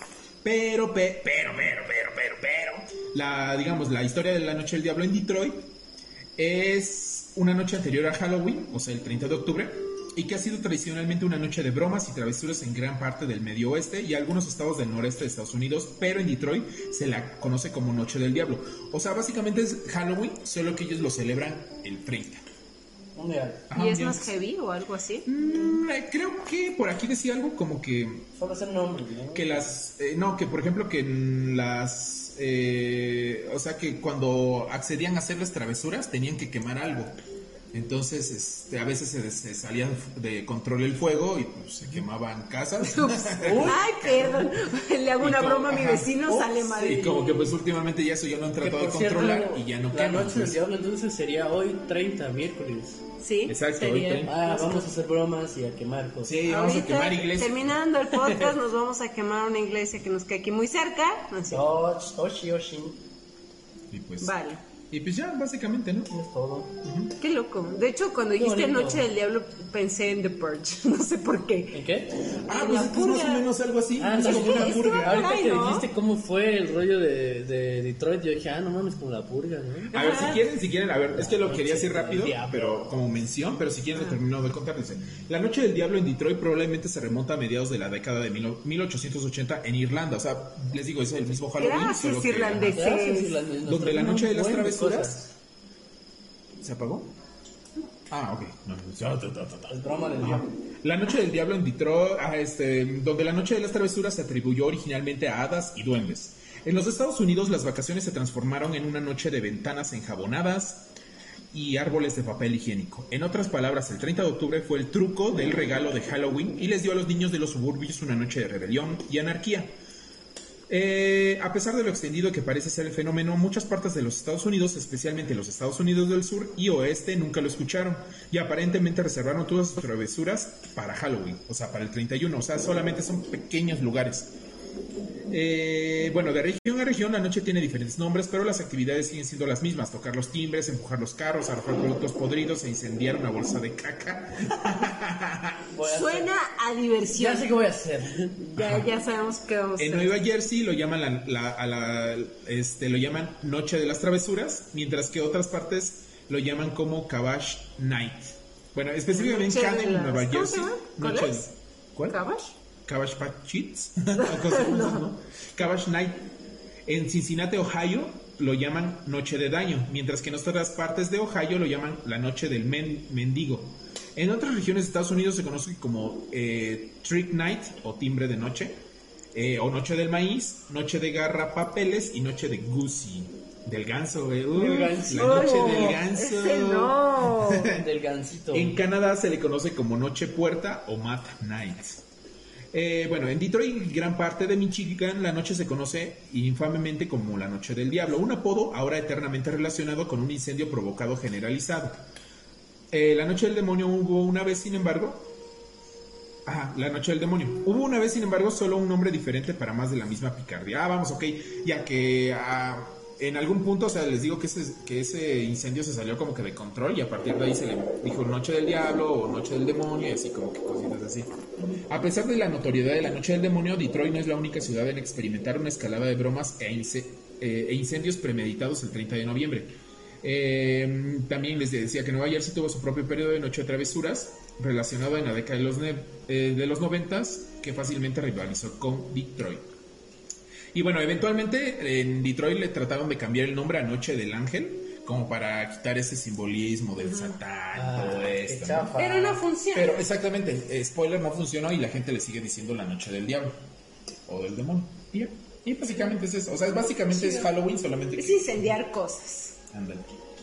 [SPEAKER 1] Pero, pe- pero, pero, pero, pero, pero, la, digamos, la historia de la noche del diablo en Detroit es una noche anterior a Halloween, o sea, el 30 de octubre, y que ha sido tradicionalmente una noche de bromas y travesuras en gran parte del medio oeste y algunos estados del noreste de Estados Unidos, pero en Detroit se la conoce como Noche del Diablo. O sea, básicamente es Halloween, solo que ellos lo celebran el 30.
[SPEAKER 2] Un día.
[SPEAKER 1] Ajá,
[SPEAKER 5] ¿Y es más heavy o algo así?
[SPEAKER 1] Mm, eh, creo que por aquí decía algo como que
[SPEAKER 2] Solo es el nombre, ¿no?
[SPEAKER 1] que las eh, no que por ejemplo que en las eh, o sea que cuando accedían a hacer las travesuras tenían que quemar algo entonces este, a veces se, se salía de control el fuego y pues se quemaban casas [LAUGHS] [LAUGHS]
[SPEAKER 5] Ay, perdón. [LAUGHS] Le hago
[SPEAKER 1] Y
[SPEAKER 5] una
[SPEAKER 1] como-
[SPEAKER 5] broma a mi vecino,
[SPEAKER 2] Oh,
[SPEAKER 5] sale mal.
[SPEAKER 1] y como que pues últimamente ya eso ya lo han tratado de
[SPEAKER 2] cierto,
[SPEAKER 1] controlar y ya no
[SPEAKER 2] La
[SPEAKER 1] queman,
[SPEAKER 2] noche del
[SPEAKER 1] pues.
[SPEAKER 2] diablo entonces sería hoy 30, miércoles.
[SPEAKER 5] Sí,
[SPEAKER 1] Exacto,
[SPEAKER 5] sería.
[SPEAKER 1] hoy
[SPEAKER 2] Ah, vamos a hacer bromas y a quemar cosas.
[SPEAKER 1] sí vamos a
[SPEAKER 5] Ahorita,
[SPEAKER 1] quemar iglesias
[SPEAKER 5] terminando el podcast, nos vamos a quemar una iglesia que nos queda aquí muy cerca. No.
[SPEAKER 2] Och, Oshi, Oshi.
[SPEAKER 1] y pues
[SPEAKER 5] Vale.
[SPEAKER 1] Y pues ya básicamente no
[SPEAKER 2] Es todo.
[SPEAKER 5] Qué loco. De hecho, cuando dijiste
[SPEAKER 2] bonito.
[SPEAKER 5] Noche del Diablo, pensé en The Purge. [LAUGHS] No sé por qué.
[SPEAKER 2] ¿En qué?
[SPEAKER 1] ah pues es más o menos algo así
[SPEAKER 2] Ah,
[SPEAKER 1] es
[SPEAKER 2] no,
[SPEAKER 1] como una purga
[SPEAKER 2] Ahorita
[SPEAKER 5] Ay,
[SPEAKER 2] que
[SPEAKER 5] ¿no?
[SPEAKER 2] dijiste cómo fue el rollo de, de Detroit, yo dije, ah, no mames, como la purga, ¿no?
[SPEAKER 1] A ver, si quieren, si quieren, a ver, es que lo quería decir rápido, pero como mención, pero si quieren lo termino de contar. Dice, la noche del diablo en Detroit probablemente se remonta a mediados de la década de mil- 1880 en Irlanda. O sea, les digo, es el mismo Halloween.
[SPEAKER 5] Gracias,
[SPEAKER 1] solo que-
[SPEAKER 5] irlandés.
[SPEAKER 1] ajá.
[SPEAKER 2] Gracias, Irlanda, nos
[SPEAKER 1] Donde la noche de las travesuras-
[SPEAKER 2] cosas.
[SPEAKER 1] ¿Se apagó? Ah, ok. No.
[SPEAKER 2] Es broma del diablo.
[SPEAKER 1] La noche del diablo en Detroit, ah, este, donde la noche de las travesuras se atribuyó originalmente a hadas y duendes. En los Estados Unidos las vacaciones se transformaron en una noche de ventanas enjabonadas y árboles de papel higiénico. En otras palabras, el 30 de octubre fue el truco del regalo de Halloween y les dio a los niños de los suburbios una noche de rebelión y anarquía. Eh, a pesar de lo extendido que parece ser el fenómeno, muchas partes de los Estados Unidos, especialmente los Estados Unidos del sur y oeste, nunca lo escucharon y aparentemente reservaron todas sus travesuras para Halloween, o sea, para el 31, o sea, solamente son pequeños lugares. Eh, bueno, de región a región la noche tiene diferentes nombres, pero las actividades siguen siendo las mismas: tocar los timbres, empujar los carros, arrojar productos podridos e incendiar una bolsa de caca. [LAUGHS]
[SPEAKER 2] A
[SPEAKER 5] Suena a diversión.
[SPEAKER 2] Ya sé qué voy a hacer.
[SPEAKER 5] Ya, ya sabemos qué vamos a
[SPEAKER 1] En
[SPEAKER 5] hacer.
[SPEAKER 1] Nueva Jersey lo llaman la, la- a la- este, lo llaman Noche de las Travesuras, mientras que otras partes lo llaman como Cabash Night. Bueno, específicamente en Nueva
[SPEAKER 5] ¿cómo
[SPEAKER 1] Jersey.
[SPEAKER 5] se llama?
[SPEAKER 1] Noche
[SPEAKER 5] ¿Cuál
[SPEAKER 1] de- [LAUGHS] [LAUGHS] esas, ¿no? Cabash Night. En Cincinnati, Ohio, lo llaman Noche de Daño, mientras que en otras partes de Ohio lo llaman la Noche del Men- Mendigo. En otras regiones de Estados Unidos se conoce como eh, Trick Night o Timbre de Noche, eh, o Noche del Maíz, Noche de Garra Papeles y Noche de Goosey. Del ganso, güey. Uh,
[SPEAKER 2] Del
[SPEAKER 1] la
[SPEAKER 2] gansito.
[SPEAKER 1] noche del ganso.
[SPEAKER 5] Ese no.
[SPEAKER 2] Del gansito.
[SPEAKER 1] En Canadá se le conoce como Noche Puerta o Mat Night. Eh, bueno, en Detroit gran parte de Michigan la noche se conoce infamemente como la Noche del Diablo, un apodo ahora eternamente relacionado con un incendio provocado generalizado. Eh, la Noche del Demonio hubo una vez, sin embargo, Ajá, la noche del demonio. Hubo una vez, sin embargo, solo un nombre diferente para más de la misma picardía. Ah, vamos, ok. Ya que ah, en algún punto, o sea, les digo que ese, incendio se salió como que de control y a partir de ahí se le dijo Noche del Diablo o Noche del Demonio y así como que cositas así. A pesar de la notoriedad de la Noche del Demonio, Detroit no es la única ciudad en experimentar una escalada de bromas e, eh, e incendios premeditados el 30 de noviembre. Eh, también les decía que Nueva Jersey tuvo su propio periodo de noche de travesuras relacionado en la década de los, eh, de los 90 que fácilmente rivalizó con Detroit. Y bueno, eventualmente en Detroit le trataron de cambiar el nombre a Noche del Ángel, como para quitar ese simbolismo del Satán, todo
[SPEAKER 2] Qué
[SPEAKER 1] esto.
[SPEAKER 5] Pero no funciona.
[SPEAKER 1] Pero exactamente, eh, spoiler no funcionó y la gente le sigue diciendo la Noche del Diablo o del demonio. Y. Y básicamente es eso. O sea, básicamente es Halloween solamente que.
[SPEAKER 5] Es incendiar cosas.
[SPEAKER 1] Ándale.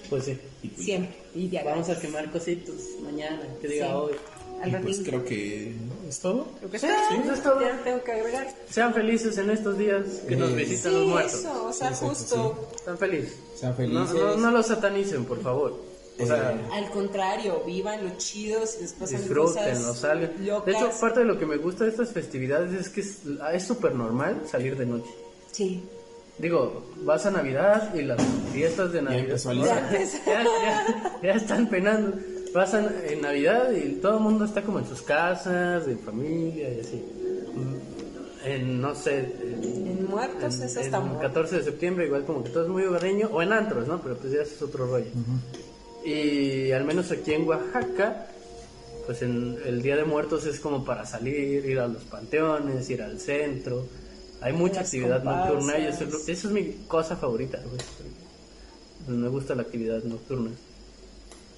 [SPEAKER 2] Pues sí.
[SPEAKER 1] Y pues,
[SPEAKER 5] Siempre. Y
[SPEAKER 2] Vamos a quemar cositos mañana, que diga
[SPEAKER 5] Sí.
[SPEAKER 2] hoy.
[SPEAKER 5] Al
[SPEAKER 1] y pues creo que es todo.
[SPEAKER 5] Creo que
[SPEAKER 2] Sí,
[SPEAKER 5] está.
[SPEAKER 2] sí, eso es todo.
[SPEAKER 5] Ya tengo que agregar.
[SPEAKER 2] Sean felices en estos días que nos visitan
[SPEAKER 5] Sí,
[SPEAKER 2] los muertos.
[SPEAKER 5] eso, o sea,
[SPEAKER 1] exacto,
[SPEAKER 5] justo.
[SPEAKER 2] Sean felices.
[SPEAKER 1] Sean
[SPEAKER 2] No,
[SPEAKER 1] felices.
[SPEAKER 2] no, no los satanicen, por favor. O sea,
[SPEAKER 1] Eh,
[SPEAKER 5] Al contrario, vivan los chidos y pasan
[SPEAKER 2] disfruten, no salgan. De hecho, parte de lo que me gusta de estas festividades es que es es súper normal salir de noche.
[SPEAKER 5] Sí.
[SPEAKER 2] Digo, vas a Navidad y las fiestas de Navidad. ya, ya- ya están penando. Pasan en Navidad y todo el mundo está como en sus casas, de familia y así. Mm, En, no sé, en,
[SPEAKER 5] En muertos es hasta
[SPEAKER 2] en
[SPEAKER 5] muertos.
[SPEAKER 2] 14 de septiembre igual como que todo es muy hogareño, o en antros, ¿no? Pero pues ya es otro rollo. Y al menos aquí en Oaxaca, pues en el Día de Muertos es como para salir, ir a los panteones, ir al centro. Hay mucha
[SPEAKER 5] Las
[SPEAKER 2] actividad nocturna y eso eso es mi cosa favorita. Pues me gusta la actividad nocturna.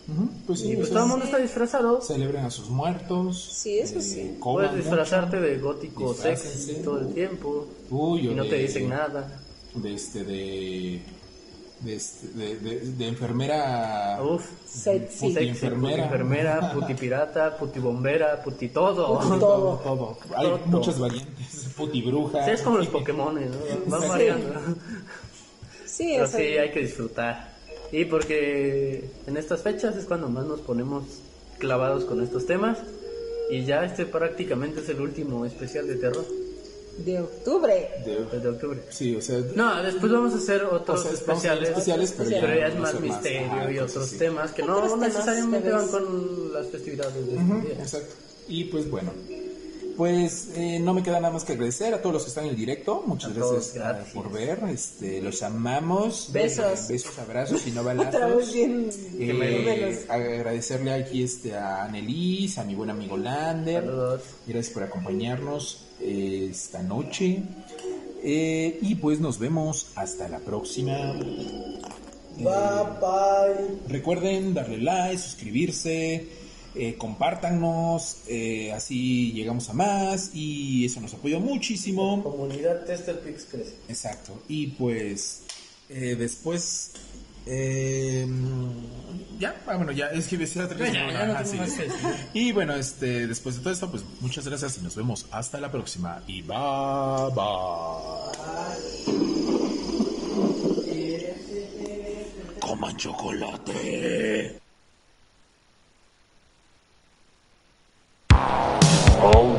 [SPEAKER 1] Ujú, Pues sí,
[SPEAKER 2] Y pues
[SPEAKER 1] o
[SPEAKER 2] todo el mundo está disfrazado.
[SPEAKER 1] celebren a sus muertos.
[SPEAKER 5] Sí, eso
[SPEAKER 1] eh,
[SPEAKER 5] sí.
[SPEAKER 1] coman
[SPEAKER 2] Puedes disfrazarte
[SPEAKER 1] mucho.
[SPEAKER 2] de gótico sexy todo el tiempo.
[SPEAKER 1] Uy,
[SPEAKER 2] y no
[SPEAKER 1] de-
[SPEAKER 2] te dicen nada.
[SPEAKER 1] De este, de. De, este, de, de, de enfermera.
[SPEAKER 2] Uf,
[SPEAKER 5] Sexy.
[SPEAKER 2] puti
[SPEAKER 1] Sexy,
[SPEAKER 2] enfermera,
[SPEAKER 1] enfermera.
[SPEAKER 2] enfermera, [LAUGHS] puti pirata, puti bombera, puti todo.
[SPEAKER 5] Puti [LAUGHS]
[SPEAKER 1] todo, todo. Hay
[SPEAKER 2] Todo.
[SPEAKER 1] muchas variantes. Putibruja.
[SPEAKER 2] Sí, es como los [LAUGHS] Pokémon, ¿no? Van
[SPEAKER 5] Sí.
[SPEAKER 2] variando.
[SPEAKER 5] Sí,
[SPEAKER 2] Pero
[SPEAKER 5] o sea,
[SPEAKER 2] sí, hay que disfrutar. Y porque en estas fechas es cuando más nos ponemos clavados con estos temas. Y ya este prácticamente es el último especial de terror
[SPEAKER 5] de octubre.
[SPEAKER 1] De-
[SPEAKER 2] de octubre.
[SPEAKER 1] sí, o sea.
[SPEAKER 2] No, después vamos a hacer otros
[SPEAKER 1] O sea,
[SPEAKER 2] especiales,
[SPEAKER 1] especiales, pero
[SPEAKER 2] pero,
[SPEAKER 1] ya
[SPEAKER 2] es más misterio y otros temas que no necesariamente van con las festividades de
[SPEAKER 1] Ujú,
[SPEAKER 2] este día.
[SPEAKER 1] exacto. Y pues bueno. Pues eh, no me queda nada más que agradecer a todos los que están en el directo. Muchas
[SPEAKER 2] todos,
[SPEAKER 1] gracias,
[SPEAKER 2] gracias.
[SPEAKER 1] por ver. Este, los amamos.
[SPEAKER 5] Besos.
[SPEAKER 1] Eh, besos, abrazos y no [LAUGHS] balazos.
[SPEAKER 5] Bien.
[SPEAKER 1] Eh, agradecerle aquí este, a Annelies, a mi buen amigo Lander.
[SPEAKER 2] Saludos.
[SPEAKER 1] Gracias por acompañarnos eh, esta noche. Eh, y pues nos vemos hasta la próxima. Bye bye. Recuerden darle like, suscribirse, eh, compártanos, eh, así llegamos a más y eso nos apoya muchísimo.
[SPEAKER 2] Comunidad Tester Pix crece.
[SPEAKER 1] Exacto. Y pues eh, después... eh, ya, ah, bueno, ya es que
[SPEAKER 2] Ya, ya no
[SPEAKER 1] sí. Y bueno, este, después de todo esto, pues muchas gracias y nos vemos hasta la próxima. Y bye bye. Coman chocolate.
[SPEAKER 7] All